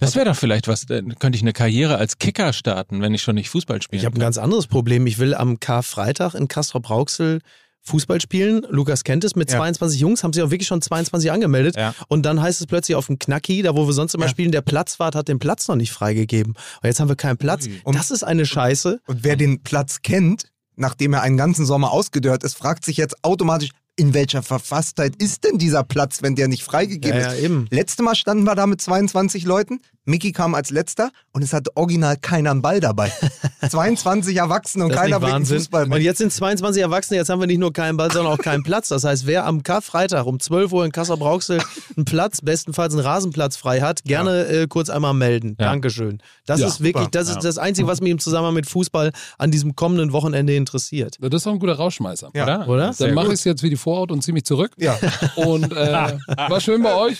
Das wäre doch vielleicht was, dann könnte ich eine Karriere als Kicker starten, wenn ich schon nicht Fußball spiele. Ich habe ein ganz anderes Problem. Ich will am Karfreitag in Castrop-Rauxel Fußball spielen. Lukas kennt es mit Ja. 22 Jungs, haben sich auch wirklich schon 22 angemeldet. Ja. Und dann heißt es plötzlich auf dem Knacki, da wo wir sonst immer Ja. spielen, der Platzwart hat den Platz noch nicht freigegeben. Und jetzt haben wir keinen Platz. Und- das ist eine Scheiße. Und wer den Platz kennt, nachdem er einen ganzen Sommer ausgedörrt ist, fragt sich jetzt automatisch, in welcher Verfasstheit ist denn dieser Platz, wenn der nicht freigegeben Ja, ja, ist? eben. Letzte Mal standen wir da mit 22 Leuten. Mickey kam als letzter und es hatte original keiner einen Ball dabei. 22 Erwachsene und keiner bringt. Fußball Und mit. jetzt sind 22 Erwachsene, jetzt haben wir nicht nur keinen Ball, sondern auch keinen Platz. Das heißt, wer am Karfreitag um 12 Uhr in Kassel-Brauxel einen Platz, bestenfalls einen Rasenplatz frei hat, gerne äh, kurz einmal melden. Ja. Dankeschön. Das Ja, ist wirklich, super. das ist Ja. das Einzige, was mich im Zusammenhang mit Fußball an diesem kommenden Wochenende interessiert. Das ist auch ein guter Rausschmeißer. Ja. Oder? Oder? Dann mache ich es jetzt wie die Vorhaut und ziehe mich zurück. Ja. Und äh, war schön bei euch.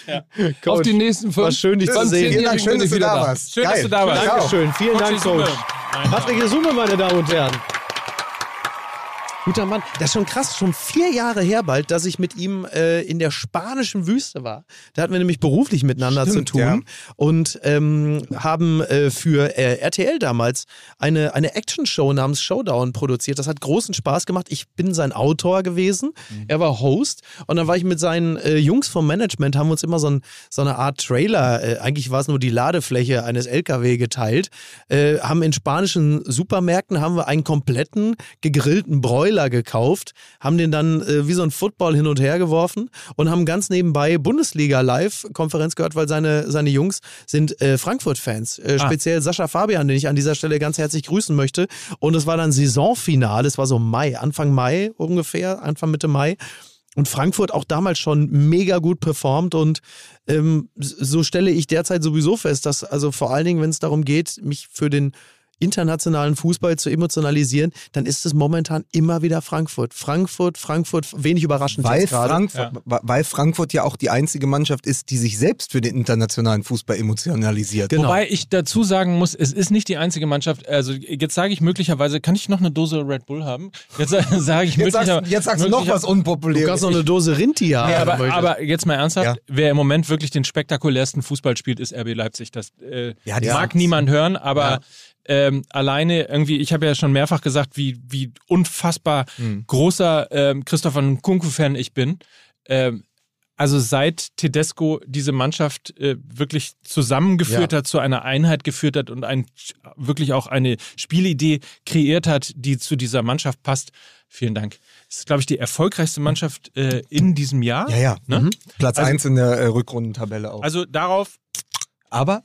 Auf die nächsten fünf. War schön, dich zu sehen. Vielen Dank, schön, dass du da warst. Schön, dass Geil. du da warst. Dankeschön, vielen Dank. Coach. Patrick Summe, meine Damen und Herren. Guter Mann. Das ist schon krass, schon vier Jahre her bald, dass ich mit ihm äh, in der spanischen Wüste war. Da hatten wir nämlich beruflich miteinander Stimmt, zu tun ja. und ähm, haben äh, für äh, RTL damals eine, eine Action-Show namens Showdown produziert. Das hat großen Spaß gemacht. Ich bin sein Autor gewesen, er war Host und dann war ich mit seinen äh, Jungs vom Management, haben uns immer so, ein, so eine Art Trailer, äh, eigentlich war es nur die Ladefläche eines LKW geteilt, äh, haben in spanischen Supermärkten haben wir einen kompletten gegrillten Broiler gekauft, haben den dann äh, wie so ein Football hin und her geworfen und haben ganz nebenbei Bundesliga Live-Konferenz gehört, weil seine, seine Jungs sind äh, Frankfurt-Fans. Äh, Ah. Speziell Sascha Fabian, den ich an dieser Stelle ganz herzlich grüßen möchte. Und es war dann Saisonfinale, es war so Mai, Anfang Mai ungefähr, Anfang Mitte Mai. Und Frankfurt auch damals schon mega gut performt und ähm, so stelle ich derzeit sowieso fest, dass also vor allen Dingen, wenn es darum geht, mich für den internationalen Fußball zu emotionalisieren, dann ist es momentan immer wieder Frankfurt. Frankfurt, Frankfurt, wenig überraschend Weil jetzt gerade. Frankfurt, wa- weil Frankfurt ja auch die einzige Mannschaft ist, die sich selbst für den internationalen Fußball emotionalisiert. Genau. Wobei ich dazu sagen muss, es ist nicht die einzige Mannschaft. Also jetzt sage ich möglicherweise, kann ich noch eine Dose Red Bull haben? Jetzt sa- sage ich Jetzt sagst, möglicherweise. jetzt sagst du noch was Unpopuläres. Du kannst noch eine Dose Rinti haben. Nee, aber, aber jetzt mal ernsthaft, Ja. wer im Moment wirklich den spektakulärsten Fußball spielt, ist RB Leipzig. Das äh, Ja, mag niemand hören, aber Ja. Ähm, alleine irgendwie, ich habe ja schon mehrfach gesagt, wie, wie unfassbar Hm. großer ähm, Christopher Nkunku-Fan ich bin. Ähm, also seit Tedesco diese Mannschaft äh, wirklich zusammengeführt Ja. hat, zu einer Einheit geführt hat und ein, wirklich auch eine Spielidee kreiert hat, die zu dieser Mannschaft passt. Vielen Dank. Das ist, glaube ich, die erfolgreichste Mannschaft äh, in diesem Jahr. Ja, ja. Ne? Mhm. Platz Also- 1 in der äh, Rückrundentabelle auch. Also darauf Aber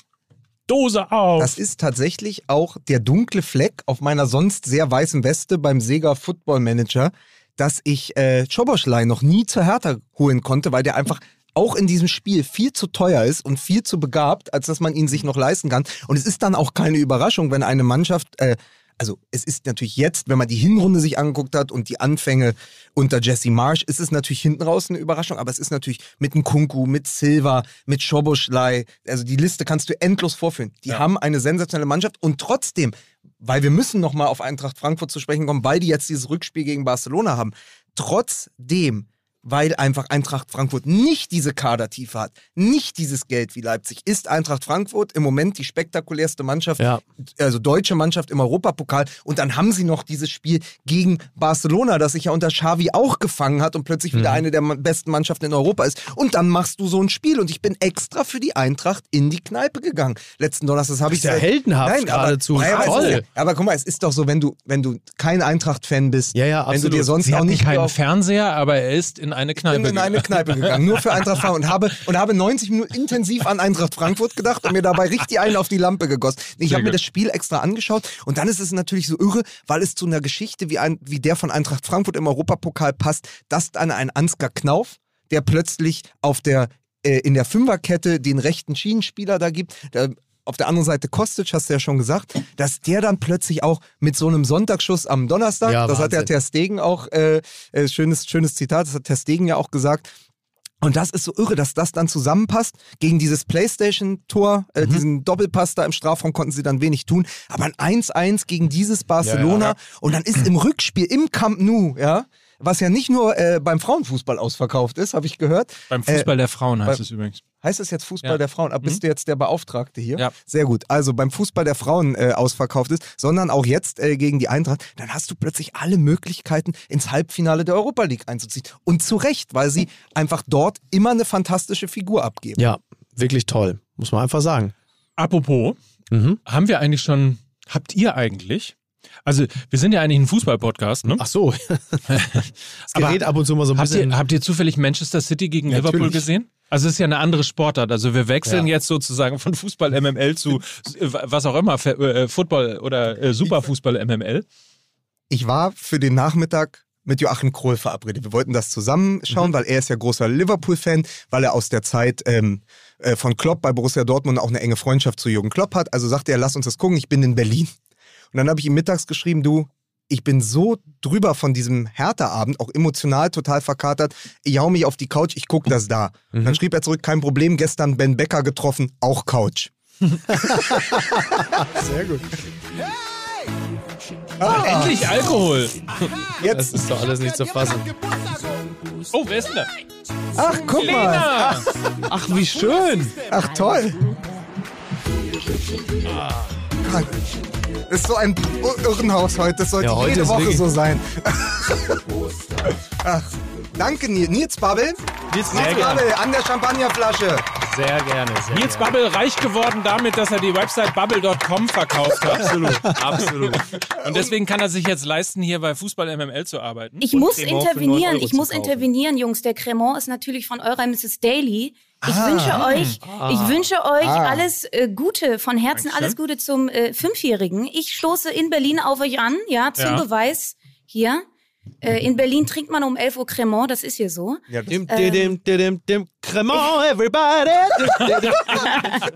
Dose auf. das ist tatsächlich auch der dunkle Fleck auf meiner sonst sehr weißen Weste beim Sega Football Manager, dass ich äh, Schoboschlei noch nie zur Hertha holen konnte, weil der einfach auch in diesem Spiel viel zu teuer ist und viel zu begabt, als dass man ihn sich noch leisten kann. Und es ist dann auch keine Überraschung, wenn eine Mannschaft, äh, also es ist natürlich jetzt, wenn man die Hinrunde sich angeguckt hat und die Anfänge unter Jesse Marsch, ist es natürlich hinten raus eine Überraschung, aber es ist natürlich mit einem Kunku, mit Silva, mit Schoboschlei, also die Liste kannst du endlos vorführen. Die haben eine sensationelle Mannschaft. Und trotzdem, weil wir müssen nochmal auf Eintracht Frankfurt zu sprechen kommen, weil die jetzt dieses Rückspiel gegen Barcelona haben, trotzdem weil einfach Eintracht Frankfurt nicht diese Kadertiefe hat, nicht dieses Geld wie Leipzig, ist Eintracht Frankfurt im Moment die spektakulärste Mannschaft, Ja. also deutsche Mannschaft im Europapokal. Und dann haben sie noch dieses Spiel gegen Barcelona, das sich ja unter Xavi auch gefangen hat und plötzlich wieder Mhm. eine der besten Mannschaften in Europa ist. Und dann machst du so ein Spiel. Und ich bin extra für die Eintracht in die Kneipe gegangen. Letzten Donnerstag habe ich ist ja heldenhaft geradezu. Aber, Toll. es ist- aber guck mal, es ist doch so, wenn du, wenn du kein Eintracht-Fan bist, Ja, ja, wenn du dir sonst Sie auch nicht keinen Fernseher, aber er ist in eine Kneipe bin in eine gegangen. Kneipe gegangen, nur für Eintracht Frankfurt und habe, und habe 90 Minuten intensiv an Eintracht Frankfurt gedacht und mir dabei richtig einen auf die Lampe gegossen. Ich habe mir das Spiel extra angeschaut und dann ist es natürlich so irre, weil es zu einer Geschichte wie, ein, wie der von Eintracht Frankfurt im Europapokal passt, dass dann ein Ansgar Knauf, der plötzlich auf der, äh, in der Fünferkette den rechten Schienenspieler da gibt, der, auf der anderen Seite Kostic, hast du ja schon gesagt, dass der dann plötzlich auch mit so einem Sonntagsschuss am Donnerstag, Ja, das hat der Wahnsinn. Ter Stegen auch, äh, äh, schönes, schönes Zitat, das hat Ter Stegen ja auch gesagt, und das ist so irre, dass das dann zusammenpasst. Gegen dieses Playstation-Tor, äh, Mhm. diesen Doppelpass da im Strafraum konnten sie dann wenig tun. Aber ein 1-1 gegen dieses Barcelona. Ja, ja. Und dann ist im Rückspiel im Camp Nou, ja, was ja nicht nur äh, beim Frauenfußball ausverkauft ist, habe ich gehört. Beim Fußball Äh, der Frauen heißt bei- es übrigens. Heißt es jetzt Fußball Ja. der Frauen? Aber bist du jetzt der Beauftragte hier? Ja. Sehr gut. Also beim Fußball der Frauen äh, ausverkauft ist, sondern auch jetzt äh, gegen die Eintracht, dann hast du plötzlich alle Möglichkeiten, ins Halbfinale der Europa League einzuziehen. Und zu Recht, weil sie einfach dort immer eine fantastische Figur abgeben. Ja, wirklich toll. Muss man einfach sagen. Apropos, Mhm. haben wir eigentlich schon, habt ihr eigentlich, also wir sind ja eigentlich ein Fußball-Podcast, ne? Ach so. Das gerät ab und zu mal so ein habt bisschen. Ihr, habt ihr zufällig Manchester City gegen Natürlich. Liverpool gesehen? Also es ist ja eine andere Sportart. Also wir wechseln Ja. jetzt sozusagen von Fußball MML zu was auch immer, äh, Football oder äh, Superfußball MML. Ich war für den Nachmittag mit Joachim Krohl verabredet. Wir wollten das zusammenschauen, Mhm. weil er ist ja großer Liverpool-Fan, weil er aus der Zeit ähm, äh, von Klopp bei Borussia Dortmund auch eine enge Freundschaft zu Jürgen Klopp hat. Also sagte er, lass uns das gucken, ich bin in Berlin. Und dann habe ich ihm mittags geschrieben, du, ich bin so drüber von diesem Hertha-Abend, auch emotional total verkatert. Ich hau mich auf die Couch, ich gucke das da. Und dann schrieb er zurück, kein Problem, gestern Ben Becker getroffen, auch Couch. Sehr gut. Ah, endlich Alkohol. Das ist doch alles nicht zu fassen. Oh, wer ist denn da? Ach, guck mal. Lena! Ach, wie schön. Ach, toll. Gott. Ist so ein Irrenhaus heute. Das sollte Ja, heute jede Woche so sein. Ach, danke, Nils. Nils Babbel. Nils, Nils gerne. Babbel an der Champagnerflasche. Sehr gerne. Sehr Nils Bubble reich geworden damit, dass er die Website bubble.com verkauft hat. Absolut, absolut. Und deswegen kann er sich jetzt leisten, hier bei Fußball MML zu arbeiten. Ich muss Cremant für 9 intervenieren, ich muss intervenieren, Jungs. Der Cremant ist natürlich von eurer Mrs. Daly. Ich Ah. wünsche euch, ich wünsche euch Ah. alles äh, Gute, von Herzen Dankeschön. alles Gute zum äh, Fünfjährigen. Ich stoße in Berlin auf euch an, ja, zum Ja. Beweis hier. Äh, in Berlin trinkt man um 11 Uhr Cremant, das ist hier so. Ja, Dim, dim, dim, dim, dim. Cremant, everybody.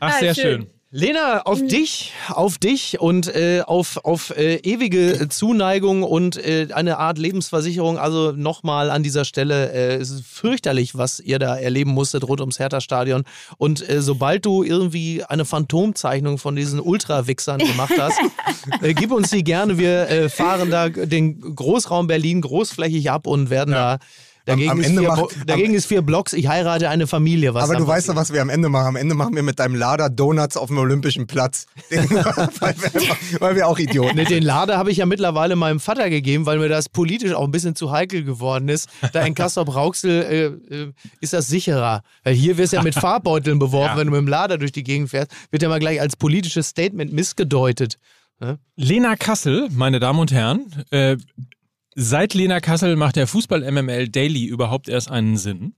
Ach, Ah, sehr schön. schön. Lena, auf dich, auf dich und äh, auf, auf äh, ewige Zuneigung und äh, eine Art Lebensversicherung. Also nochmal an dieser Stelle, äh, es ist fürchterlich, was ihr da erleben musstet rund ums Hertha-Stadion. Und äh, sobald du irgendwie eine Phantomzeichnung von diesen Ultra-Wichsern gemacht hast, äh, gib uns die gerne. Wir äh, fahren da den Großraum Berlin großflächig ab und werden da. Dagegen, Am- am ist, Ende vier, macht- dagegen ist vier Blocks, ich heirate eine Familie. Was aber du weißt doch, was wir am Ende machen. Am Ende machen wir mit deinem Lader Donuts auf dem Olympischen Platz. Den, weil, wir, weil wir auch Idioten Ne, den Lader habe ich ja mittlerweile meinem Vater gegeben, weil mir das politisch auch ein bisschen zu heikel geworden ist. Da in Kassel-Brauxel äh, äh, ist das sicherer. Weil hier wirst du ja mit Farbbeuteln beworfen, Ja. wenn du mit dem Lader durch die Gegend fährst. Wird ja mal gleich als politisches Statement missgedeutet. Lena Kassel, meine Damen und Herren, äh, seit Lena Kassel macht der Fußball MML Daily überhaupt erst einen Sinn.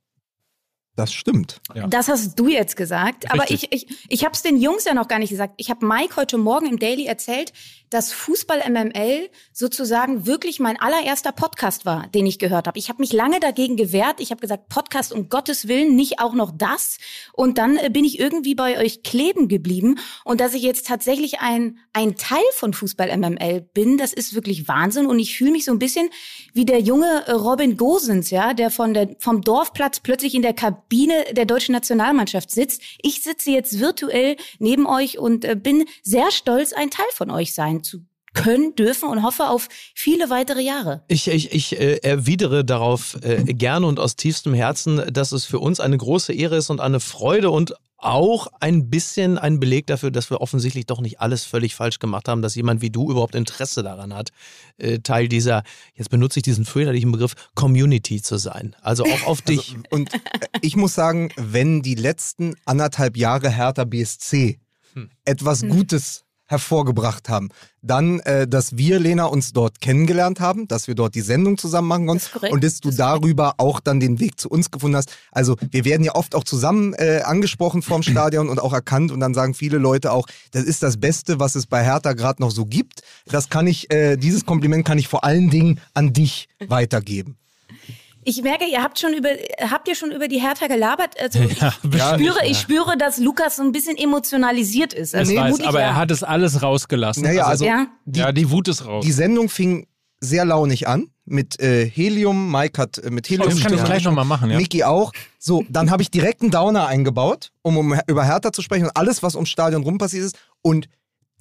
Das stimmt. Ja. Das hast du jetzt gesagt. Aber Richtig. ich, ich, ich habe es den Jungs ja noch gar nicht gesagt. Ich habe Mike heute Morgen im Daily erzählt, dass Fußball MML sozusagen wirklich mein allererster Podcast war, den ich gehört habe. Ich habe mich lange dagegen gewehrt. Ich habe gesagt, Podcast um Gottes Willen, nicht auch noch das. Und dann äh, bin ich irgendwie bei euch kleben geblieben. Und dass ich jetzt tatsächlich ein, ein Teil von Fußball MML bin, das ist wirklich Wahnsinn. Und ich fühle mich so ein bisschen wie der junge äh, Robin Gosens, ja, der von der, vom Dorfplatz plötzlich in der Kabine der deutschen Nationalmannschaft sitzt. Ich sitze jetzt virtuell neben euch und äh, bin sehr stolz, ein Teil von euch sein zu können, dürfen und hoffe auf viele weitere Jahre. Ich, ich, ich äh, erwidere darauf äh, gerne und aus tiefstem Herzen, dass es für uns eine große Ehre ist und eine Freude und auch ein bisschen ein Beleg dafür, dass wir offensichtlich doch nicht alles völlig falsch gemacht haben, dass jemand wie du überhaupt Interesse daran hat, äh, Teil dieser, jetzt benutze ich diesen fürchterlichen Begriff, Community zu sein. Also auch auf dich. Und äh, ich muss sagen, wenn die letzten anderthalb Jahre Hertha BSC Hm. etwas Gutes hervorgebracht haben, dann, äh, dass wir, Lena, uns dort kennengelernt haben, dass wir dort die Sendung zusammen machen konnten Das und dass du darüber auch dann den Weg zu uns gefunden hast. Also wir werden ja oft auch zusammen äh, angesprochen vorm Stadion und auch erkannt und dann sagen viele Leute auch, das ist das Beste, was es bei Hertha gerade noch so gibt. Das kann ich, äh, dieses Kompliment kann ich vor allen Dingen an dich weitergeben. Ich merke, ihr habt schon über, habt ihr schon über die Hertha gelabert? Also Ja, ich, spüre, ja. ich spüre, dass Lukas so ein bisschen emotionalisiert ist. Ich Also weiß, aber ja. er hat es alles rausgelassen. Naja, also ja. ja, die Wut ist raus. Die Sendung fing sehr launig an mit äh, Helium. Mike hat äh, mit Helium. Oh, das kann ich gleich nochmal machen, ja. Mickey auch. So, dann habe ich direkt einen Downer eingebaut, um, um über Hertha zu sprechen und alles, was ums Stadion rum passiert ist. Und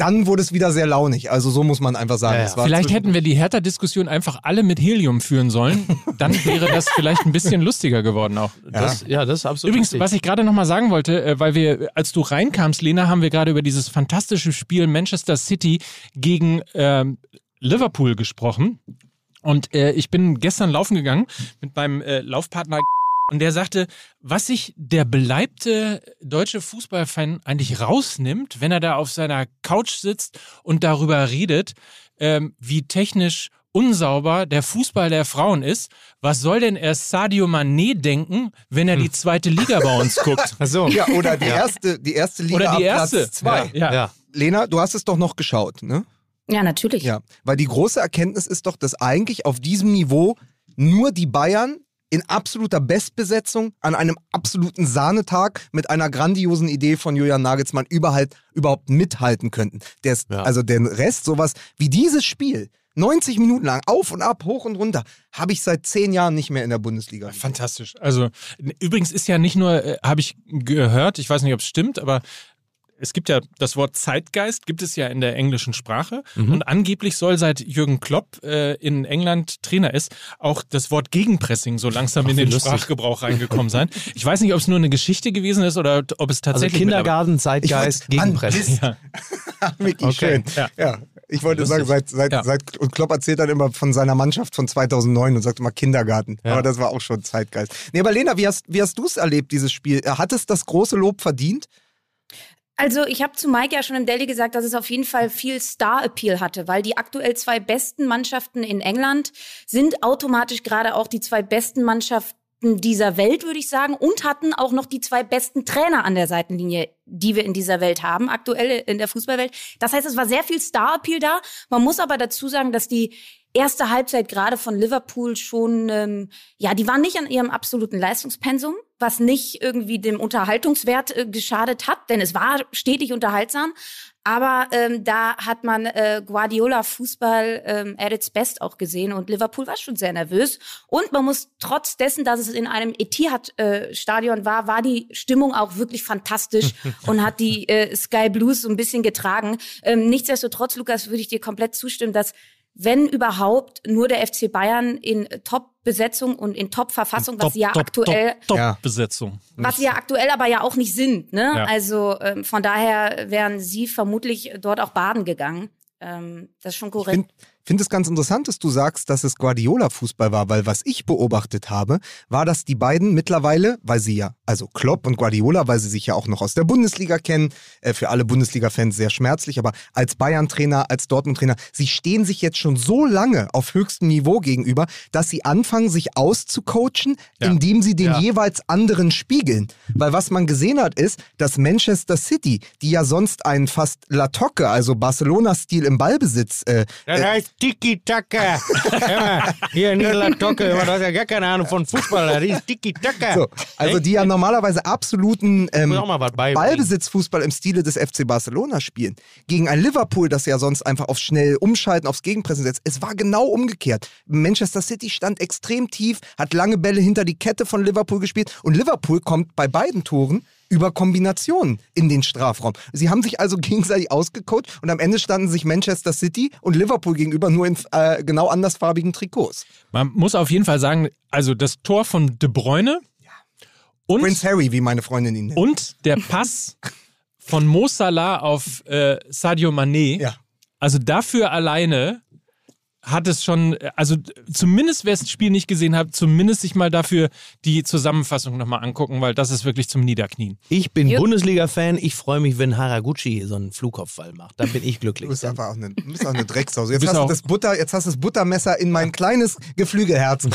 dann wurde es wieder sehr launig. Also so muss man einfach sagen. Ja, ja. Es war Vielleicht hätten wir die Hertha-Diskussion einfach alle mit Helium führen sollen. Dann wäre das vielleicht ein bisschen lustiger geworden auch. Das, ja, das ist absolut Übrigens, richtig. was ich gerade nochmal sagen wollte, äh, weil wir, als du reinkamst, Lena, haben wir gerade über dieses fantastische Spiel Manchester City gegen ähm, Liverpool gesprochen. Und äh, ich bin gestern laufen gegangen mit meinem äh, Laufpartner und der sagte, was sich der beleibte deutsche Fußballfan eigentlich rausnimmt, wenn er da auf seiner Couch sitzt und darüber redet, ähm, wie technisch unsauber der Fußball der Frauen ist. Was soll denn erst Sadio Mané denken, wenn er die zweite Liga bei uns guckt? Ach so. Ja, oder die erste, die erste Liga Oder die ab erste. Platz zwei. Ja. ja. Lena, du hast es doch noch geschaut, ne? ja, natürlich. Ja, weil die große Erkenntnis ist doch, dass eigentlich auf diesem Niveau nur die Bayern in absoluter Bestbesetzung an einem absoluten Sahnetag mit einer grandiosen Idee von Julian Nagelsmann überhaupt, überhaupt mithalten könnten. Der ist, Ja. Also den Rest, sowas wie dieses Spiel, 90 Minuten lang, auf und ab, hoch und runter, habe ich seit zehn Jahren nicht mehr in der Bundesliga. Fantastisch. Also übrigens ist ja nicht nur, äh, habe ich gehört, ich weiß nicht, ob es stimmt, aber es gibt ja das Wort Zeitgeist, gibt es ja in der englischen Sprache. Mhm. Und angeblich soll seit Jürgen Klopp äh, in England Trainer ist, auch das Wort Gegenpressing so langsam in wie den lustig. Sprachgebrauch reingekommen sein. Ich weiß nicht, ob es nur eine Geschichte gewesen ist oder ob es Also tatsächlich. Kindergarten, Zeitgeist, Gegenpressing. Ja. Micky, Okay, schön. ja. Ja. Ich wollte Lustig. sagen, seit, seit, Ja. seit, und Klopp erzählt dann immer von seiner Mannschaft von 2009 und sagt immer Kindergarten. Ja. Aber das war auch schon Zeitgeist. Nee, aber Lena, wie hast, wie hast du es erlebt, dieses Spiel? Hat es das große Lob verdient? Also ich habe zu Mike ja schon im Daily gesagt, dass es auf jeden Fall viel Star-Appeal hatte, weil die aktuell zwei besten Mannschaften in England sind automatisch gerade auch die zwei besten Mannschaften dieser Welt, würde ich sagen, und hatten auch noch die zwei besten Trainer an der Seitenlinie, die wir in dieser Welt haben, aktuell in der Fußballwelt. Das heißt, es war sehr viel Star-Appeal da. Man muss aber dazu sagen, dass die erste Halbzeit gerade von Liverpool schon, ähm, ja, die waren nicht an ihrem absoluten Leistungspensum, was nicht irgendwie dem Unterhaltungswert äh, geschadet hat, denn es war stetig unterhaltsam. Aber ähm, da hat man äh, Guardiola Fußball ähm, at its best auch gesehen und Liverpool war schon sehr nervös. Und man muss trotz dessen, dass es in einem Etihad-Stadion war, war die Stimmung auch wirklich fantastisch und hat die äh, Sky Blues so ein bisschen getragen. Ähm, nichtsdestotrotz, Lukas, würde ich dir komplett zustimmen, dass wenn überhaupt nur der FC Bayern in Top-Besetzung und in Top-Verfassung, was sie ja aktuell Top, Ja. Besetzung. was sie ja aktuell aber ja auch nicht sind. Ne? Ja. Also ähm, von daher wären sie vermutlich dort auch baden gegangen. Ähm, das ist schon Ich korrekt. Finde find es ganz interessant, dass du sagst, dass es Guardiola-Fußball war, weil was ich beobachtet habe, war, dass die beiden mittlerweile, weil sie ja, also Klopp und Guardiola, weil sie sich ja auch noch aus der Bundesliga kennen, äh, für alle Bundesliga-Fans sehr schmerzlich, aber als Bayern-Trainer, als Dortmund-Trainer, sie stehen sich jetzt schon so lange auf höchstem Niveau gegenüber, dass sie anfangen, sich auszucoachen, Ja. indem sie den Ja. jeweils anderen spiegeln. Weil was man gesehen hat, ist, dass Manchester City, die ja sonst einen fast Latocke, also Barcelona-Stil im Ballbesitz äh, Das äh, heißt Tiki-Taka. Hier, Niederland Tocke, du hast ja gar keine Ahnung von Fußball. Das ist Tiki-Taka. So, also die ja normalerweise absoluten ähm. Ballbesitzfußball im Stile des FC Barcelona spielen. Gegen ein Liverpool, das ja sonst einfach auf schnell umschalten, aufs Gegenpressen setzt. Es war genau umgekehrt. Manchester City stand extrem tief, hat lange Bälle hinter die Kette von Liverpool gespielt und Liverpool kommt bei beiden Toren über Kombinationen in den Strafraum. Sie haben sich also gegenseitig ausgecoacht und am Ende standen sich Manchester City und Liverpool gegenüber nur in äh, genau andersfarbigen Trikots. Man muss auf jeden Fall sagen, also das Tor von De Bruyne und, Prince Harry, wie meine Freundin ihn nennt. und der Pass von Mo Salah auf äh, Sadio Mané. Ja. Also dafür alleine hat es schon, also zumindest wer das Spiel nicht gesehen hat, zumindest sich mal dafür die Zusammenfassung nochmal angucken, weil das ist wirklich zum Niederknien. Ich bin. Bundesliga-Fan. Ich freue mich, wenn Haraguchi so einen Flugkopfball macht. Dann bin ich glücklich. Du bist einfach auch eine, bist auch eine Drecksau. Jetzt bist hast, du auch- das Butter, jetzt hast du das Buttermesser in mein kleines Geflügelherz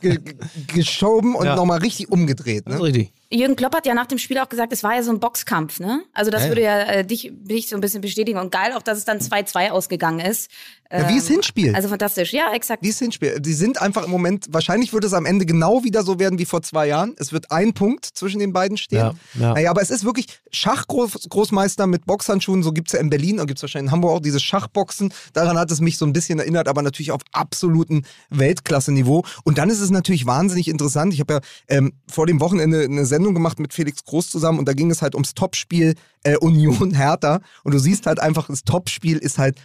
ge ge geschoben und Ja. nochmal richtig umgedreht. Das ist Ne? richtig. Jürgen Klopp hat ja nach dem Spiel auch gesagt, es war ja so ein Boxkampf, ne? Also das Ja, würde ja äh, dich, dich so ein bisschen bestätigen. Und geil auch, dass es dann 2-2 ausgegangen ist. Ja, wie es Ähm, hinspielt. Also fantastisch. Ja, exakt. Wie es hinspielt. Die sind einfach im Moment, wahrscheinlich wird es am Ende genau wieder so werden wie vor zwei Jahren. Es wird ein Punkt zwischen den beiden stehen. Ja, ja. Naja, aber es ist wirklich Schachgroßmeister mit Boxhandschuhen. So gibt es ja in Berlin und gibt es wahrscheinlich in Hamburg auch diese Schachboxen. Daran hat es mich so ein bisschen erinnert, aber natürlich auf absoluten Weltklasse-Niveau. Und dann ist es natürlich wahnsinnig interessant. Ich habe ja ähm, vor dem Wochenende eine Sendung gemacht mit Felix Groß zusammen und da ging es halt ums Topspiel äh, Union Hertha. Und du siehst halt einfach, das Topspiel ist halt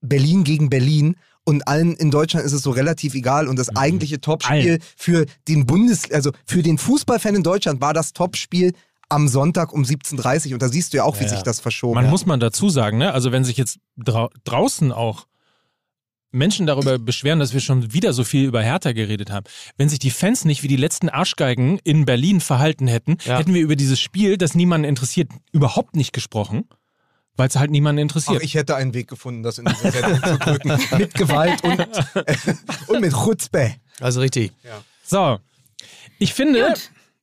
Berlin gegen Berlin. Und allen in Deutschland ist es so relativ egal. Und das eigentliche Topspiel für den Bundes, also für den Fußballfan in Deutschland war das Topspiel am Sonntag um 17.30 Uhr. Und da siehst du ja auch, wie Ja, sich das verschoben Man hat. muss man dazu sagen, ne? Also wenn sich jetzt drau draußen auch Menschen darüber beschweren, dass wir schon wieder so viel über Hertha geredet haben. Wenn sich die Fans nicht wie die letzten Arschgeigen in Berlin verhalten hätten, Ja. hätten wir über dieses Spiel, das niemanden interessiert, überhaupt nicht gesprochen, weil es halt niemanden Ach, interessiert. ich hätte einen Weg gefunden, das in diese Sendung zu drücken. Mit Gewalt und, und mit Chutzpe. Also richtig. so, ich finde,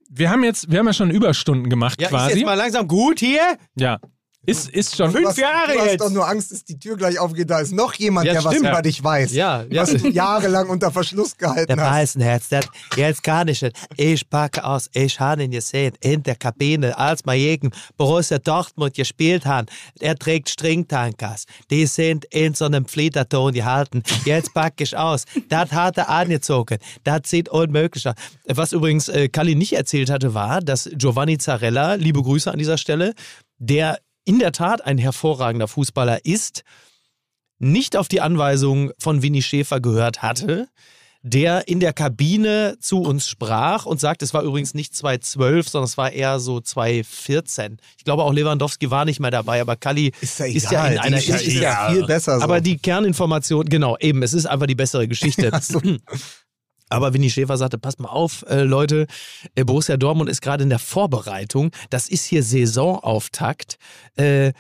wir haben jetzt, wir haben ja schon Überstunden gemacht Ja, ist quasi. jetzt mal langsam gut hier? ja, ist, ist schon. Fünf hast, Jahre du hast jetzt. doch nur Angst, dass die Tür gleich aufgeht. Da ist noch jemand, Ja, der was stimmt. über dich weiß. Ja, ja. Was du jahrelang unter Verschluss gehalten Der hast. Der jetzt gar nicht. Ich packe aus, ich habe ihn gesehen in der Kabine, als wir gegen Borussia Dortmund gespielt haben. Er trägt Stringtankers. Die sind in so einem Fliederton gehalten. Jetzt packe ich aus. Das hat er angezogen. Das sieht unmöglich aus. Was übrigens äh, Kalli nicht erzählt hatte, war, dass Giovanni Zarella, liebe Grüße an dieser Stelle, der in der Tat ein hervorragender Fußballer ist, nicht auf die Anweisung von Winnie Schäfer gehört hatte, der in der Kabine zu uns sprach und sagt, es war übrigens nicht 2012, sondern es war eher so 2014. Ich glaube auch Lewandowski war nicht mehr dabei, aber Kalli ist ja, ist ja in einer ist ja viel besser so. Aber die Kerninformation, genau, eben, es ist einfach die bessere Geschichte. Aber Winnie Schäfer sagte, passt mal auf, äh, Leute, äh, Borussia Dortmund ist gerade in der Vorbereitung. Das ist hier Saisonauftakt. Äh,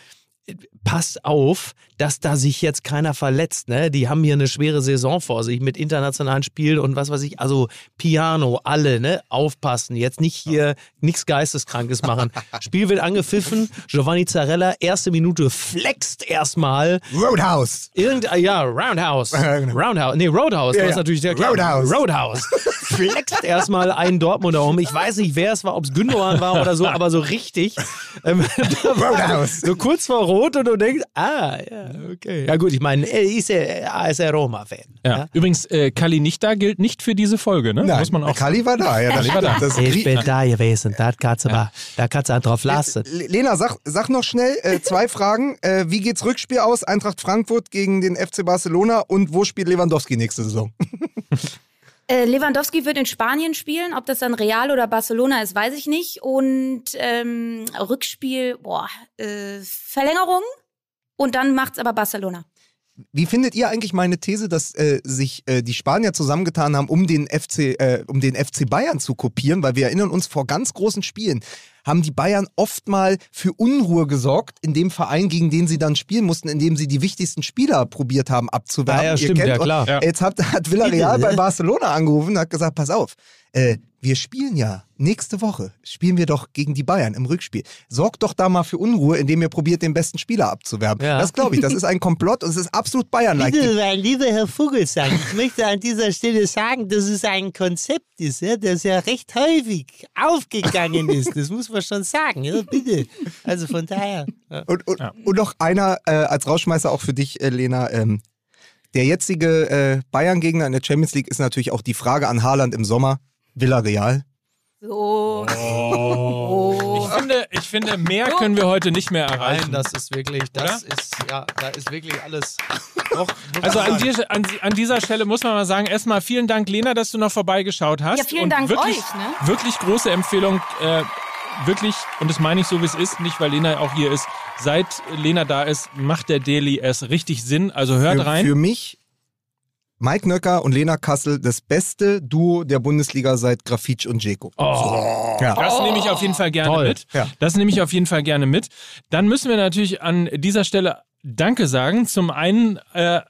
passt auf, dass da sich jetzt keiner verletzt. Ne? Die haben hier eine schwere Saison vor sich mit internationalen Spielen und was weiß ich. Also Piano, alle, ne? Aufpassen. Jetzt nicht hier nichts Geisteskrankes machen. Spiel wird angepfiffen. Giovanni Zarella, erste Minute, flext erstmal. Roadhouse. Irgend, ja, Roundhouse. Roundhouse. Nee, Roadhouse. Ja, das ist natürlich der klar. Roadhouse. Roadhouse. Flext erstmal einen Dortmunder um. Ich weiß nicht, wer es war, ob es Gündogan war oder so, aber so richtig. Ähm, Roadhouse. So kurz vor Rot und du denkst, ah, ja, okay. Ja gut, ich meine, er ist ja AS Roma-Fan. Ja. Übrigens, äh, Kalli nicht da gilt nicht für diese Folge, ne? Nein, Muss man auch Kalli war da, ja, das Kalli war da. Das ich bin da gewesen, da kannst du mal, da kannst du drauf lassen. Le- Lena, sag, sag noch schnell äh, zwei Fragen. Äh, wie geht's Rückspiel aus? Eintracht Frankfurt gegen den FC Barcelona und wo spielt Lewandowski nächste Saison? Äh, Lewandowski wird in Spanien spielen. Ob das dann Real oder Barcelona ist, weiß ich nicht. Und ähm, Rückspiel, boah, äh, Verlängerung. Und dann macht's aber Barcelona. Wie findet ihr eigentlich meine These, dass äh, sich äh, die Spanier zusammengetan haben, um den FC, äh, um den FC Bayern zu kopieren? Weil wir erinnern uns vor ganz großen Spielen haben die Bayern oft mal für Unruhe gesorgt in dem Verein, gegen den sie dann spielen mussten, indem sie die wichtigsten Spieler probiert haben abzuwerben. Ah ja, Ihr stimmt, kennt ja, klar. Ja. Jetzt hat, hat Villarreal bei Barcelona angerufen und hat gesagt, pass auf, äh, wir spielen ja nächste Woche, spielen wir doch gegen die Bayern im Rückspiel. Sorgt doch da mal für Unruhe, indem ihr probiert, den besten Spieler abzuwerben. Ja. Das glaube ich, das ist ein Komplott und es ist absolut Bayern-like. Bitte, mein lieber Herr Vogelsang, ich möchte an dieser Stelle sagen, dass es ein Konzept ist, ja, das ja recht häufig aufgegangen ist. Das muss man schon sagen, ja, bitte. Also von daher. Ja. Und, und, und noch einer äh, als Rausschmeißer auch für dich, äh, Lena. Ähm, der jetzige äh, Bayern-Gegner in der Champions League ist natürlich auch die Frage an Haaland im Sommer. Villarreal. So. Ich finde, ich finde, mehr können wir heute nicht mehr erreichen. Nein, das ist wirklich, das ist, ja, da ist wirklich alles. Doch, muss Also an, dir, an, an dieser Stelle muss man mal sagen, erstmal vielen Dank, Lena, dass du noch vorbeigeschaut hast. Ja, vielen und Dank wirklich, euch, ne? Wirklich große Empfehlung. Äh, wirklich, und das meine ich so, wie es ist, nicht weil Lena auch hier ist. Seit Lena da ist, macht der Daily erst richtig Sinn. Also hört für, rein. Für mich, Mike Nöcker und Lena Kassel, das beste Duo der Bundesliga seit Grafitsch und Dzeko. Oh, Ja. Das nehme ich auf jeden Fall gerne Toll. mit. Ja. Das nehme ich auf jeden Fall gerne mit. Dann müssen wir natürlich an dieser Stelle Danke sagen. Zum einen äh,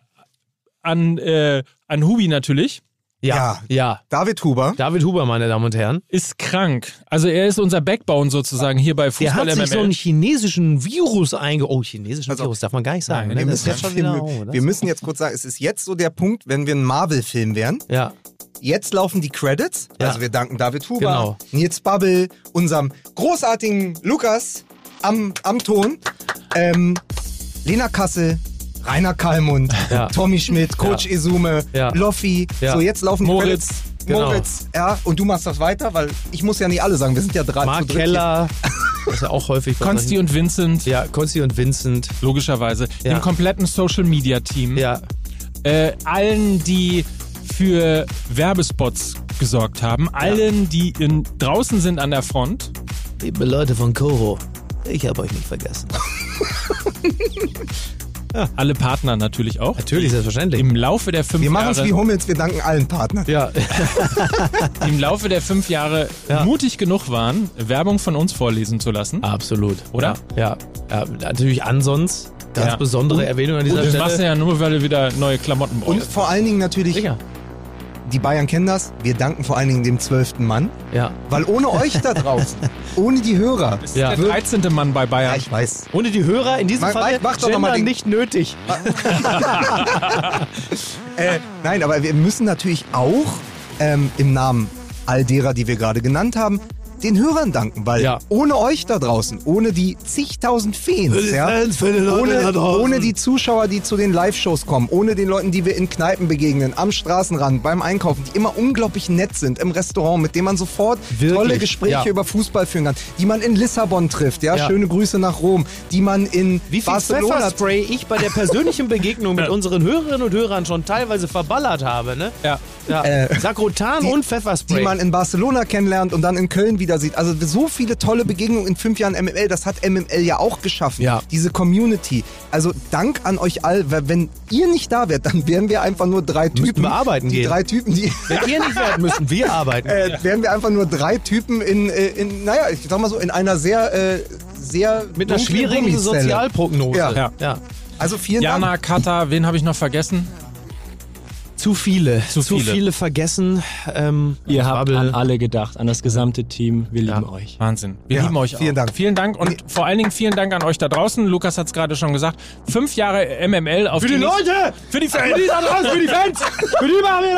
an, äh, an Hubi natürlich. Ja, ja. David Huber. David Huber, meine Damen und Herren. Ist krank. Also er ist unser Backbone sozusagen hier bei Der Fußball hat sich so einen chinesischen Virus einge... Oh, chinesischen Virus darf man gar nicht sagen. Nein, ne? wir, müssen, jetzt schon wieder... Oh, wir müssen jetzt kurz sagen, es ist jetzt so der Punkt, wenn wir ein Marvel-Film wären. Ja. Jetzt laufen die Credits. Ja. Also wir danken David Huber, Genau. Nils Babbel, unserem großartigen Lukas am, am Ton, ähm, Lena Kassel, Rainer Kallmund, Ja. Tommy Schmidt, Coach Ja. Izume, Ja. Loffi. Ja. So, jetzt laufen die Moritz. Credits. Genau. Moritz, ja, und du machst das weiter, weil ich muss ja nicht alle sagen, wir sind ja drei. Mark zu dritt. Keller. Das ist ja auch häufig. bei Konsti und Vincent, Ja, Konsti und Vincent. logischerweise. Ja. Dem kompletten Social Media Team. Ja. Äh, allen, die für Werbespots gesorgt haben. Allen, die in, draußen sind an der Front. Liebe Leute von Koro, ich habe euch nicht vergessen. Alle Partner natürlich auch. Natürlich, selbstverständlich. Im Laufe der fünf Wir machen es Jahre. wie Hummels, wir danken allen Partnern. Ja. die im Laufe der fünf Jahre Ja. mutig genug waren, Werbung von uns vorlesen zu lassen. Absolut. Oder? Ja. ja. ja. Natürlich Ansons. Ganz Ja. besondere Erwähnung an dieser Das machst du Stelle. ja nur, weil du wieder neue Klamotten Und brauchst. vor allen Dingen natürlich, Sicher. Die Bayern kennen das, wir danken vor allen Dingen dem zwölften Mann, Ja. weil ohne euch da draußen, ohne die Hörer, Das ist Ja. der 13. Mann bei ja, Bayern. ich weiß, Ohne die Hörer in diesem Mach- Fall mach doch mal den- nicht nötig. Äh, nein, aber wir müssen natürlich auch ähm, im Namen all derer, die wir gerade genannt haben, den Hörern danken, weil Ja. ohne euch da draußen, ohne die zigtausend Fans, Für die ja, Fans, für die Leute da ohne, draußen. ohne die Zuschauer, die zu den Live-Shows kommen, ohne den Leuten, die wir in Kneipen begegnen, am Straßenrand, beim Einkaufen, die immer unglaublich nett sind, im Restaurant, mit denen man sofort Wirklich, tolle Gespräche ja. über Fußball führen kann, die man in Lissabon trifft, ja, Ja. schöne Grüße nach Rom, die man in Wie viel Barcelona Pfefferspray ich bei der persönlichen Begegnung mit unseren Hörerinnen und Hörern schon teilweise verballert habe, ne? Ja. ja. Äh, Sakrotan und Pfefferspray. die man in Barcelona kennenlernt und dann in Köln wieder sieht. Also so viele tolle Begegnungen in fünf Jahren MML, das hat MML ja auch geschaffen. Ja. Diese Community. Also Dank an euch all, weil wenn ihr nicht da wärt, dann wären wir einfach nur drei Typen. wir arbeiten die gehen. drei Typen, die. Wenn ihr nicht wärt, müssen wir arbeiten. äh, wären wir einfach nur drei Typen in, äh, in naja, ich sag mal so, in einer sehr, äh, sehr Mit einer schwierigen. Sozialprognose. Ja. Ja. ja. Also vielen Dank. Jana, Kata, wen habe ich noch vergessen? Zu viele. Zu Zu viele. viele, vergessen. Ähm, Ihr habt Babbel. an alle gedacht, an das gesamte Team. Wir lieben euch. Wahnsinn. Wir Ja, lieben euch vielen auch. Dank. Vielen Dank und vor allen Dingen vielen Dank an euch da draußen. Lukas hat es gerade schon gesagt. Fünf Jahre MML auf Für die nächsten- Leute! Für die Für die da draußen, für die Fans! Für die machen wir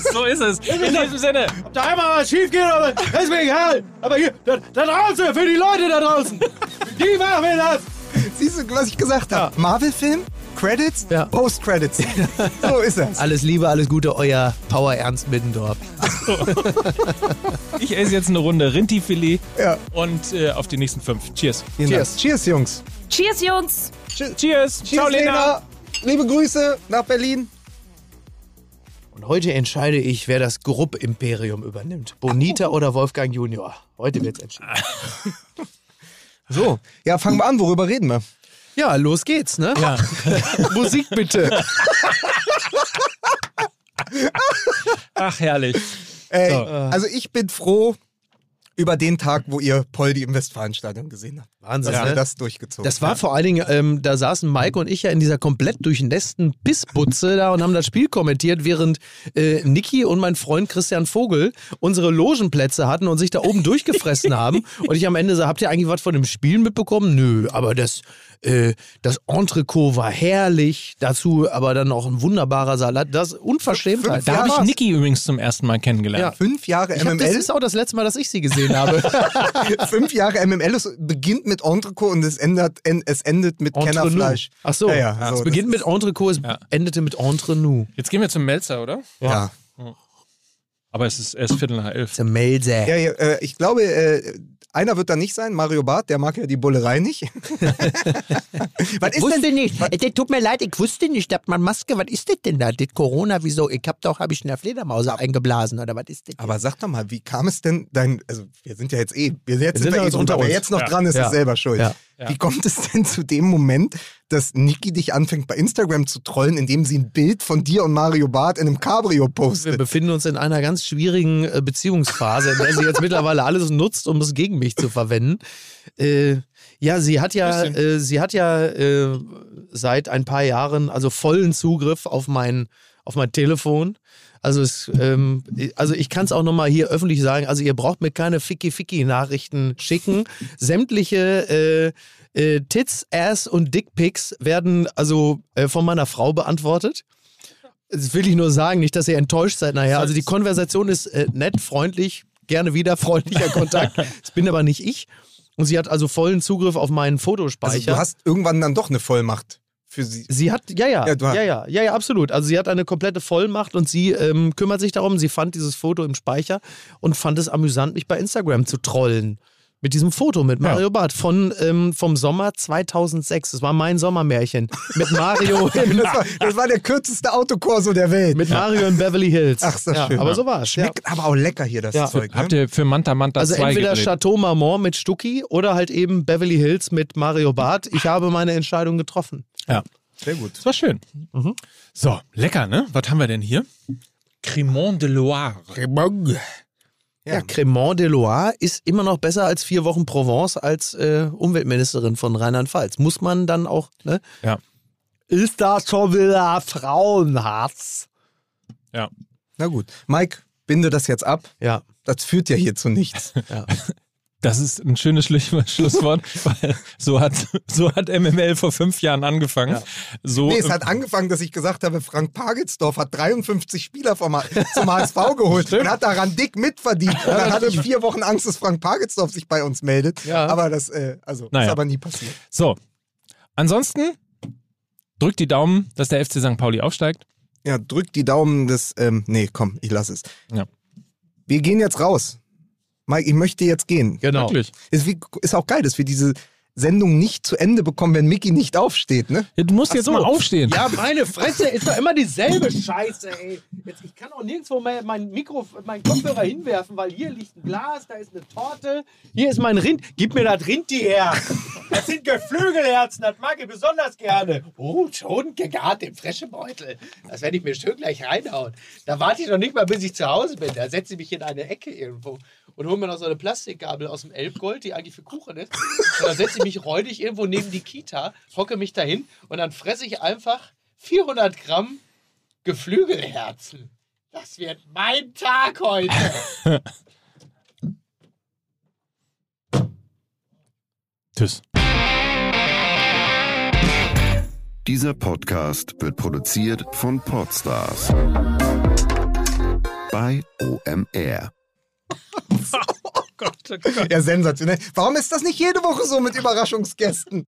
das! So ist es. In diesem Sinne. Ob da einmal was schief geht, aber ist mir egal. Aber hier, da, da draußen, für die Leute da draußen. Die machen wir das. Siehst du, was ich gesagt habe? Marvel-Film, Credits, Ja. Post-Credits. so ist es. Alles Liebe, alles Gute, euer Power Ernst Middendorf. Ich esse jetzt eine Runde Rintifilet Ja. und äh, auf die nächsten fünf. Cheers. Vielen Cheers. Dank. Cheers, Jungs. Cheers, Jungs! Cheers. Cheers, Ciao, Lena. Lena. Liebe Grüße nach Berlin. Und heute entscheide ich, wer das Grupp-Imperium übernimmt. Bonita oder Wolfgang Junior. Heute wird's entschieden. So, ja, fangen wir an. Worüber reden wir? Ja, los geht's, ne? Ja. Musik bitte. Ach, herrlich. Ey, So. Also ich bin froh über den Tag, wo ihr Poldi im Westfalenstadion gesehen habt. Wahnsinn, Dass ne? ihr das durchgezogen Das war vor allen Dingen, ähm, da saßen Mike und ich ja in dieser komplett durchnässten Pissbutze da und haben das Spiel kommentiert, während äh, Niki und mein Freund Christian Vogel unsere Logenplätze hatten und sich da oben durchgefressen haben. Und ich am Ende so, habt ihr eigentlich was von dem Spiel mitbekommen? Nö, aber das, äh, das Entrecot war herrlich. Dazu aber dann auch ein wunderbarer Salat. Das ist Unverschämtheit. Da habe ich. Niki übrigens zum ersten Mal kennengelernt. Fünf Jahre Ich hab, das MML. ist auch das letzte Mal, dass ich sie gesehen habe. Fünf Jahre MML. Es beginnt mit Entrecot und es endet, en- es endet mit Entre Kennerfleisch. Ach so, Ja, ja, es so, das beginnt mit Entrecot, es endete mit Entre nous. Jetzt gehen wir zum Melzer, oder? Ja. Aber es ist erst Viertel nach elf. Zum Melzer. Ja, ja, äh, ich glaube, äh, einer wird da nicht sein, Mario Barth, der mag ja die Bullerei nicht. was ist wusste denn, nicht. Äh, tut mir leid, ich wusste nicht, dass man Maske, was ist das denn da? Das Corona, wieso? Ich hab doch, hab ich eine Fledermaus eingeblasen oder was ist das? aber sag doch mal, wie kam es denn dein, also wir sind ja jetzt eh, wir jetzt Wir sind sind wir eh jetzt unter wer jetzt noch Ja. dran ist, Ja. ist selber schuld. Ja. Wie kommt es denn zu dem Moment, dass Niki dich anfängt bei Instagram zu trollen, indem sie ein Bild von dir und Mario Barth in einem Cabrio Wir postet? befinden uns in einer ganz schwierigen äh, Beziehungsphase, in der sie jetzt mittlerweile alles nutzt, um es gegen mich zu verwenden. Äh, ja, sie hat ja, äh, sie hat ja äh, seit ein paar Jahren also vollen Zugriff auf mein, auf mein Telefon. Also, es, ähm, also ich kann es auch nochmal hier öffentlich sagen, also ihr braucht mir keine Ficky-Ficky-Nachrichten schicken. Sämtliche äh, äh, Tits, Ass und Dickpics werden also äh, von meiner Frau beantwortet. Das will ich nur sagen, nicht, dass ihr enttäuscht seid nachher. Also die Konversation ist äh, nett, freundlich, gerne wieder freundlicher Kontakt. Das bin aber nicht ich. Und sie hat also vollen Zugriff auf meinen Fotospeicher. Also du hast irgendwann dann doch eine Vollmacht für sie. Sie hat, ja, ja, Ja, du hast- ja, ja, ja, ja, absolut. Also sie hat eine komplette Vollmacht und sie ähm, kümmert sich darum. Sie fand dieses Foto im Speicher und fand es amüsant, mich bei Instagram zu trollen. Mit diesem Foto mit Mario Barth von, ähm, vom Sommer 2006. Das war mein Sommermärchen. Mit Mario in, Das war, das war der kürzeste Autokorso der Welt. mit Mario in Beverly Hills. Ach, ist das ja, schön. Aber so war es. Ja. Schmeckt aber auch lecker hier, das Ja. Zeug. Ne? Habt ihr für Manta Manta Also 2 entweder gedreht? Chateau Marmont mit Stucki oder halt eben Beverly Hills mit Mario Barth. Ich habe meine Entscheidung getroffen. Ja. Sehr gut. Das war schön. So, lecker, ne? Was haben wir denn hier? Cremant de Loire. Ja, Cremant de Loire ist immer noch besser als vier Wochen Provence als äh, Umweltministerin von Rheinland-Pfalz. Muss man dann auch, ne? Ja. Ist das schon wieder Frauenhass? Ja. Na gut. Mike, binde das jetzt ab. Ja. Das führt ja hier zu nichts. Ja. Das ist ein schönes Schlu- Schlusswort, weil so hat, so hat MML vor fünf Jahren angefangen. So, Nee, es hat angefangen, dass ich gesagt habe, Frank Pagelsdorf hat 53 Spieler vom, zum HSV geholt und hat daran dick mitverdient. Und dann hatte ich vier Wochen Angst, dass Frank Pagelsdorf sich bei uns meldet. Ja. Aber das äh, also, Naja. ist aber nie passiert. So. Ansonsten drückt die Daumen, dass der FC St. Pauli aufsteigt. Ja, drückt die Daumen des. Ähm, nee, komm, ich lass es. Ja. Wir gehen jetzt raus. Mike, ich möchte jetzt gehen. Genau. Wirklich. Ist, wie, ist auch geil, dass wir diese Sendung nicht zu Ende bekommen, wenn Mickey nicht aufsteht, ne? Ja, du musst Ach jetzt so. mal aufstehen. Ja, meine Fresse, ist doch immer dieselbe Scheiße, ey. Jetzt, ich kann auch nirgendwo mein, mein Mikro, meinen Kopfhörer hinwerfen, weil hier liegt ein Glas, da ist eine Torte, hier ist mein Rind. Gib mir das Rind her. Das sind Geflügelherzen, das mag ich besonders gerne. Oh, schon gegart im Freschebeutel. Das werde ich mir schön gleich reinhauen. Da warte ich noch nicht mal, bis ich zu Hause bin. Da setze ich mich in eine Ecke irgendwo und hole mir noch so eine Plastikgabel aus dem Elbgold, die eigentlich für Kuchen ist. Und dann setze ich mich räudig irgendwo neben die Kita, hocke mich dahin und dann fresse ich einfach 400 Gramm Geflügelherzen. Das wird mein Tag heute. Tschüss. Dieser Podcast wird produziert von Podstars bei OMR. Ja, sensationell. Warum ist das nicht jede Woche so mit Überraschungsgästen?